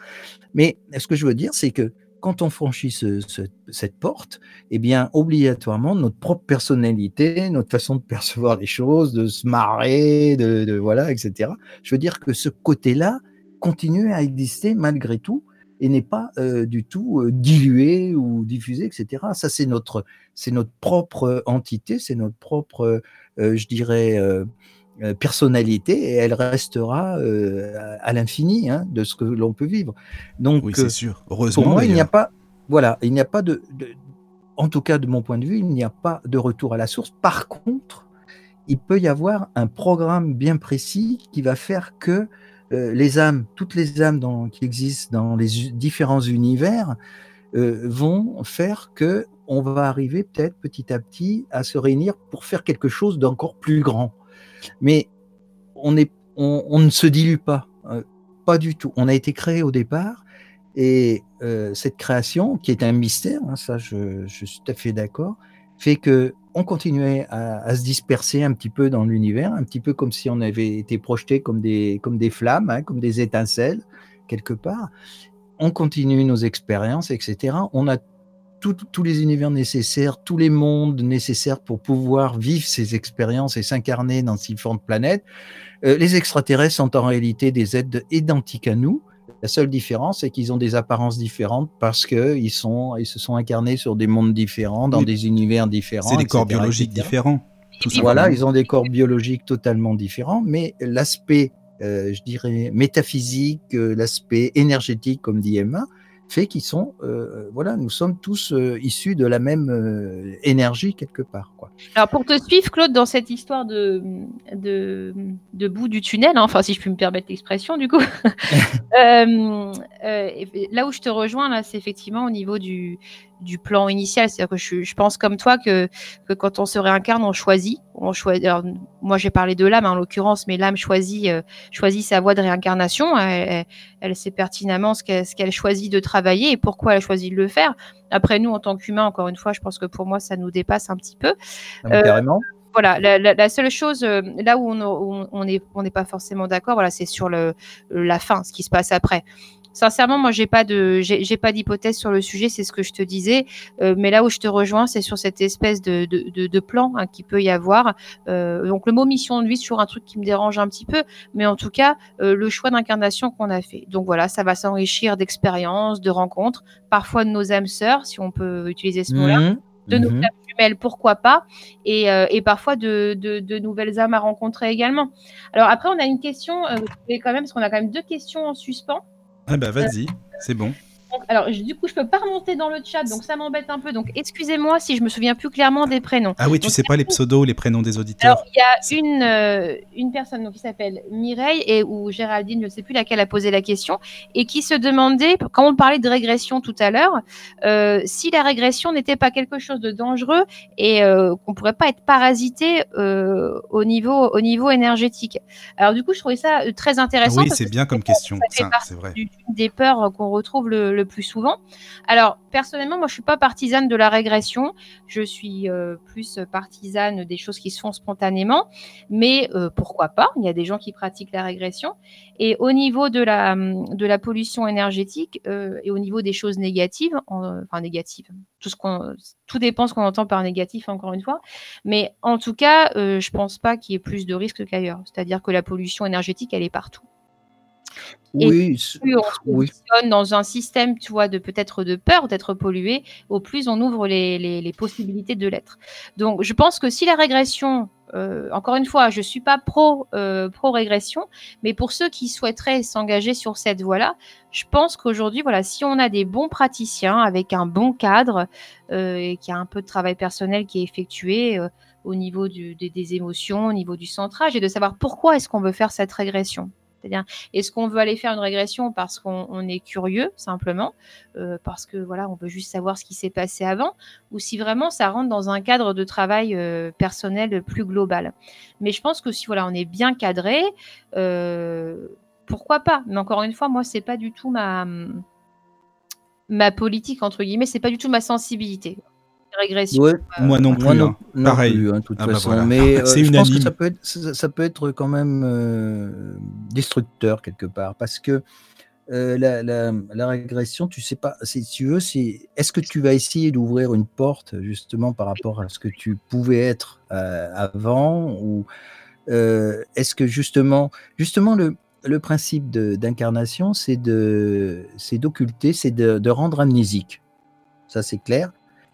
Mais ce que je veux dire, c'est que quand on franchit cette porte, eh bien, obligatoirement, notre propre personnalité, notre façon de percevoir les choses, de se marrer, de, voilà, etc. Je veux dire que ce côté-là continue à exister malgré tout et n'est pas euh, du tout euh, dilué ou diffusé, etc. Ça, c'est notre, c'est notre propre entité, c'est notre propre euh, je dirais, euh, personnalité et elle restera à l'infini hein, de ce que l'on peut vivre. Donc, oui, c'est sûr. Heureusement, pour moi, il n'y a pas, voilà, il n'y a pas de, en tout cas de mon point de vue, il n'y a pas de retour à la source. Par contre, il peut y avoir un programme bien précis qui va faire que les âmes, toutes les âmes qui existent dans les différents univers, vont faire que on va arriver peut-être petit à petit à se réunir pour faire quelque chose d'encore plus grand. Mais on, ne se dilue pas, euh, pas du tout. On a été créé au départ et euh, cette création, qui est un mystère, hein, ça je, suis tout à fait d'accord, fait que on continuait à, se disperser un petit peu dans l'univers, un petit peu comme si on avait été projeté comme des, comme des flammes, hein, comme des étincelles quelque part. On continue nos expériences, etc. On a tous les univers nécessaires, tous les mondes nécessaires pour pouvoir vivre ces expériences et s'incarner dans différentes planètes. Euh, les extraterrestres sont en réalité des êtres identiques à nous. La seule différence, c'est qu'ils ont des apparences différentes parce qu'ils sont, ils se sont incarnés sur des mondes différents, dans des univers différents. C'est des corps biologiques différents. voilà, ils ont des corps biologiques totalement différents, mais l'aspect, euh, je dirais, métaphysique, euh, l'aspect énergétique, comme dit Emma, fait qu'ils sont, euh, voilà, nous sommes tous euh, issus de la même euh, énergie quelque part. Quoi. Alors pour te suivre, Claude, dans cette histoire de, de, de bout du tunnel, hein, enfin si je puis me permettre l'expression du coup, [LAUGHS] [LAUGHS] là où je te rejoins, là, c'est effectivement au niveau du, du plan initial. C'est-à-dire que je, je, pense comme toi que, que, quand on se réincarne, on choisit. On choisit alors, moi, j'ai parlé de l'âme en l'occurrence, mais l'âme choisit, euh, choisit sa voie de réincarnation. Elle, elle, sait pertinemment ce qu'elle choisit de travailler et pourquoi elle choisit de le faire. Après, nous, en tant qu'humains, encore une fois, je pense que pour moi, ça nous dépasse un petit peu. Ah, carrément. Euh, voilà, la, la, la, seule chose, euh, là où on n'est on, on pas forcément d'accord, voilà, c'est sur le, la fin, ce qui se passe après sincèrement, moi, j'ai pas de, j'ai pas d'hypothèse sur le sujet. C'est ce que je te disais. Euh, mais là où je te rejoins, c'est sur cette espèce de, de, de, plan hein, qui peut y avoir. Euh, donc, le mot mission de vie, c'est toujours un truc qui me dérange un petit peu. Mais en tout cas, euh, le choix d'incarnation qu'on a fait. Donc voilà, ça va s'enrichir d'expériences, de rencontres, parfois de nos âmes sœurs, si on peut utiliser ce mot-là. Mmh. de nos mmh. jumelles, pourquoi pas, et, et parfois de, de, nouvelles âmes à rencontrer également. Alors après, on a une question, euh, quand même, parce qu'on a quand même deux questions en suspens. Ah bah vas-y, c'est bon [LAUGHS] alors, du coup, je peux pas remonter dans le chat, donc ça m'embête un peu. Donc, excusez-moi si je me souviens plus clairement des prénoms. Ah oui, tu sais pas les pseudos, les prénoms des auditeurs. Alors, il y a une, euh, une personne qui s'appelle Mireille et ou Géraldine, je ne sais plus laquelle a posé la question, et qui se demandait, quand on parlait de régression tout à l'heure, euh, si la régression n'était pas quelque chose de dangereux et euh, qu'on pourrait pas être parasité au niveau au niveau énergétique. Alors, du coup, je trouvais ça très intéressant. oui, c'est bien comme question. c'est vrai. des peurs qu'on retrouve le plus souvent. Alors, personnellement, moi, je suis pas partisane de la régression. Je suis euh, plus partisane des choses qui se font spontanément. Mais euh, pourquoi pas? Il y a des gens qui pratiquent la régression. Et au niveau de la, de la pollution énergétique euh, et au niveau des choses négatives, enfin négatives, tout, ce qu'on, tout dépend ce qu'on entend par négatif, encore une fois. Mais en tout cas, je pense pas qu'il y ait plus de risques qu'ailleurs. C'est-à-dire que la pollution énergétique, elle est partout. Et oui, plus on se dans un système, tu vois, de peut-être de peur d'être pollué, au plus on ouvre les, les, possibilités de l'être. Donc, je pense que si la régression, euh, encore une fois, je suis pas pro euh, pro régression, mais pour ceux qui souhaiteraient s'engager sur cette voie-là, je pense qu'aujourd'hui, voilà, si on a des bons praticiens avec un bon cadre euh, et qu'il y a un peu de travail personnel qui est effectué au niveau du, des, des émotions, au niveau du centrage, et de savoir pourquoi est-ce qu'on veut faire cette régression. C'est-à-dire, est-ce qu'on veut aller faire une régression parce qu'on est curieux, simplement, euh, parce que voilà, on veut juste savoir ce qui s'est passé avant, ou si vraiment ça rentre dans un cadre de travail euh, personnel plus global? Mais je pense que si voilà, on est bien cadré, euh, pourquoi pas? Mais encore une fois, moi, c'est pas du tout ma ma politique entre guillemets, c'est pas du tout ma sensibilité régression. Euh, moi non plus. Hein. Pareil. Hein, toute ah bah façon. Mais euh, je pense que ça peut, être, ça, peut être quand même euh, destructeur quelque part. Parce que la, la, régression, tu sais pas, si tu veux, c'est est-ce que tu vas essayer d'ouvrir une porte justement par rapport à ce que tu pouvais être avant ou est-ce que justement, justement le, le principe d'incarnation, c'est d'occulter, c'est de, de, rendre amnésique. Ça, c'est clair.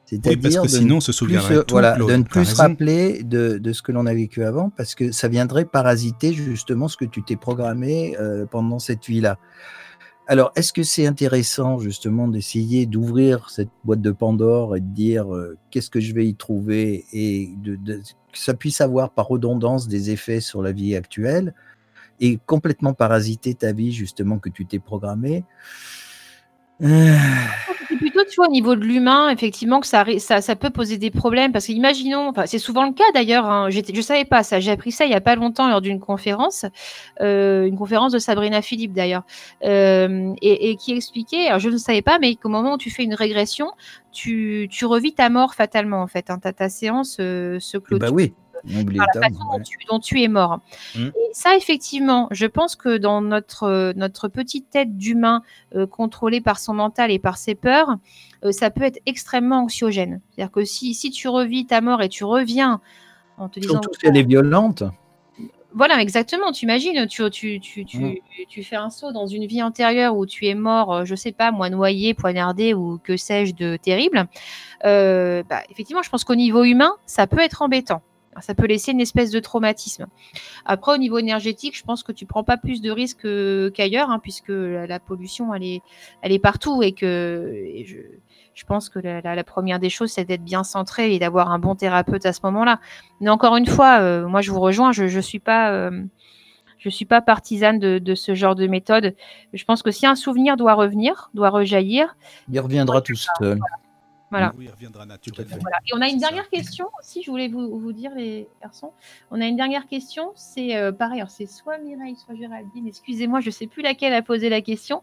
C'est-à-dire parce que sinon, se souviendrait tout, voilà, de ne plus se rappeler de, de, ce que l'on a vécu avant, parce que ça viendrait parasiter justement ce que tu t'es programmé euh, pendant cette vie-là. Alors, est-ce que c'est intéressant justement d'essayer d'ouvrir cette boîte de Pandore et de dire euh, qu'est-ce que je vais y trouver et de, que ça puisse avoir par redondance des effets sur la vie actuelle et complètement parasiter ta vie justement que tu t'es programmé c'est plutôt, tu vois, au niveau de l'humain, effectivement, que ça, ça, ça, peut poser des problèmes. Parce que, imaginons, enfin, c'est souvent le cas d'ailleurs. Hein, je ne savais pas ça. J'ai appris ça il n'y a pas longtemps lors d'une conférence, euh, une conférence de Sabrina Philippe d'ailleurs, euh, et, et, qui expliquait, alors je ne savais pas, mais qu'au moment où tu fais une régression, tu, tu revis ta mort fatalement en fait. Hein, ta, ta séance euh, se clôture. Bah oui par la façon dont, tu, es mort. Mmh. Et ça, effectivement, je pense que dans notre, notre petite tête d'humain euh, contrôlée par son mental et par ses peurs, euh, ça peut être extrêmement anxiogène. C'est-à-dire que si, si tu revis ta mort et tu reviens en te disant... Surtout si elle est violente. Voilà, exactement. Tu imagines, tu, tu, tu, tu, fais un saut dans une vie antérieure où tu es mort, euh, je sais pas, moi, noyé, poignardé ou que sais-je de terrible. bah, effectivement, je pense qu'au niveau humain, ça peut être embêtant ça peut laisser une espèce de traumatisme. Après, au niveau énergétique, je pense que tu prends pas plus de risques qu'ailleurs, hein, puisque la, pollution, elle est, elle est partout et que je, pense que la, première des choses, c'est d'être bien centré et d'avoir un bon thérapeute à ce moment-là. Mais encore une fois, euh, moi, je vous rejoins, je ne suis pas. Euh, je suis pas partisane de, ce genre de méthode. Je pense que si un souvenir doit revenir, doit rejaillir, il reviendra tout seul. Voilà. Et on a une dernière question aussi, je voulais vous, vous, dire, les garçons. On a une dernière question, c'est euh, pareil, c'est soit Mireille, soit Géraldine, excusez-moi, je ne sais plus laquelle a posé la question,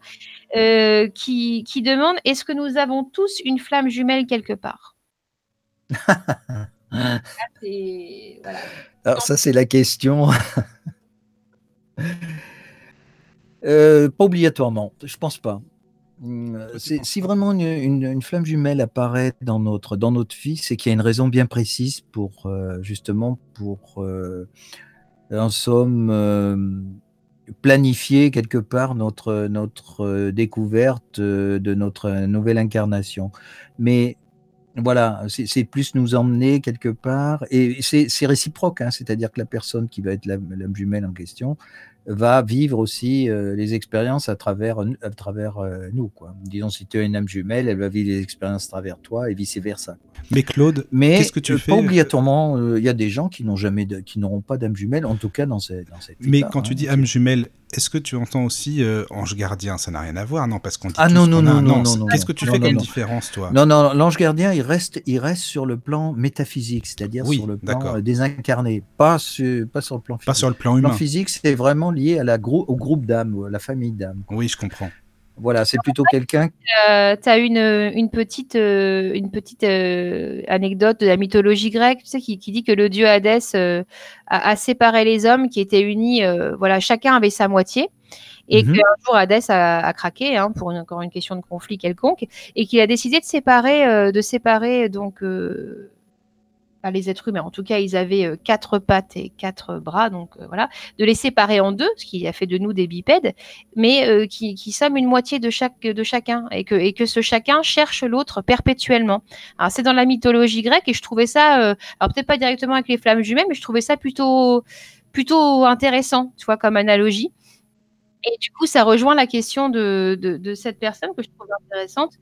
euh, qui, qui, demande est-ce que nous avons tous une flamme jumelle quelque part? [LAUGHS] Alors, ça, c'est la question. [LAUGHS] Euh, pas obligatoirement, je pense pas. Hum, si vraiment une, flamme jumelle apparaît dans notre, dans notre vie, c'est qu'il y a une raison bien précise pour euh, justement pour euh, en somme planifier quelque part notre, notre découverte de notre nouvelle incarnation. Mais voilà, c'est plus nous emmener quelque part, et c'est réciproque, hein, c'est-à-dire que la personne qui va être la, jumelle en question va vivre aussi euh, les expériences à travers, à travers euh, nous. Quoi. Disons, si tu as une âme jumelle, elle va vivre les expériences à travers toi et vice-versa. Mais Claude, qu'est-ce que tu euh, fais Pas obligatoirement, il y a des gens qui n'ont jamais, qui n'auront pas d'âme jumelle, en tout cas dans, cette. Dans cette Mais quand tu hein, dis âme jumelle, est-ce que tu entends aussi euh, ange gardien Ça n'a rien à voir, non Parce qu'on ah non non non, non, non, Qu'est-ce que tu fais comme différence, toi? Non, non, l'ange gardien, il reste, il reste sur le plan métaphysique, c'est-à-dire sur le plan euh, désincarné, pas sur, pas sur le plan physique. Pas sur le plan humain. Le plan physique, c'est vraiment lié à la au groupe d'âmes, à la famille d'âmes. Oui, je comprends. Voilà, c'est plutôt quelqu'un. Euh, tu as une, une petite, une petite anecdote de la mythologie grecque, tu sais, qui, dit que le dieu Hadès a, séparé les hommes qui étaient unis. voilà, chacun avait sa moitié et mmh qu'un jour Hadès a, craqué hein, pour encore une question de conflit quelconque et qu'il a décidé de séparer, euh, de séparer donc euh, les êtres humains. En tout cas, ils avaient euh, quatre pattes et quatre bras, donc voilà, de les séparer en deux, ce qui a fait de nous des bipèdes, mais qui, qui, sommes une moitié de chaque de chacun et que et que ce chacun cherche l'autre perpétuellement. Alors c'est dans la mythologie grecque et je trouvais ça, alors peut-être pas directement avec les flammes jumelles, mais je trouvais ça plutôt plutôt intéressant, tu vois, comme analogie. Et du coup, ça rejoint la question de, de, cette personne que je trouve intéressante.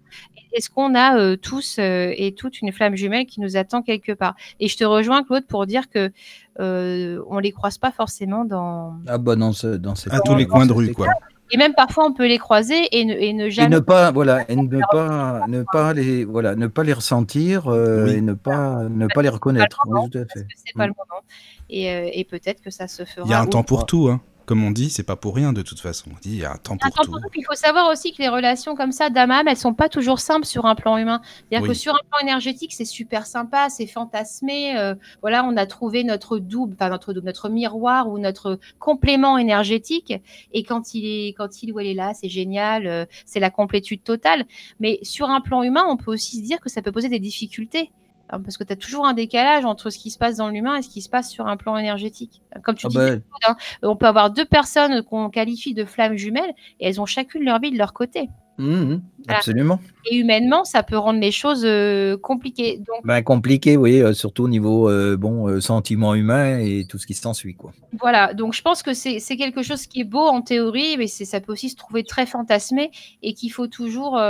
Est-ce qu'on a euh, tous euh, et toutes une flamme jumelle qui nous attend quelque part? Et je te rejoins, Claude, pour dire que euh, on les croise pas forcément dans. Ah bah dans, ce, dans À tous les coins de rue, quoi. Et même parfois, on peut les croiser et ne, et ne jamais. Et ne pas, voilà, et ne pas, ne pas les, voilà, ne pas les ressentir et ne pas, ne pas les reconnaître. C'est pas le moment. Et, et peut-être que ça se fera. Il y a un temps pour tout, hein comme on dit, c'est pas pour rien de toute façon. On dit il y a un temps pour tout. Il faut savoir aussi que les relations comme ça d'âme elles sont pas toujours simples sur un plan humain. C'est-à-dire que sur un plan énergétique, c'est super sympa, c'est fantasmé. Euh, voilà, on a trouvé notre double, enfin notre double, notre miroir ou notre complément énergétique. Et quand il est, quand il ou elle est là, c'est génial, euh, c'est la complétude totale. Mais sur un plan humain, on peut aussi se dire que ça peut poser des difficultés. Hein, parce que tu as toujours un décalage entre ce qui se passe dans l'humain et ce qui se passe sur un plan énergétique. Comme tu ah dis, bah hein, on peut avoir deux personnes qu'on qualifie de flammes jumelles et elles ont chacune leur vie de leur côté. Mmh, mmh. absolument. Et humainement, ça peut rendre les choses euh, compliquées. Donc... Ben, compliqué, oui, euh, surtout au niveau euh, bon sentiment humain et tout ce qui s'ensuit, quoi. Voilà, donc je pense que c'est quelque chose qui est beau en théorie, mais ça peut aussi se trouver très fantasmé et qu'il faut toujours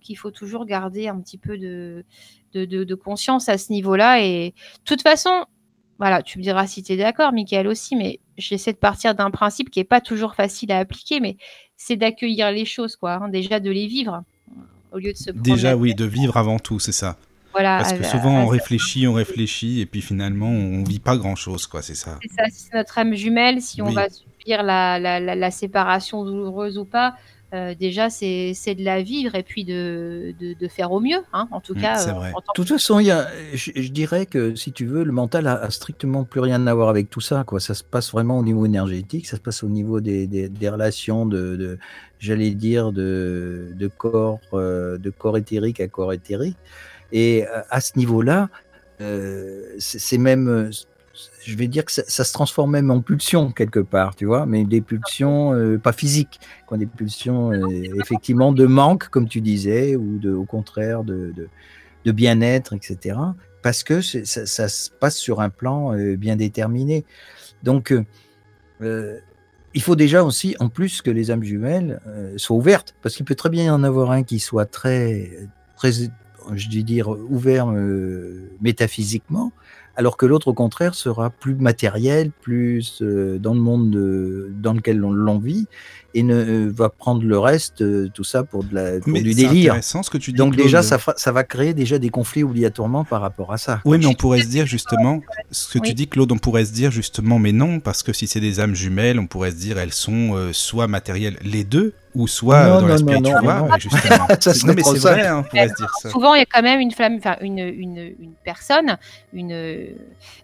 qu'il faut toujours garder un petit peu de de, conscience à ce niveau-là. Et de toute façon, voilà, tu me diras si tu es d'accord, Michael aussi, mais j'essaie de partir d'un principe qui n'est pas toujours facile à appliquer, mais c'est d'accueillir les choses, quoi. Hein, déjà de les vivre, au lieu de se Déjà, oui, de vivre avant tout, c'est ça. Voilà, Parce que souvent, on réfléchit, on réfléchit, et puis finalement, on vit pas grand-chose, quoi, c'est ça. C'est ça, c'est notre âme jumelle, si on va subir la, la, séparation douloureuse ou pas, euh, déjà, c'est de la vivre et puis de, de, faire au mieux, hein, en tout mmh, cas. Euh, de toute façon, y a, je, dirais que si tu veux, le mental a, strictement plus rien à voir avec tout ça. Quoi. Ça se passe vraiment au niveau énergétique, ça se passe au niveau des, des, relations de, de j'allais dire, de, de corps, euh, de corps éthérique à corps éthérique. Et à ce niveau-là, c'est même je vais dire que ça, se transforme même en pulsion quelque part, tu vois, mais des pulsions euh, pas physiques, quoi, des pulsions euh, effectivement de manque, comme tu disais, ou au contraire de, bien-être, etc. Parce que ça, ça, se passe sur un plan euh, bien déterminé. Donc, il faut déjà aussi, en plus que les âmes jumelles soient ouvertes, parce qu'il peut très bien y en avoir un qui soit très, très je dis dire, ouvert métaphysiquement, alors que l'autre, au contraire, sera plus matériel, plus euh, dans le monde dans lequel l'on vit, et ne euh, va prendre le reste, euh, tout ça pour, de la, pour du délire. ce que tu dis. Donc déjà, ça, ça, va créer déjà des conflits obligatoirement par rapport à ça. Oui, mais on pourrait se dire justement, ce que tu dis, Claude, on pourrait se dire justement, mais non, parce que si c'est des âmes jumelles, on pourrait se dire, elles sont soit matérielles, les deux, ou soit dans la spiritualité. [LAUGHS] justement. ça non, mais c'est vrai, hein, on pourrait se dire ça. Souvent, il y a quand même une flamme, enfin une, une, une, personne, une,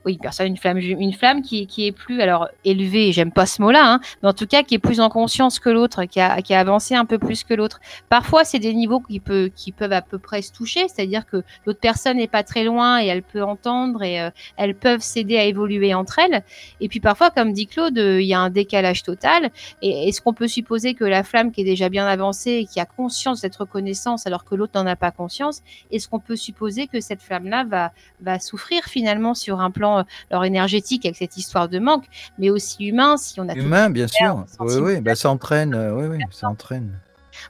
oui, une personne, une flamme, une flamme qui, qui est plus alors élevée. J'aime pas ce mot-là, hein, mais en tout cas qui est plus en conscience que l'autre, qui a, qui a avancé un peu plus que l'autre. Parfois, c'est des niveaux qui, peut, qui peuvent à peu près se toucher, c'est-à-dire que l'autre personne n'est pas très loin et elle peut entendre et euh, elles peuvent s'aider à évoluer entre elles. Et puis parfois, comme dit Claude, euh, il y a un décalage total. Et est-ce qu'on peut supposer que la flamme qui est déjà bien avancée et qui a conscience de cette reconnaissance alors que l'autre n'en a pas conscience, est-ce qu'on peut supposer que cette flamme-là va, va souffrir finalement sur un plan alors, énergétique avec cette histoire de manque, mais aussi humain si on a humain bien sûr. Oui, oui, bah, entraîne. oui, oui, ça entraîne.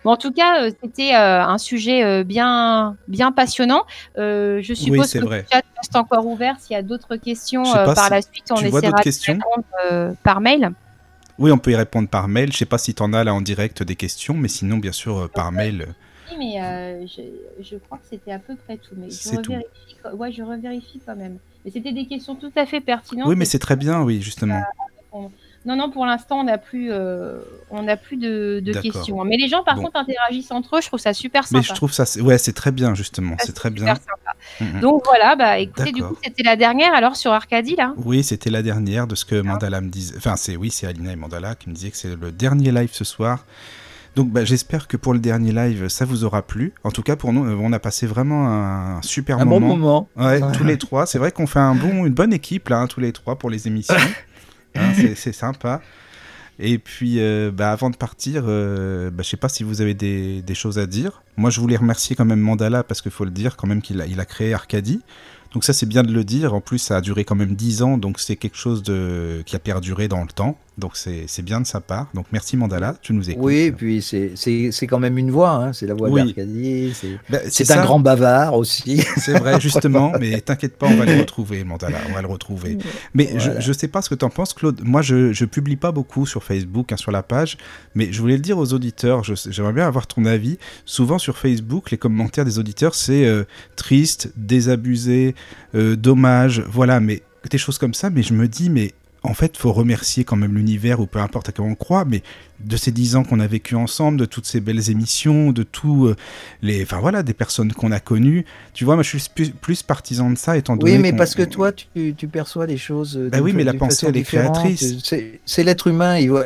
Bon, en tout cas, euh, c'était euh, un sujet euh, bien, bien passionnant. je suppose que le chat reste encore ouvert. S'il y a d'autres questions par la suite, on essaiera de répondre par mail. Oui, on peut y répondre par mail. Je ne sais pas si tu en as là en direct des questions, mais sinon, bien sûr, par mail. Oui, mais je, crois que c'était à peu près tout. Mais je revérifie, ouais, je revérifie quand même. Mais c'était des questions tout à fait pertinentes. Oui, mais c'est très bien, oui, justement. Non, non, pour l'instant, on n'a plus, euh, on n'a plus de, questions. Mais les gens, par contre, interagissent entre eux. Je trouve ça super sympa. Mais je trouve ça, ouais, c'est très bien justement. c'est très bien. Mm, mm. Donc voilà, bah écoutez, du coup, c'était la dernière alors sur Arcadie là. Oui, c'était la dernière de ce que Mandala me disait. Enfin, c'est oui, c'est Alina et Mandala qui me disaient que c'est le dernier live ce soir. Donc bah, j'espère que pour le dernier live, ça vous aura plu. En tout cas, pour nous, on a passé vraiment un super un moment. Bon moment. Ouais, tous les trois. C'est vrai qu'on fait un bon, une bonne équipe là, hein, tous les trois pour les émissions. [LAUGHS] Hein, c'est sympa. Et puis, euh, bah, avant de partir, euh, bah, je sais pas si vous avez des, choses à dire. Moi, je voulais remercier quand même Mandala parce qu'il faut le dire quand même qu'il a, il a créé Arcadie. Donc ça, c'est bien de le dire. En plus, ça a duré quand même 10 ans, donc c'est quelque chose qui a perduré dans le temps. Donc c'est bien de sa part. Donc merci Mandala, tu nous écoutes. Oui, et puis c'est quand même une voix, hein. c'est la voix oui. d'Arcadie. C'est ben, un grand bavard aussi. [LAUGHS] C'est vrai, justement, [LAUGHS] mais t'inquiète pas, on va le retrouver, Mandala, on va le retrouver. Mais je ne sais pas ce que tu en penses, Claude. Moi, je ne publie pas beaucoup sur Facebook, hein, sur la page, mais je voulais le dire aux auditeurs, j'aimerais bien avoir ton avis. Souvent sur Facebook, les commentaires des auditeurs, c'est euh, triste, désabusé, euh, dommage, voilà, mais des choses comme ça, mais je me dis, mais en fait, faut remercier quand même l'univers, ou peu importe à quoi on croit, mais de ces dix ans qu'on a vécu ensemble, de toutes ces belles émissions, de tous euh, les, enfin voilà, des personnes qu'on a connues. Tu vois, moi, je suis plus, partisan de ça, étant donné. Oui, mais parce que toi, tu, perçois les choses. Bah oui, mais la pensée, elle est créatrice. C'est l'être humain. Il voit,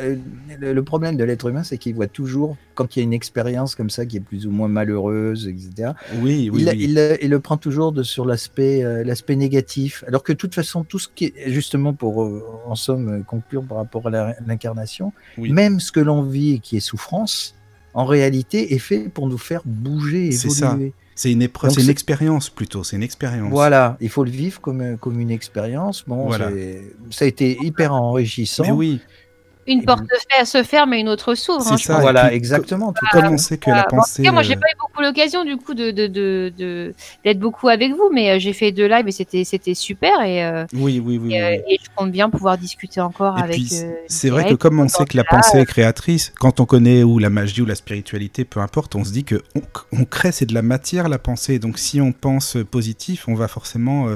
le problème de l'être humain, c'est qu'il voit toujours, quand il y a une expérience comme ça qui est plus ou moins malheureuse, etc. Oui, oui. Il, il, le prend toujours de, sur l'aspect, euh, l'aspect négatif, alors que de toute façon, tout ce qui est justement pour, euh, en somme, conclure par rapport à l'incarnation, même ce que l'on vit et qui est souffrance, en réalité, est fait pour nous faire bouger, évoluer. C'est ça. C'est une épreuve, c'est une expérience plutôt, c'est une expérience. Voilà, il faut le vivre comme, comme une expérience. Bon, ça a été hyper enrichissant. Mais oui, une porte se ferme et une autre s'ouvre. C'est hein, ça, voilà, exactement. Tout comme on sait que la pensée. En tout cas, moi, j'ai euh, pas eu beaucoup l'occasion du coup de, de, de, d'être beaucoup avec vous, mais euh, j'ai fait deux lives et c'était, c'était super et. Euh, oui, oui, oui, et, je compte bien pouvoir discuter encore avec. c'est vrai que comme on sait que la pensée est créatrice, quand on connaît ou la magie ou la spiritualité, peu importe, on se dit que on, crée, c'est de la matière la pensée. Donc si on pense positif, on va forcément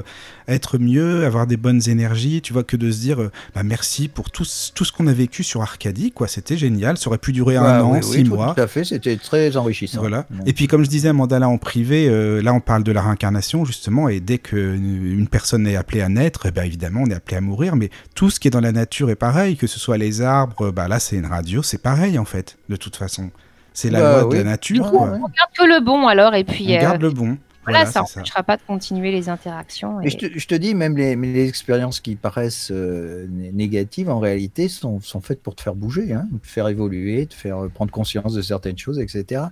être mieux, avoir des bonnes énergies. Tu vois que de se dire, bah, merci pour tout, tout ce qu'on a vécu sur Arcadie, quoi. C'était génial. Ça aurait pu durer un bah an, six mois. Tout à fait, c'était très enrichissant. Voilà. Et puis, comme je disais à Mandala en privé, euh, là, on parle de la réincarnation, justement, et dès qu'une personne est appelée à naître, eh ben, évidemment, on est appelé à mourir. Mais tout ce qui est dans la nature est pareil, que ce soit les arbres, bah, là, c'est une radio, c'est pareil, en fait, de toute façon. C'est la bah loi de la nature. On garde que le bon, alors, et puis. On garde euh, le bon. Voilà, ça n'empêchera pas de continuer les interactions. Et... je, te, dis, même les, les expériences qui paraissent euh, négatives, en réalité, sont, sont, faites pour te faire bouger, hein, te faire évoluer, te faire prendre conscience de certaines choses, etc.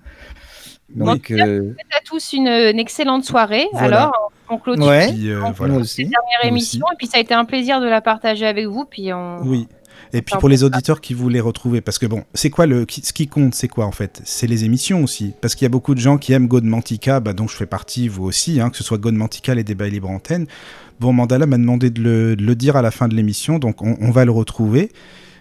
Donc, euh... à tous une, excellente soirée. Alors, on clôture ouais, euh, voilà. dernière émission. Et puis, ça a été un plaisir de la partager avec vous. Puis on... Oui. Et puis pour les auditeurs qui voulaient retrouver, parce que bon, c'est quoi le, ce qui compte, c'est quoi en fait? C'est les émissions aussi, parce qu'il y a beaucoup de gens qui aiment Godmantica, bah, dont je fais partie, vous aussi, hein, que ce soit Godmantica, les débats libre antenne. Bon, Mandala m'a demandé de le, dire à la fin de l'émission, donc on va le retrouver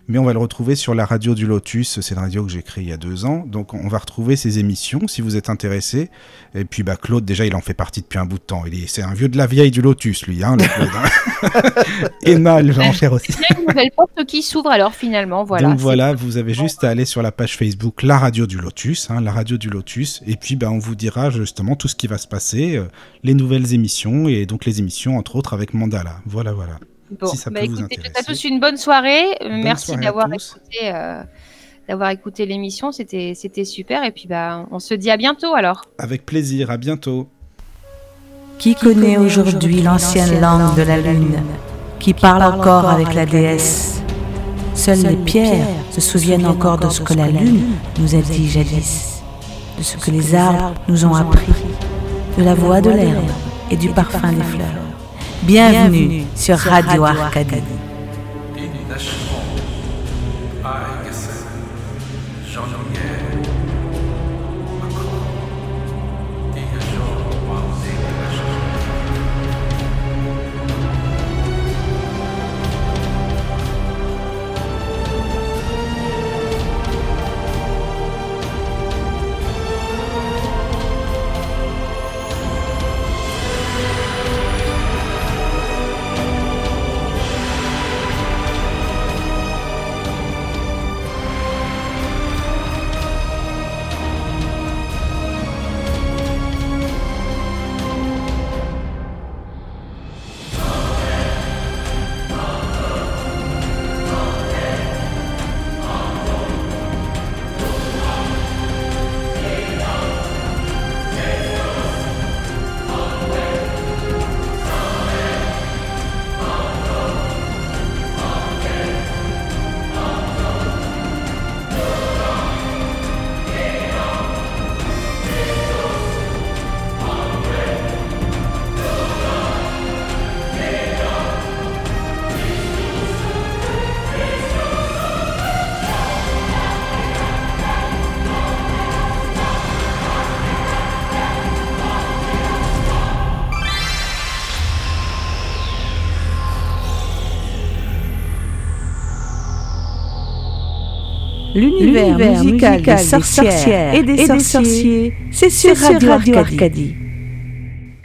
mais on va le retrouver sur la radio du Lotus. C'est une radio que j'ai créée il y a deux ans. Donc on va retrouver ces émissions si vous êtes intéressé. Et puis bah, Claude, déjà, il en fait partie depuis un bout de temps. C'est un vieux de la vieille du Lotus, lui, hein, le [LAUGHS] Claude. Hein. [LAUGHS] Emma, elle va en faire aussi. Il y a une nouvelle porte qui s'ouvre alors finalement. Voilà, Donc voilà, vous avez juste à aller sur la page Facebook La Radio du Lotus, hein, la radio du Lotus. Et puis bah, on vous dira justement tout ce qui va se passer, euh, les nouvelles émissions et donc les émissions entre autres avec Mandala. Voilà, voilà. Bon, si ça bah, écoutez, à tous une bonne soirée. Merci d'avoir écouté euh, d'avoir écouté l'émission. C'était, c'était super. Et puis, bah, on se dit à bientôt alors. Avec plaisir, à bientôt. Qui connaît aujourd'hui l'ancienne langue de la Lune, qui parle encore avec la déesse Seules les pierres se souviennent encore de ce que la Lune nous a dit jadis, de ce que les arbres nous ont appris, de la voix de l'herbe et du parfum des fleurs. Bienvenue sur Radio Arcadie. L'univers musical, des sorcières et des, sorciers, c'est sur, Radio, Arcadie.